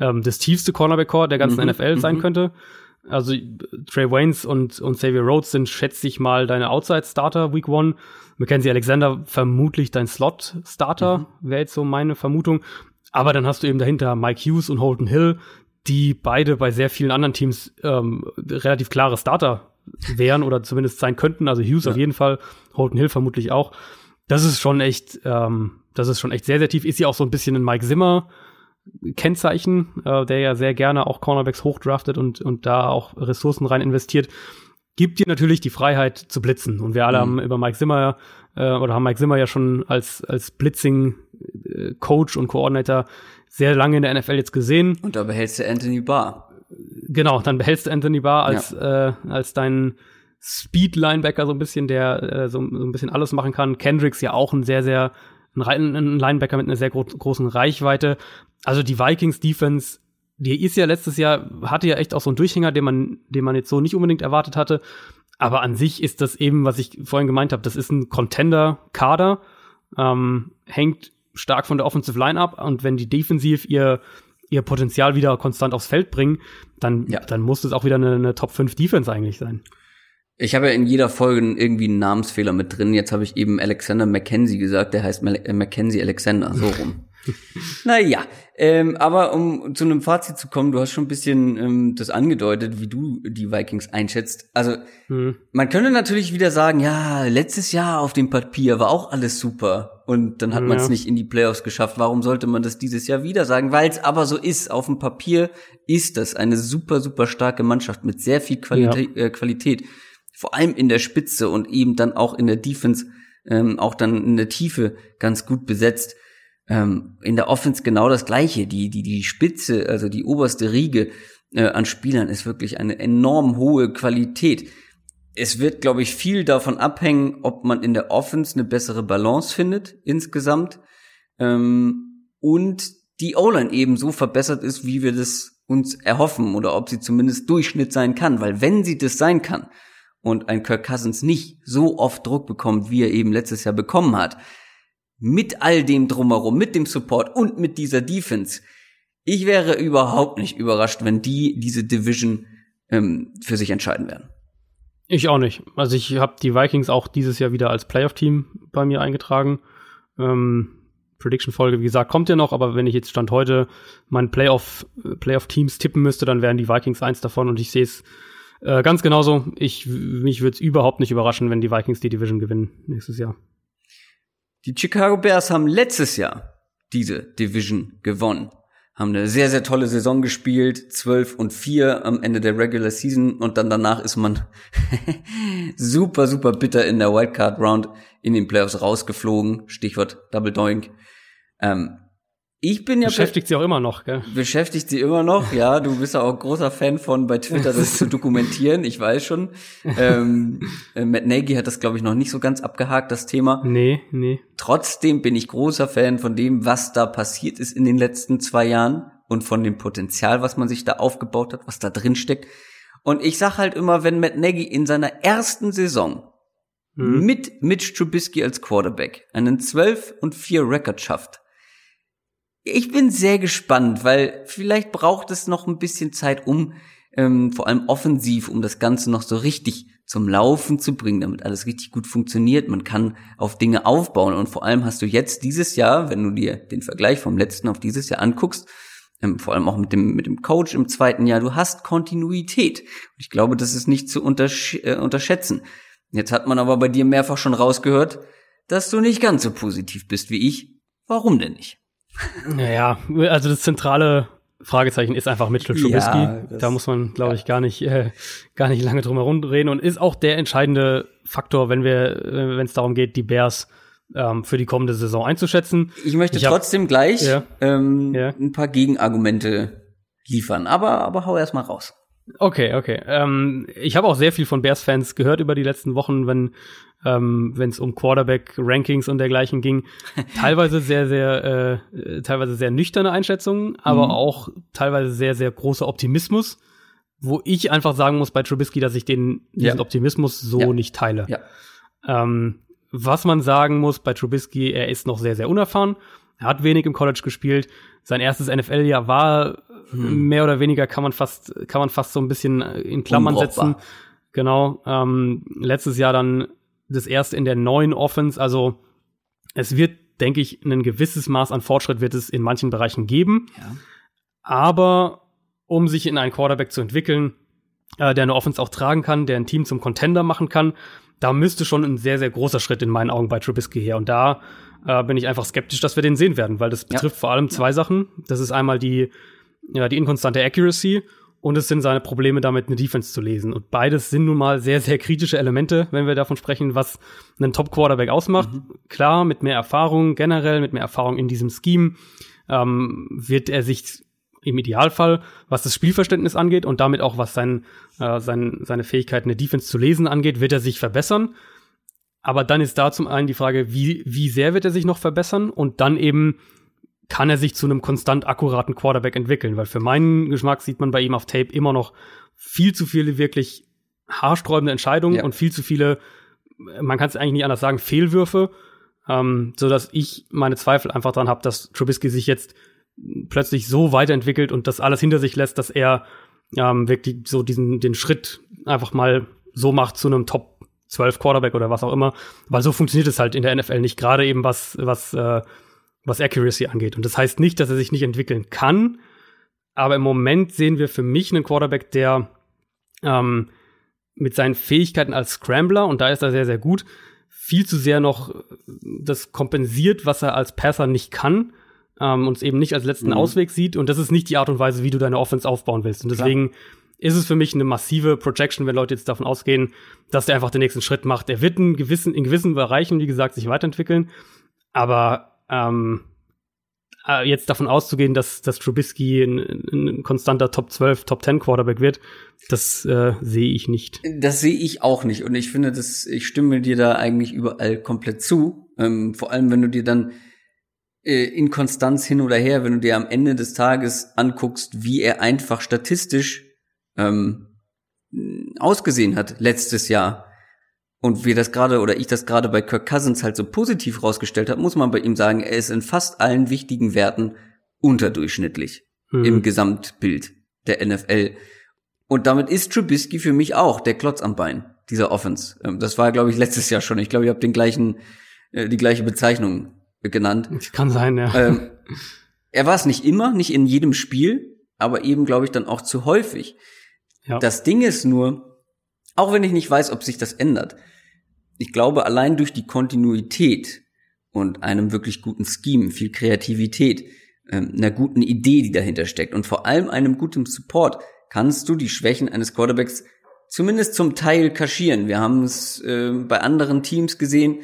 ähm, das tiefste Cornerback-Core der ganzen mhm, NFL sein mhm. könnte. Also Trey Waynes und, und Xavier Rhodes sind, schätze ich mal, deine Outside-Starter Week One. Mackenzie Alexander vermutlich dein Slot-Starter, mhm. wäre jetzt so meine Vermutung. Aber dann hast du eben dahinter Mike Hughes und Holden Hill, die beide bei sehr vielen anderen Teams ähm, relativ klare Starter wären oder zumindest sein könnten. Also Hughes ja. auf jeden Fall, Holden Hill vermutlich auch. Das ist schon echt, ähm, das ist schon echt sehr, sehr tief. Ist ja auch so ein bisschen ein Mike Zimmer Kennzeichen, äh, der ja sehr gerne auch Cornerbacks hochdraftet und, und da auch Ressourcen rein investiert. Gibt dir natürlich die Freiheit zu blitzen. Und wir alle mhm. haben über Mike Zimmer äh, oder haben Mike Zimmer ja schon als, als Blitzing-Coach äh, und Coordinator sehr lange in der NFL jetzt gesehen. Und da behältst du Anthony Barr. Genau, dann behältst du Anthony Barr als, ja. äh, als deinen Speed-Linebacker so ein bisschen, der äh, so, so ein bisschen alles machen kann. Kendricks ja auch ein sehr, sehr ein, ein Linebacker mit einer sehr gro großen Reichweite. Also die Vikings Defense, die ist ja letztes Jahr, hatte ja echt auch so einen Durchhänger, den man, den man jetzt so nicht unbedingt erwartet hatte. Aber an sich ist das eben, was ich vorhin gemeint habe, das ist ein Contender-Kader, ähm, hängt stark von der Offensive Line ab und wenn die Defensiv ihr ihr Potenzial wieder konstant aufs Feld bringen, dann, ja. dann muss es auch wieder eine, eine Top 5 Defense eigentlich sein. Ich habe ja in jeder Folge irgendwie einen Namensfehler mit drin. Jetzt habe ich eben Alexander McKenzie gesagt, der heißt äh, Mackenzie Alexander, so rum. naja, ähm, aber um zu einem Fazit zu kommen, du hast schon ein bisschen ähm, das angedeutet, wie du die Vikings einschätzt. Also hm. man könnte natürlich wieder sagen, ja, letztes Jahr auf dem Papier war auch alles super und dann hat man es nicht in die Playoffs geschafft. Warum sollte man das dieses Jahr wieder sagen? Weil es aber so ist. Auf dem Papier ist das eine super, super starke Mannschaft mit sehr viel Qualität. Ja. Äh, Qualität vor allem in der Spitze und eben dann auch in der Defense, ähm, auch dann in der Tiefe ganz gut besetzt. Ähm, in der Offense genau das Gleiche. Die, die, die Spitze, also die oberste Riege äh, an Spielern ist wirklich eine enorm hohe Qualität. Es wird, glaube ich, viel davon abhängen, ob man in der Offense eine bessere Balance findet insgesamt ähm, und die O-Line eben so verbessert ist, wie wir das uns erhoffen oder ob sie zumindest Durchschnitt sein kann. Weil wenn sie das sein kann, und ein Kirk Cousins nicht so oft Druck bekommt, wie er eben letztes Jahr bekommen hat, mit all dem drumherum, mit dem Support und mit dieser Defense, ich wäre überhaupt nicht überrascht, wenn die diese Division ähm, für sich entscheiden werden. Ich auch nicht. Also ich habe die Vikings auch dieses Jahr wieder als Playoff-Team bei mir eingetragen. Ähm, Prediction-Folge, wie gesagt, kommt ja noch, aber wenn ich jetzt Stand heute mein Playoff, Playoff-Teams tippen müsste, dann wären die Vikings eins davon und ich sehe es äh, ganz genauso. Ich, mich würde es überhaupt nicht überraschen, wenn die Vikings die Division gewinnen nächstes Jahr. Die Chicago Bears haben letztes Jahr diese Division gewonnen. Haben eine sehr, sehr tolle Saison gespielt. 12 und 4 am Ende der Regular Season. Und dann danach ist man super, super bitter in der Wildcard Round in den Playoffs rausgeflogen. Stichwort Double Doink. Ähm, Ich bin ja beschäftigt sie auch immer noch, gell? Beschäftigt sie immer noch, ja. Du bist ja auch großer Fan von bei Twitter das zu dokumentieren. Ich weiß schon. Ähm, äh, Matt Nagy hat das glaube ich noch nicht so ganz abgehakt das Thema. Nee, nee. Trotzdem bin ich großer Fan von dem, was da passiert ist in den letzten zwei Jahren und von dem Potenzial, was man sich da aufgebaut hat, was da drin steckt. Und ich sag halt immer, wenn Matt Nagy in seiner ersten Saison mhm. mit Mitch Trubisky als Quarterback einen 12 und 4 Record schafft, ich bin sehr gespannt, weil vielleicht braucht es noch ein bisschen Zeit, um ähm, vor allem offensiv, um das Ganze noch so richtig zum Laufen zu bringen, damit alles richtig gut funktioniert. Man kann auf Dinge aufbauen und vor allem hast du jetzt dieses Jahr, wenn du dir den Vergleich vom letzten auf dieses Jahr anguckst, ähm, vor allem auch mit dem mit dem Coach im zweiten Jahr, du hast Kontinuität. Ich glaube, das ist nicht zu untersch äh, unterschätzen. Jetzt hat man aber bei dir mehrfach schon rausgehört, dass du nicht ganz so positiv bist wie ich. Warum denn nicht? Naja, also das zentrale Fragezeichen ist einfach Mitchell Trubisky. Ja, da muss man, glaube ich, gar nicht, äh, gar nicht lange drum herum reden und ist auch der entscheidende Faktor, wenn wir, äh, wenn es darum geht, die Bears ähm, für die kommende Saison einzuschätzen. Ich möchte ich trotzdem hab, gleich ja, ähm, ein paar Gegenargumente liefern, aber aber hau erst mal raus. Okay, okay. Ähm, ich habe auch sehr viel von Bears-Fans gehört über die letzten Wochen, wenn ähm, wenn es um Quarterback-Rankings und dergleichen ging. teilweise sehr, sehr, äh, teilweise sehr nüchterne Einschätzungen, aber mhm. auch teilweise sehr, sehr großer Optimismus, wo ich einfach sagen muss bei Trubisky, dass ich den diesen ja. Optimismus so ja. nicht teile. Ja. Ähm, was man sagen muss bei Trubisky, er ist noch sehr, sehr unerfahren. Er hat wenig im College gespielt. Sein erstes NFL-Jahr war hm. mehr oder weniger kann man fast, kann man fast so ein bisschen in Klammern setzen. Genau. Ähm, letztes Jahr dann das erste in der neuen Offense. Also es wird, denke ich, ein gewisses Maß an Fortschritt wird es in manchen Bereichen geben. Ja. Aber um sich in einen Quarterback zu entwickeln, äh, der eine Offense auch tragen kann, der ein Team zum Contender machen kann, da müsste schon ein sehr, sehr großer Schritt in meinen Augen bei Trubisky her. Und da äh, bin ich einfach skeptisch, dass wir den sehen werden, weil das betrifft ja. vor allem zwei ja. Sachen. Das ist einmal die, ja, die inkonstante Accuracy und es sind seine Probleme damit, eine Defense zu lesen. Und beides sind nun mal sehr, sehr kritische Elemente, wenn wir davon sprechen, was einen Top-Quarterback ausmacht. Mhm. Klar, mit mehr Erfahrung generell, mit mehr Erfahrung in diesem Scheme, ähm, wird er sich im Idealfall, was das Spielverständnis angeht und damit auch was sein, äh, sein, seine Fähigkeit, eine Defense zu lesen angeht, wird er sich verbessern. Aber dann ist da zum einen die Frage, wie, wie sehr wird er sich noch verbessern und dann eben, kann er sich zu einem konstant akkuraten Quarterback entwickeln, weil für meinen Geschmack sieht man bei ihm auf Tape immer noch viel zu viele wirklich haarsträubende Entscheidungen ja. und viel zu viele, man kann es eigentlich nicht anders sagen, Fehlwürfe, ähm, so dass ich meine Zweifel einfach dran habe, dass Trubisky sich jetzt plötzlich so weiterentwickelt und das alles hinter sich lässt, dass er ähm, wirklich so diesen den Schritt einfach mal so macht zu einem Top 12 Quarterback oder was auch immer, weil so funktioniert es halt in der NFL nicht, gerade eben was was äh, was Accuracy angeht. Und das heißt nicht, dass er sich nicht entwickeln kann, aber im Moment sehen wir für mich einen Quarterback, der ähm, mit seinen Fähigkeiten als Scrambler, und da ist er sehr, sehr gut, viel zu sehr noch das kompensiert, was er als Passer nicht kann ähm, und es eben nicht als letzten mhm. Ausweg sieht. Und das ist nicht die Art und Weise, wie du deine Offense aufbauen willst. Und deswegen Klar. ist es für mich eine massive Projection, wenn Leute jetzt davon ausgehen, dass der einfach den nächsten Schritt macht. Er wird in gewissen, in gewissen Bereichen, wie gesagt, sich weiterentwickeln. Aber ähm, äh, jetzt davon auszugehen, dass, dass Trubisky ein, ein konstanter Top 12, Top 10 Quarterback wird, das äh, sehe ich nicht. Das sehe ich auch nicht. Und ich finde, dass ich stimme dir da eigentlich überall komplett zu. Ähm, vor allem, wenn du dir dann äh, in Konstanz hin oder her, wenn du dir am Ende des Tages anguckst, wie er einfach statistisch ähm, ausgesehen hat letztes Jahr und wir das gerade oder ich das gerade bei Kirk Cousins halt so positiv rausgestellt habe, muss man bei ihm sagen, er ist in fast allen wichtigen Werten unterdurchschnittlich mhm. im Gesamtbild der NFL. Und damit ist Trubisky für mich auch der Klotz am Bein dieser Offense. Ähm, das war, glaube ich, letztes Jahr schon. Ich glaube, ich habe den gleichen, äh, die gleiche Bezeichnung genannt. Das kann sein, ja. Ähm, er war es nicht immer, nicht in jedem Spiel, aber eben, glaube ich, dann auch zu häufig. Ja. Das Ding ist nur, auch wenn ich nicht weiß, ob sich das ändert. Ich glaube, allein durch die Kontinuität und einem wirklich guten Scheme, viel Kreativität, ähm, einer guten Idee, die dahinter steckt und vor allem einem guten Support, kannst du die Schwächen eines Quarterbacks zumindest zum Teil kaschieren. Wir haben es äh, bei anderen Teams gesehen,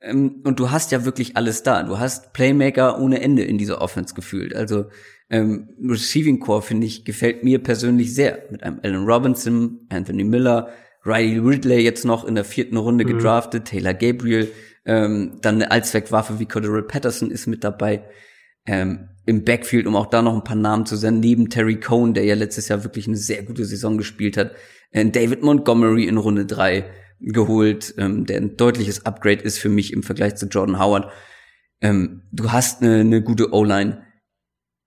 Ähm, und du hast ja wirklich alles da. Du hast Playmaker ohne Ende in dieser Offense gefühlt. Also ähm, Receiving Core finde ich gefällt mir persönlich sehr mit einem Allen Robinson, Anthony Miller, Riley Ridley jetzt noch in der vierten Runde mhm. gedraftet, Taylor Gabriel, ähm, dann eine Allzweckwaffe wie Cordero Patterson ist mit dabei. Ähm, Im Backfield, um auch da noch ein paar Namen zu senden, neben Terry Cohn, der ja letztes Jahr wirklich eine sehr gute Saison gespielt hat, äh, David Montgomery in Runde drei geholt, ähm, der ein deutliches Upgrade ist für mich im Vergleich zu Jordan Howard. Ähm, du hast eine, eine gute O-Line.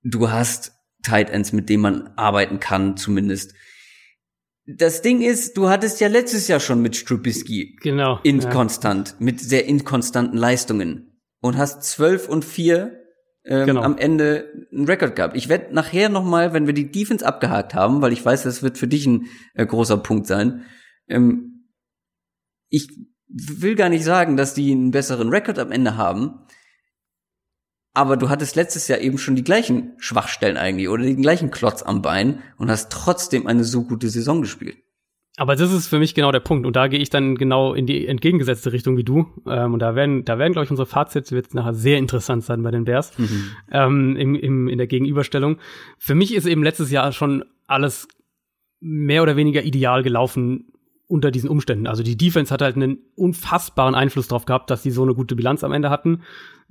Du hast Tight Ends, mit denen man arbeiten kann, zumindest. Das Ding ist, du hattest ja letztes Jahr schon mit Strubisky genau, inkonstant, ja. mit sehr inkonstanten Leistungen und hast zwölf und vier ähm, genau. am Ende einen Rekord gehabt. Ich werde nachher noch mal, wenn wir die Defense abgehakt haben, weil ich weiß, das wird für dich ein äh, großer Punkt sein. Ähm, ich will gar nicht sagen, dass die einen besseren Rekord am Ende haben, aber du hattest letztes Jahr eben schon die gleichen Schwachstellen eigentlich oder den gleichen Klotz am Bein und hast trotzdem eine so gute Saison gespielt. Aber das ist für mich genau der Punkt. Und da gehe ich dann genau in die entgegengesetzte Richtung wie du. Ähm, und da werden, da werden, glaube ich, unsere Fazits wird nachher sehr interessant sein bei den Bears mhm. ähm, im, im, in der Gegenüberstellung. Für mich ist eben letztes Jahr schon alles mehr oder weniger ideal gelaufen unter diesen Umständen. Also die Defense hat halt einen unfassbaren Einfluss darauf gehabt, dass die so eine gute Bilanz am Ende hatten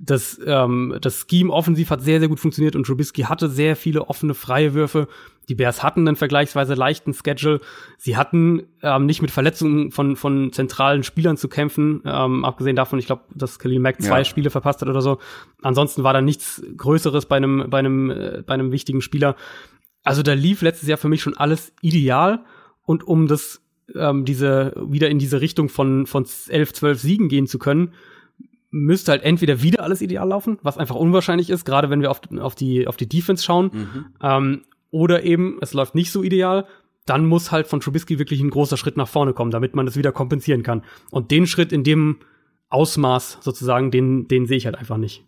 das, ähm, das Scheme offensiv hat sehr, sehr gut funktioniert und Trubisky hatte sehr viele offene freie Würfe. Die Bears hatten einen vergleichsweise leichten Schedule. Sie hatten ähm, nicht mit Verletzungen von, von zentralen Spielern zu kämpfen. Ähm, abgesehen davon, ich glaube, dass Khalil Mack zwei ja. Spiele verpasst hat oder so. Ansonsten war da nichts Größeres bei einem, bei einem, äh, bei einem wichtigen Spieler. Also da lief letztes Jahr für mich schon alles ideal. Und um das, ähm, diese, wieder in diese Richtung von, von 11, 12 Siegen gehen zu können, müsste halt entweder wieder alles ideal laufen, was einfach unwahrscheinlich ist, gerade wenn wir auf, auf, die, auf die Defense schauen, mhm. ähm, oder eben es läuft nicht so ideal, dann muss halt von Trubisky wirklich ein großer Schritt nach vorne kommen, damit man das wieder kompensieren kann. Und den Schritt in dem Ausmaß sozusagen, den, den sehe ich halt einfach nicht.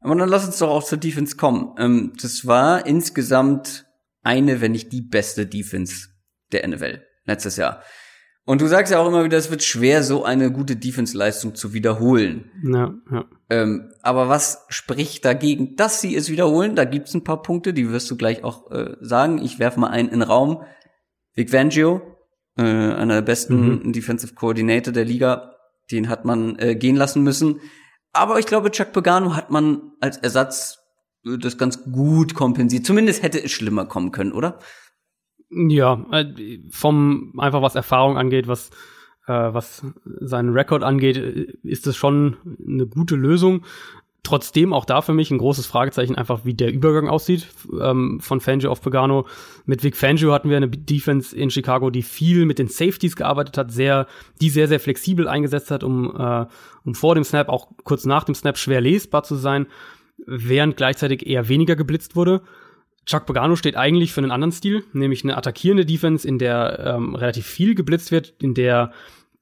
Aber dann lass uns doch auch zur Defense kommen. Ähm, das war insgesamt eine, wenn nicht die beste Defense der NFL letztes Jahr. Und du sagst ja auch immer wieder, es wird schwer, so eine gute Defense-Leistung zu wiederholen. Ja, ja. Ähm, aber was spricht dagegen, dass sie es wiederholen? Da gibt's ein paar Punkte, die wirst du gleich auch äh, sagen. Ich werfe mal einen in den Raum. Vic Vangio, äh, einer der besten mhm. Defensive Coordinator der Liga, den hat man äh, gehen lassen müssen. Aber ich glaube, Chuck Pagano hat man als Ersatz äh, das ganz gut kompensiert. Zumindest hätte es schlimmer kommen können, oder? Ja, äh, vom einfach was Erfahrung angeht, was äh, was seinen Rekord angeht, äh, ist es schon eine gute Lösung. Trotzdem auch da für mich ein großes Fragezeichen einfach, wie der Übergang aussieht ähm, von Fangio auf Pagano. Mit Vic Fangio hatten wir eine Defense in Chicago, die viel mit den Safeties gearbeitet hat, sehr, die sehr, sehr flexibel eingesetzt hat, um, äh, um vor dem Snap, auch kurz nach dem Snap schwer lesbar zu sein, während gleichzeitig eher weniger geblitzt wurde. Chuck Pagano steht eigentlich für einen anderen Stil, nämlich eine attackierende Defense, in der ähm, relativ viel geblitzt wird, in der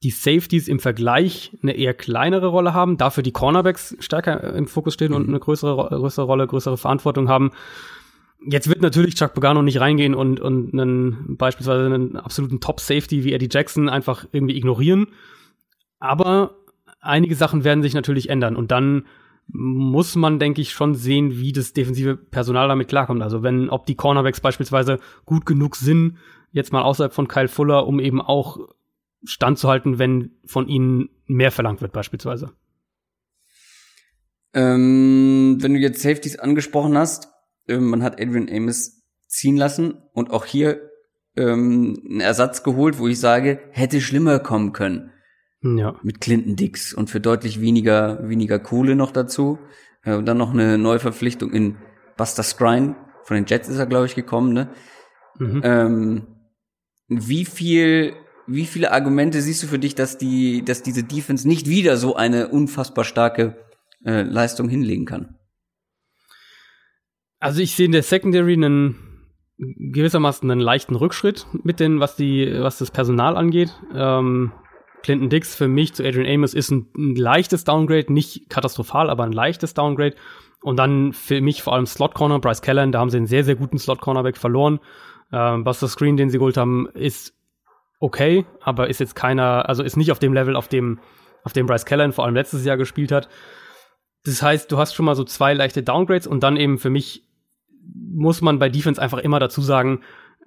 die Safeties im Vergleich eine eher kleinere Rolle haben, dafür die Cornerbacks stärker im Fokus stehen mhm. und eine größere, größere Rolle, größere Verantwortung haben. Jetzt wird natürlich Chuck Pagano nicht reingehen und, und einen, beispielsweise einen absoluten Top-Safety wie Eddie Jackson einfach irgendwie ignorieren. Aber einige Sachen werden sich natürlich ändern und dann muss man, denke ich, schon sehen, wie das defensive Personal damit klarkommt. Also wenn, ob die Cornerbacks beispielsweise gut genug sind, jetzt mal außerhalb von Kyle Fuller, um eben auch standzuhalten, wenn von ihnen mehr verlangt wird, beispielsweise. Ähm, wenn du jetzt Safeties angesprochen hast, äh, man hat Adrian Amos ziehen lassen und auch hier ähm, einen Ersatz geholt, wo ich sage, hätte schlimmer kommen können. Ja. Mit Clinton Dix und für deutlich weniger, weniger Kohle noch dazu. Äh, und dann noch eine Neuverpflichtung in Buster Skrine. Von den Jets ist er, glaube ich, gekommen, ne? Mhm. Ähm, wie viel, wie viele Argumente siehst du für dich, dass die, dass diese Defense nicht wieder so eine unfassbar starke äh, Leistung hinlegen kann? Also ich sehe in der Secondary einen gewissermaßen einen leichten Rückschritt mit den, was die, was das Personal angeht. Ähm, Clinton Dix für mich zu Adrian Amos ist ein, ein leichtes Downgrade, nicht katastrophal, aber ein leichtes Downgrade. Und dann für mich vor allem Slot Corner, Bryce Callan, da haben sie einen sehr, sehr guten Slot Cornerback verloren. Ähm, Buster Screen, den sie geholt haben, ist okay, aber ist jetzt keiner, also ist nicht auf dem Level, auf dem auf dem Bryce Callahan vor allem letztes Jahr gespielt hat. Das heißt, du hast schon mal so zwei leichte Downgrades und dann eben für mich muss man bei Defense einfach immer dazu sagen,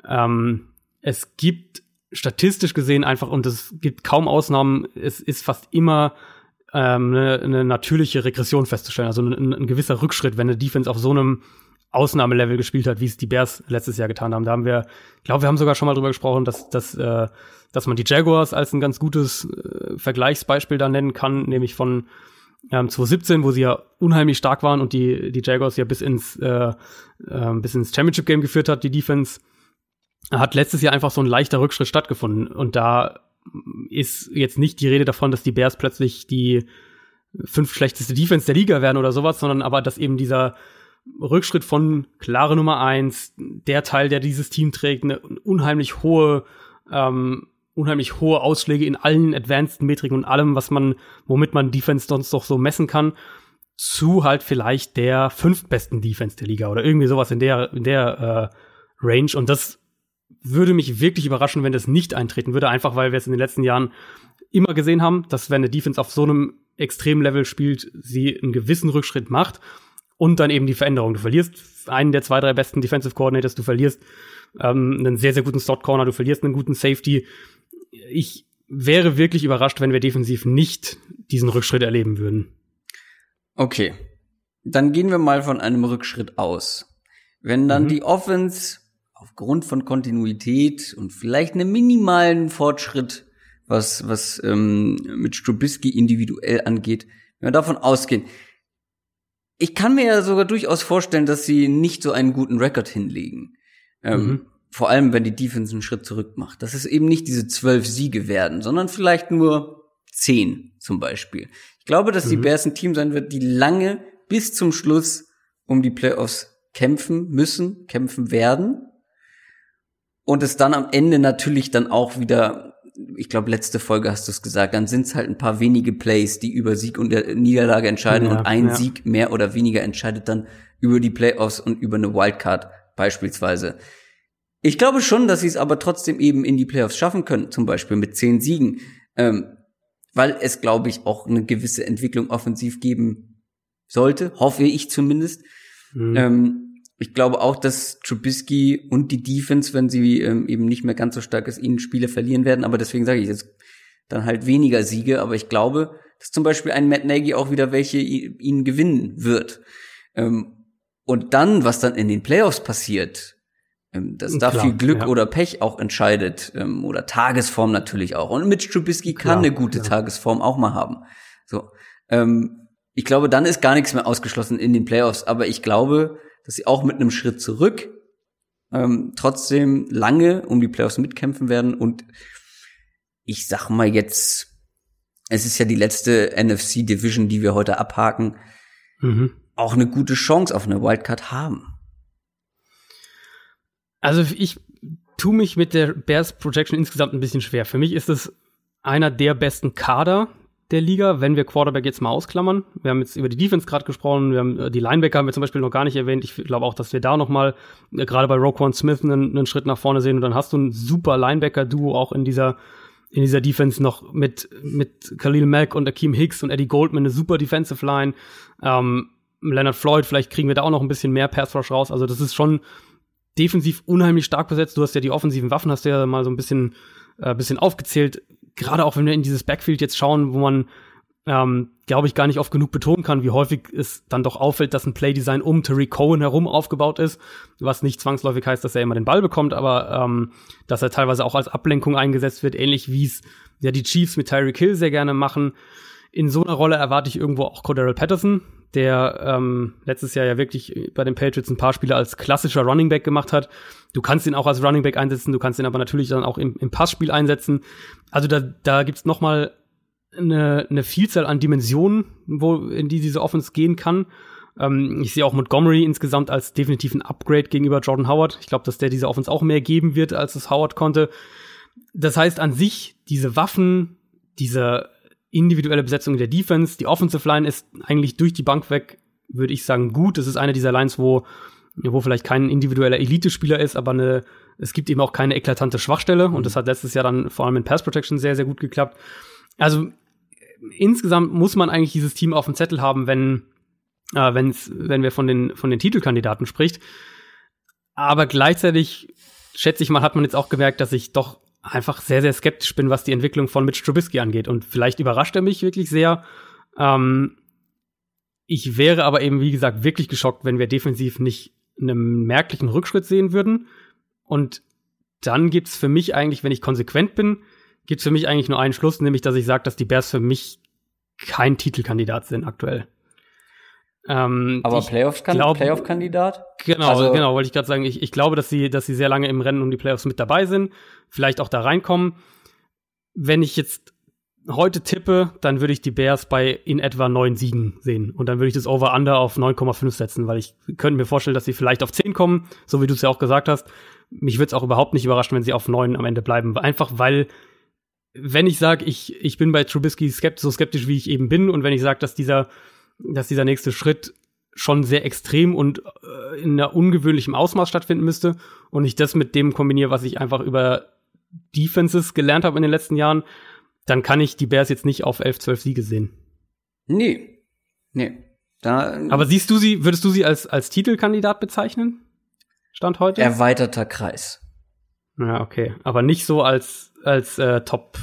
ähm, es gibt statistisch gesehen einfach, und es gibt kaum Ausnahmen, es ist fast immer ähm, eine, eine natürliche Regression festzustellen, also ein, ein gewisser Rückschritt, wenn eine Defense auf so einem Ausnahmelevel gespielt hat, wie es die Bears letztes Jahr getan haben. Da haben wir, ich glaube, wir haben sogar schon mal drüber gesprochen, dass, dass, äh, dass man die Jaguars als ein ganz gutes äh, Vergleichsbeispiel da nennen kann, nämlich von ähm, 2017, wo sie ja unheimlich stark waren und die, die Jaguars ja bis ins, äh, äh, bis ins Championship Game geführt hat, die Defense, hat letztes Jahr einfach so ein leichter Rückschritt stattgefunden. Und da ist jetzt nicht die Rede davon, dass die Bears plötzlich die fünf schlechteste Defense der Liga werden oder sowas, sondern aber, dass eben dieser Rückschritt von klare Nummer eins, der Teil, der dieses Team trägt, eine unheimlich hohe, ähm, unheimlich hohe Ausschläge in allen advanced Metriken und allem, was man, womit man Defense sonst doch so messen kann, zu halt vielleicht der fünftbesten Defense der Liga oder irgendwie sowas in der, in der äh, Range. Und das würde mich wirklich überraschen, wenn das nicht eintreten würde, einfach weil wir es in den letzten Jahren immer gesehen haben, dass wenn eine Defense auf so einem extremen Level spielt, sie einen gewissen Rückschritt macht und dann eben die Veränderung. Du verlierst einen der zwei, drei besten Defensive Coordinators, du verlierst ähm, einen sehr, sehr guten Slot Corner, du verlierst einen guten Safety. Ich wäre wirklich überrascht, wenn wir defensiv nicht diesen Rückschritt erleben würden. Okay. Dann gehen wir mal von einem Rückschritt aus. Wenn dann mhm. die Offense aufgrund von Kontinuität und vielleicht einem minimalen Fortschritt, was, was ähm, mit Strubisky individuell angeht, wenn wir davon ausgehen, ich kann mir ja sogar durchaus vorstellen, dass sie nicht so einen guten Rekord hinlegen. Ähm, mhm. Vor allem, wenn die Defense einen Schritt zurück macht. Dass es eben nicht diese zwölf Siege werden, sondern vielleicht nur zehn zum Beispiel. Ich glaube, dass mhm. die Bears ein Team sein wird, die lange bis zum Schluss um die Playoffs kämpfen müssen, kämpfen werden. Und es dann am Ende natürlich dann auch wieder ich glaube, letzte Folge hast du es gesagt, dann sind es halt ein paar wenige Plays, die über Sieg und Niederlage entscheiden ja, und ein ja. Sieg mehr oder weniger entscheidet dann über die Playoffs und über eine Wildcard beispielsweise. Ich glaube schon, dass sie es aber trotzdem eben in die Playoffs schaffen können, zum Beispiel mit zehn Siegen, ähm, weil es, glaube ich, auch eine gewisse Entwicklung offensiv geben sollte, hoffe ich zumindest. Mhm. Ähm, ich glaube auch, dass Trubisky und die Defense, wenn sie ähm, eben nicht mehr ganz so stark ist, ihnen Spiele verlieren werden. Aber deswegen sage ich jetzt dann halt weniger Siege. Aber ich glaube, dass zum Beispiel ein Matt Nagy auch wieder welche ihnen gewinnen wird. Ähm, und dann, was dann in den Playoffs passiert, ähm, dass da viel Glück ja. oder Pech auch entscheidet ähm, oder Tagesform natürlich auch. Und Mitch Trubisky Klar, kann eine gute ja. Tagesform auch mal haben. So, ähm, ich glaube, dann ist gar nichts mehr ausgeschlossen in den Playoffs. Aber ich glaube, dass sie auch mit einem Schritt zurück ähm, trotzdem lange um die Playoffs mitkämpfen werden. Und ich sag mal jetzt, es ist ja die letzte NFC Division, die wir heute abhaken, mhm. auch eine gute Chance auf eine Wildcard haben. Also ich tue mich mit der Bears Projection insgesamt ein bisschen schwer. Für mich ist es einer der besten Kader, der Liga, wenn wir Quarterback jetzt mal ausklammern. Wir haben jetzt über die Defense gerade gesprochen, wir haben äh, die Linebacker haben wir zum Beispiel noch gar nicht erwähnt. Ich glaube auch, dass wir da noch mal äh, gerade bei Roquan Smith einen, einen Schritt nach vorne sehen und dann hast du ein super Linebacker-Duo auch in dieser in dieser Defense noch mit mit Khalil Mack und Akeem Hicks und Eddie Goldman eine super Defensive Line. Ähm, Leonard Floyd, vielleicht kriegen wir da auch noch ein bisschen mehr Pass Rush raus. Also das ist schon defensiv unheimlich stark besetzt. Du hast ja die offensiven Waffen, hast ja mal so ein bisschen äh, bisschen aufgezählt gerade auch wenn wir in dieses Backfield jetzt schauen, wo man, ähm, glaube ich, gar nicht oft genug betonen kann, wie häufig es dann doch auffällt, dass ein Playdesign um Tariq Cohen herum aufgebaut ist, was nicht zwangsläufig heißt, dass er immer den Ball bekommt, aber ähm, dass er teilweise auch als Ablenkung eingesetzt wird, ähnlich wie es ja die Chiefs mit Tyreek Hill sehr gerne machen. In so einer Rolle erwarte ich irgendwo auch Cordero Patterson, der ähm, letztes Jahr ja wirklich bei den Patriots ein paar Spiele als klassischer Running Back gemacht hat. Du kannst ihn auch als Running Back einsetzen, du kannst ihn aber natürlich dann auch im, im Passspiel einsetzen. Also da, da gibt's noch mal eine, eine Vielzahl an Dimensionen, wo in die diese Offense gehen kann. Ähm, ich sehe auch Montgomery insgesamt als definitiv ein Upgrade gegenüber Jordan Howard. Ich glaube, dass der diese Offense auch mehr geben wird, als es Howard konnte. Das heißt an sich, diese Waffen, diese individuelle Besetzung der Defense. Die Offensive Line ist eigentlich durch die Bank weg, würde ich sagen, gut. Es ist eine dieser Lines, wo, wo vielleicht kein individueller Elite-Spieler ist, aber eine, es gibt eben auch keine eklatante Schwachstelle. Und das hat letztes Jahr dann vor allem in Pass Protection sehr, sehr gut geklappt. Also, insgesamt muss man eigentlich dieses Team auf dem Zettel haben, wenn, äh, wenn's, wenn wir von den, von den Titelkandidaten spricht. Aber gleichzeitig, schätze ich mal, hat man jetzt auch gemerkt, dass ich doch einfach sehr, sehr skeptisch bin, was die Entwicklung von Mitch Trubisky angeht. Und vielleicht überrascht er mich wirklich sehr. Ähm, ich wäre aber eben, wie gesagt, wirklich geschockt, wenn wir defensiv nicht einen merklichen Rückschritt sehen würden. Und dann gibt's für mich eigentlich, wenn ich konsequent bin, gibt's für mich eigentlich nur einen Schluss, nämlich, dass ich sage, dass die Bears für mich kein Titelkandidat sind aktuell. Ähm, Aber Playoff-Kandidat? genau, also, genau, wollte ich gerade sagen. Ich, ich glaube, dass sie, dass sie sehr lange im Rennen um die Playoffs mit dabei sind, vielleicht auch da reinkommen. Wenn ich jetzt heute tippe, dann würde ich die Bears bei in etwa neun Siegen sehen. Und dann würde ich das Over-Under auf 9,5 setzen, weil ich könnte mir vorstellen, dass sie vielleicht auf 10 kommen, so wie du es ja auch gesagt hast. Mich würde es auch überhaupt nicht überraschen, wenn sie auf 9 am Ende bleiben. Einfach weil, wenn ich sage, ich, ich bin bei Trubisky skeptisch, so skeptisch, wie ich eben bin, und wenn ich sage, dass dieser, dass dieser nächste Schritt schon sehr extrem und äh, in einer ungewöhnlichem Ausmaß stattfinden müsste und ich das mit dem kombiniere, was ich einfach über Defenses gelernt habe in den letzten Jahren, dann kann ich die Bears jetzt nicht auf 11, 12 Siege sehen. Nee. Nee. Da, Aber siehst du sie, würdest du sie als, als Titelkandidat bezeichnen? Stand heute? Erweiterter Kreis. Ja, okay. Aber nicht so als, als äh, Top,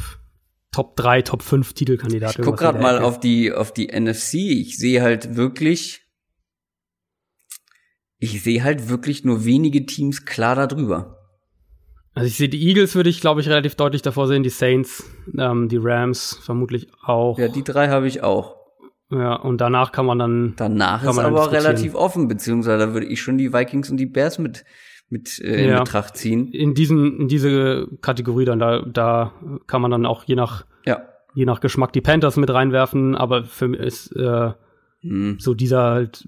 Top 3, Top 5 Titelkandidat. Ich guck gerade mal auf die, auf die NFC. Ich sehe halt wirklich, ich sehe halt wirklich nur wenige Teams klar darüber. Also ich sehe die Eagles würde ich glaube ich relativ deutlich davor sehen, die Saints, ähm, die Rams vermutlich auch. Ja, die drei habe ich auch. Ja, und danach kann man dann. Danach ist aber relativ offen, beziehungsweise da würde ich schon die Vikings und die Bears mit mit äh, in ja. Betracht ziehen. In diesen in diese Kategorie dann da da kann man dann auch je nach ja. je nach Geschmack die Panthers mit reinwerfen, aber für mich ist äh, hm. so dieser halt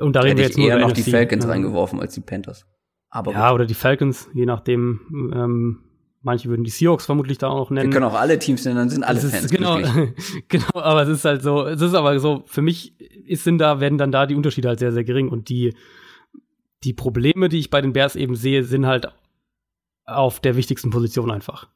und da reden wir jetzt eher noch NFC. die Falcons ja. reingeworfen als die Panthers. Aber ja, gut. oder die Falcons, je nachdem. Ähm, manche würden die Seahawks vermutlich da auch nennen. Wir können auch alle Teams nennen, dann sind alle Fans genau, genau, aber es ist halt so, es ist aber so, für mich ist, sind da, werden dann da die Unterschiede halt sehr, sehr gering und die, die Probleme, die ich bei den Bears eben sehe, sind halt auf der wichtigsten Position einfach.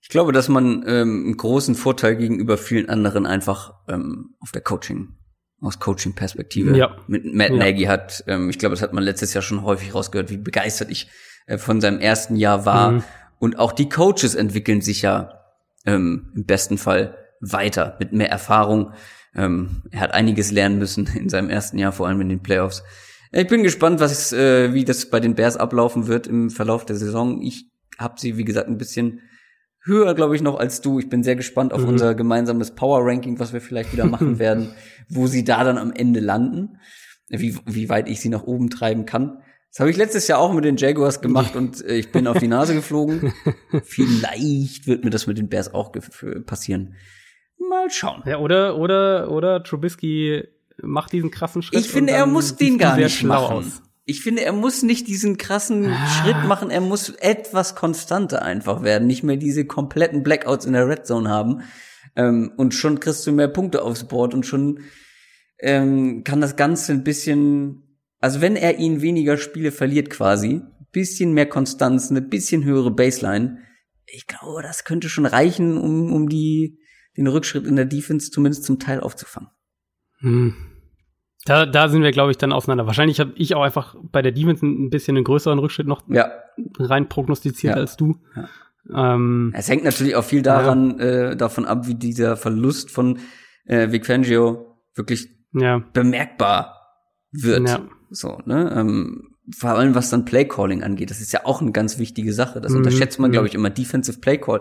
Ich glaube, dass man ähm, einen großen Vorteil gegenüber vielen anderen einfach ähm, auf der Coaching aus Coaching-Perspektive ja. mit Matt ja. Nagy hat. Ähm, ich glaube, das hat man letztes Jahr schon häufig rausgehört, wie begeistert ich äh, von seinem ersten Jahr war. Mhm. Und auch die Coaches entwickeln sich ja ähm, im besten Fall weiter mit mehr Erfahrung. Ähm, er hat einiges lernen müssen in seinem ersten Jahr, vor allem in den Playoffs. Ich bin gespannt, was äh, wie das bei den Bears ablaufen wird im Verlauf der Saison. Ich habe sie, wie gesagt, ein bisschen höher, glaube ich, noch als du. Ich bin sehr gespannt auf mhm. unser gemeinsames Power Ranking, was wir vielleicht wieder machen werden, wo sie da dann am Ende landen, wie, wie weit ich sie nach oben treiben kann. Das habe ich letztes Jahr auch mit den Jaguars gemacht und äh, ich bin auf die Nase geflogen. Vielleicht wird mir das mit den Bears auch passieren. Mal schauen. Ja, oder, oder, oder Trubisky macht diesen krassen Schritt. Ich finde, er muss den gar nicht machen. Aus ich finde, er muss nicht diesen krassen ah. Schritt machen, er muss etwas konstanter einfach werden, nicht mehr diese kompletten Blackouts in der Red Zone haben. Ähm, und schon kriegst du mehr Punkte aufs Board und schon ähm, kann das Ganze ein bisschen, also wenn er ihn weniger Spiele verliert quasi, bisschen mehr Konstanz, eine bisschen höhere Baseline, ich glaube, das könnte schon reichen, um, um die, den Rückschritt in der Defense zumindest zum Teil aufzufangen. Hm. Da, da sind wir, glaube ich, dann auseinander. Wahrscheinlich habe ich auch einfach bei der Defense ein bisschen einen größeren Rückschritt noch ja. rein prognostiziert ja. als du. Ja. Ähm, es hängt natürlich auch viel daran, äh, davon ab, wie dieser Verlust von äh, Vic Fangio wirklich bemerkbar wird. So, ne? Ähm, vor allem was dann Playcalling angeht, das ist ja auch eine ganz wichtige Sache. Das mhm. unterschätzt man, glaube mhm. ich, immer Defensive Playcall.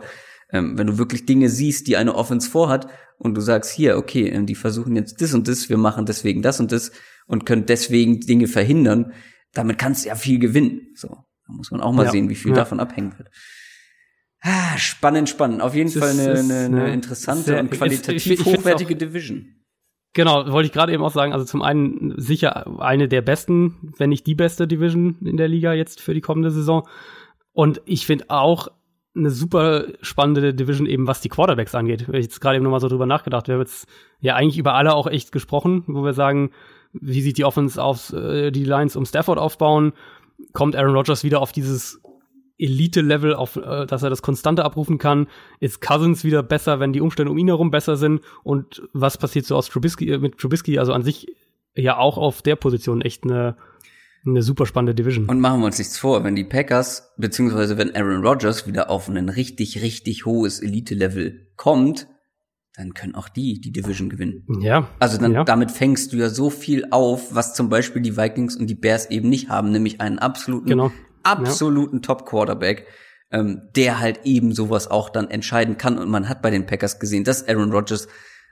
Ähm, wenn du wirklich Dinge siehst, die eine Offense vorhat und du sagst, hier, okay, ähm, die versuchen jetzt das und das, wir machen deswegen das und das und können deswegen Dinge verhindern, damit kannst du ja viel gewinnen. So, da muss man auch mal ja, sehen, wie viel ja. davon abhängen wird. Ah, spannend, spannend. Auf jeden das Fall eine, eine, eine interessante sehr, und qualitativ ich, ich, ich hochwertige auch, Division. Genau, wollte ich gerade eben auch sagen. Also zum einen sicher eine der besten, wenn nicht die beste Division in der Liga jetzt für die kommende Saison. Und ich finde auch eine super spannende Division eben, was die Quarterbacks angeht. Ich jetzt gerade eben nochmal so drüber nachgedacht. Wir haben jetzt ja eigentlich über alle auch echt gesprochen, wo wir sagen, wie sieht die Offense auf äh, die Lines um Stafford aufbauen? Kommt Aaron Rodgers wieder auf dieses Elite-Level, auf, äh, dass er das Konstante abrufen kann. Ist Cousins wieder besser, wenn die Umstände um ihn herum besser sind? Und was passiert so aus Trubisky, äh, mit Trubisky? Also an sich ja auch auf der Position echt eine, eine super spannende Division. Und machen wir uns nichts vor, wenn die Packers, beziehungsweise wenn Aaron Rodgers wieder auf ein richtig, richtig hohes Elite-Level kommt, dann können auch die die Division gewinnen. Ja. Also dann, ja. damit fängst du ja so viel auf, was zum Beispiel die Vikings und die Bears eben nicht haben, nämlich einen absoluten, Genau. absoluten Top-Quarterback, ähm, der halt eben sowas auch dann entscheiden kann. Und man hat bei den Packers gesehen, dass Aaron Rodgers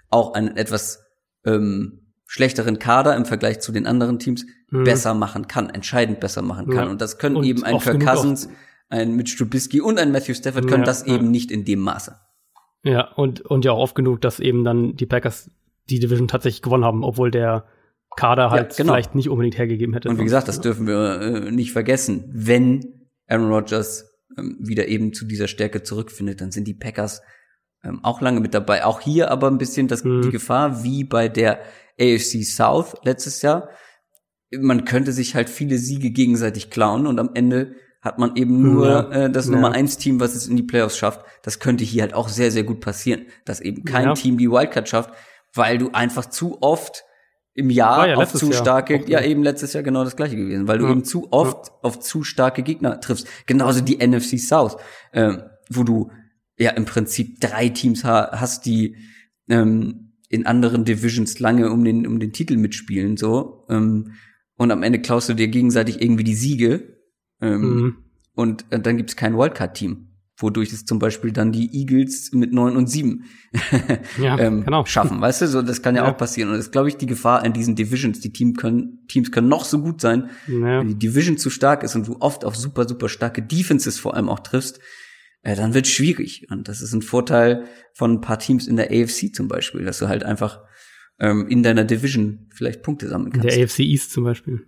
auch einen etwas ähm, schlechteren Kader im Vergleich zu den anderen Teams besser machen kann, entscheidend besser machen kann. Ja. Und das können Und eben ein Kirk Cousins, ein Mitch Trubisky und ein Matthew Stafford können Ja, das ja. eben nicht in dem Maße. Ja, und, und ja auch oft genug, dass eben dann die Packers die Division tatsächlich gewonnen haben, obwohl der Kader halt genau. vielleicht nicht unbedingt hergegeben hätte. Und wie gesagt, das dürfen wir äh, nicht vergessen. Wenn Aaron Rodgers ähm, wieder eben zu dieser Stärke zurückfindet, dann sind die Packers ähm, auch lange mit dabei. Auch hier aber ein bisschen das, Mhm. die Gefahr, wie bei der AFC South letztes Jahr. Man könnte sich halt viele Siege gegenseitig klauen und am Ende hat man eben nur Ja. äh, das Ja. Nummer eins Team, was es in die Playoffs schafft. Das könnte hier halt auch sehr, sehr gut passieren, dass eben kein Ja. Team die Wildcard schafft, weil du einfach zu oft im Jahr ja auf zu Jahr starke, auch ja eben letztes Jahr genau das gleiche gewesen, weil du eben zu oft auf zu starke Gegner triffst. Genauso die NFC South, ähm, wo du ja im Prinzip drei Teams ha hast, die ähm, in anderen Divisions lange um den um den Titel mitspielen so ähm, und am Ende klaust du dir gegenseitig irgendwie die Siege ähm, Mhm. und äh, dann gibt's kein Wildcard-Team, wodurch es zum Beispiel dann die Eagles mit neun und sieben Ja, ähm, genau. schaffen, weißt du? So, das kann ja, Ja. auch passieren. Und das ist, glaube ich, die Gefahr in diesen Divisions. Die Team können, Teams können noch so gut sein, Ja. wenn die Division zu stark ist und du oft auf super, super starke Defenses vor allem auch triffst, äh, dann wird schwierig. Und das ist ein Vorteil von ein paar Teams in der AFC zum Beispiel, dass du halt einfach ähm, in deiner Division vielleicht Punkte sammeln In kannst. der AFC East zum Beispiel.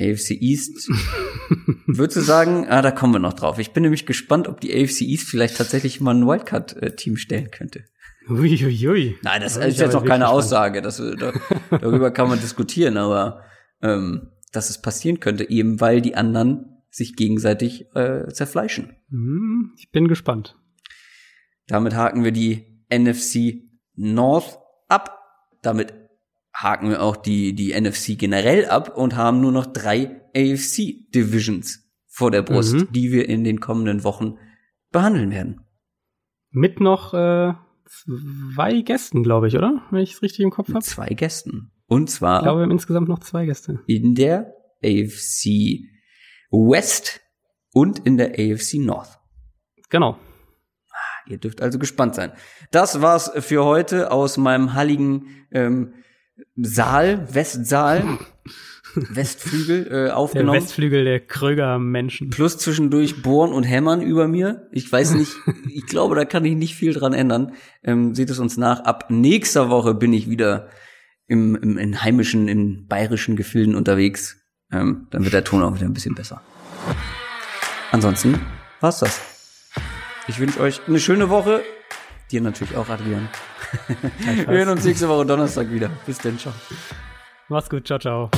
AFC East, würdest du sagen, ah, da kommen wir noch drauf. Ich bin nämlich gespannt, ob die AFC East vielleicht tatsächlich mal ein Wildcard-Team stellen könnte. Uiuiui. Nein, das Da bin ist jetzt noch keine Aussage. Das, da, darüber kann man diskutieren, aber ähm, dass es passieren könnte, eben weil die anderen sich gegenseitig äh, zerfleischen. Hm, Ich bin gespannt. Damit haken wir die NFC North ab. Damit haken wir auch die, die NFC generell ab und haben nur noch drei AFC Divisions vor der Brust, Mhm. die wir in den kommenden Wochen behandeln werden. Mit noch äh, zwei Gästen, glaube ich, oder? Wenn ich es richtig im Kopf habe. zwei Gästen. Und zwar Ich glaube, wir haben insgesamt noch zwei Gäste. in der AFC West und in der AFC North. Genau. Ihr dürft also gespannt sein. Das war's für heute aus meinem halligen ähm, Saal, Westsaal, Westflügel äh, Der aufgenommen. Westflügel der Kröger-Menschen. Plus zwischendurch Bohren und Hämmern über mir. Ich weiß nicht, ich glaube, da kann ich nicht viel dran ändern. Ähm, seht es uns nach. Ab nächster Woche bin ich wieder im, im in heimischen, in bayerischen Gefilden unterwegs. Ähm, dann wird der Ton auch wieder ein bisschen besser. Ansonsten war's das. Ich wünsche euch eine schöne Woche. Dir natürlich auch, Adrian. Wir hören uns nächste Woche Donnerstag wieder. Bis dann, ciao. Mach's gut. Ciao, ciao.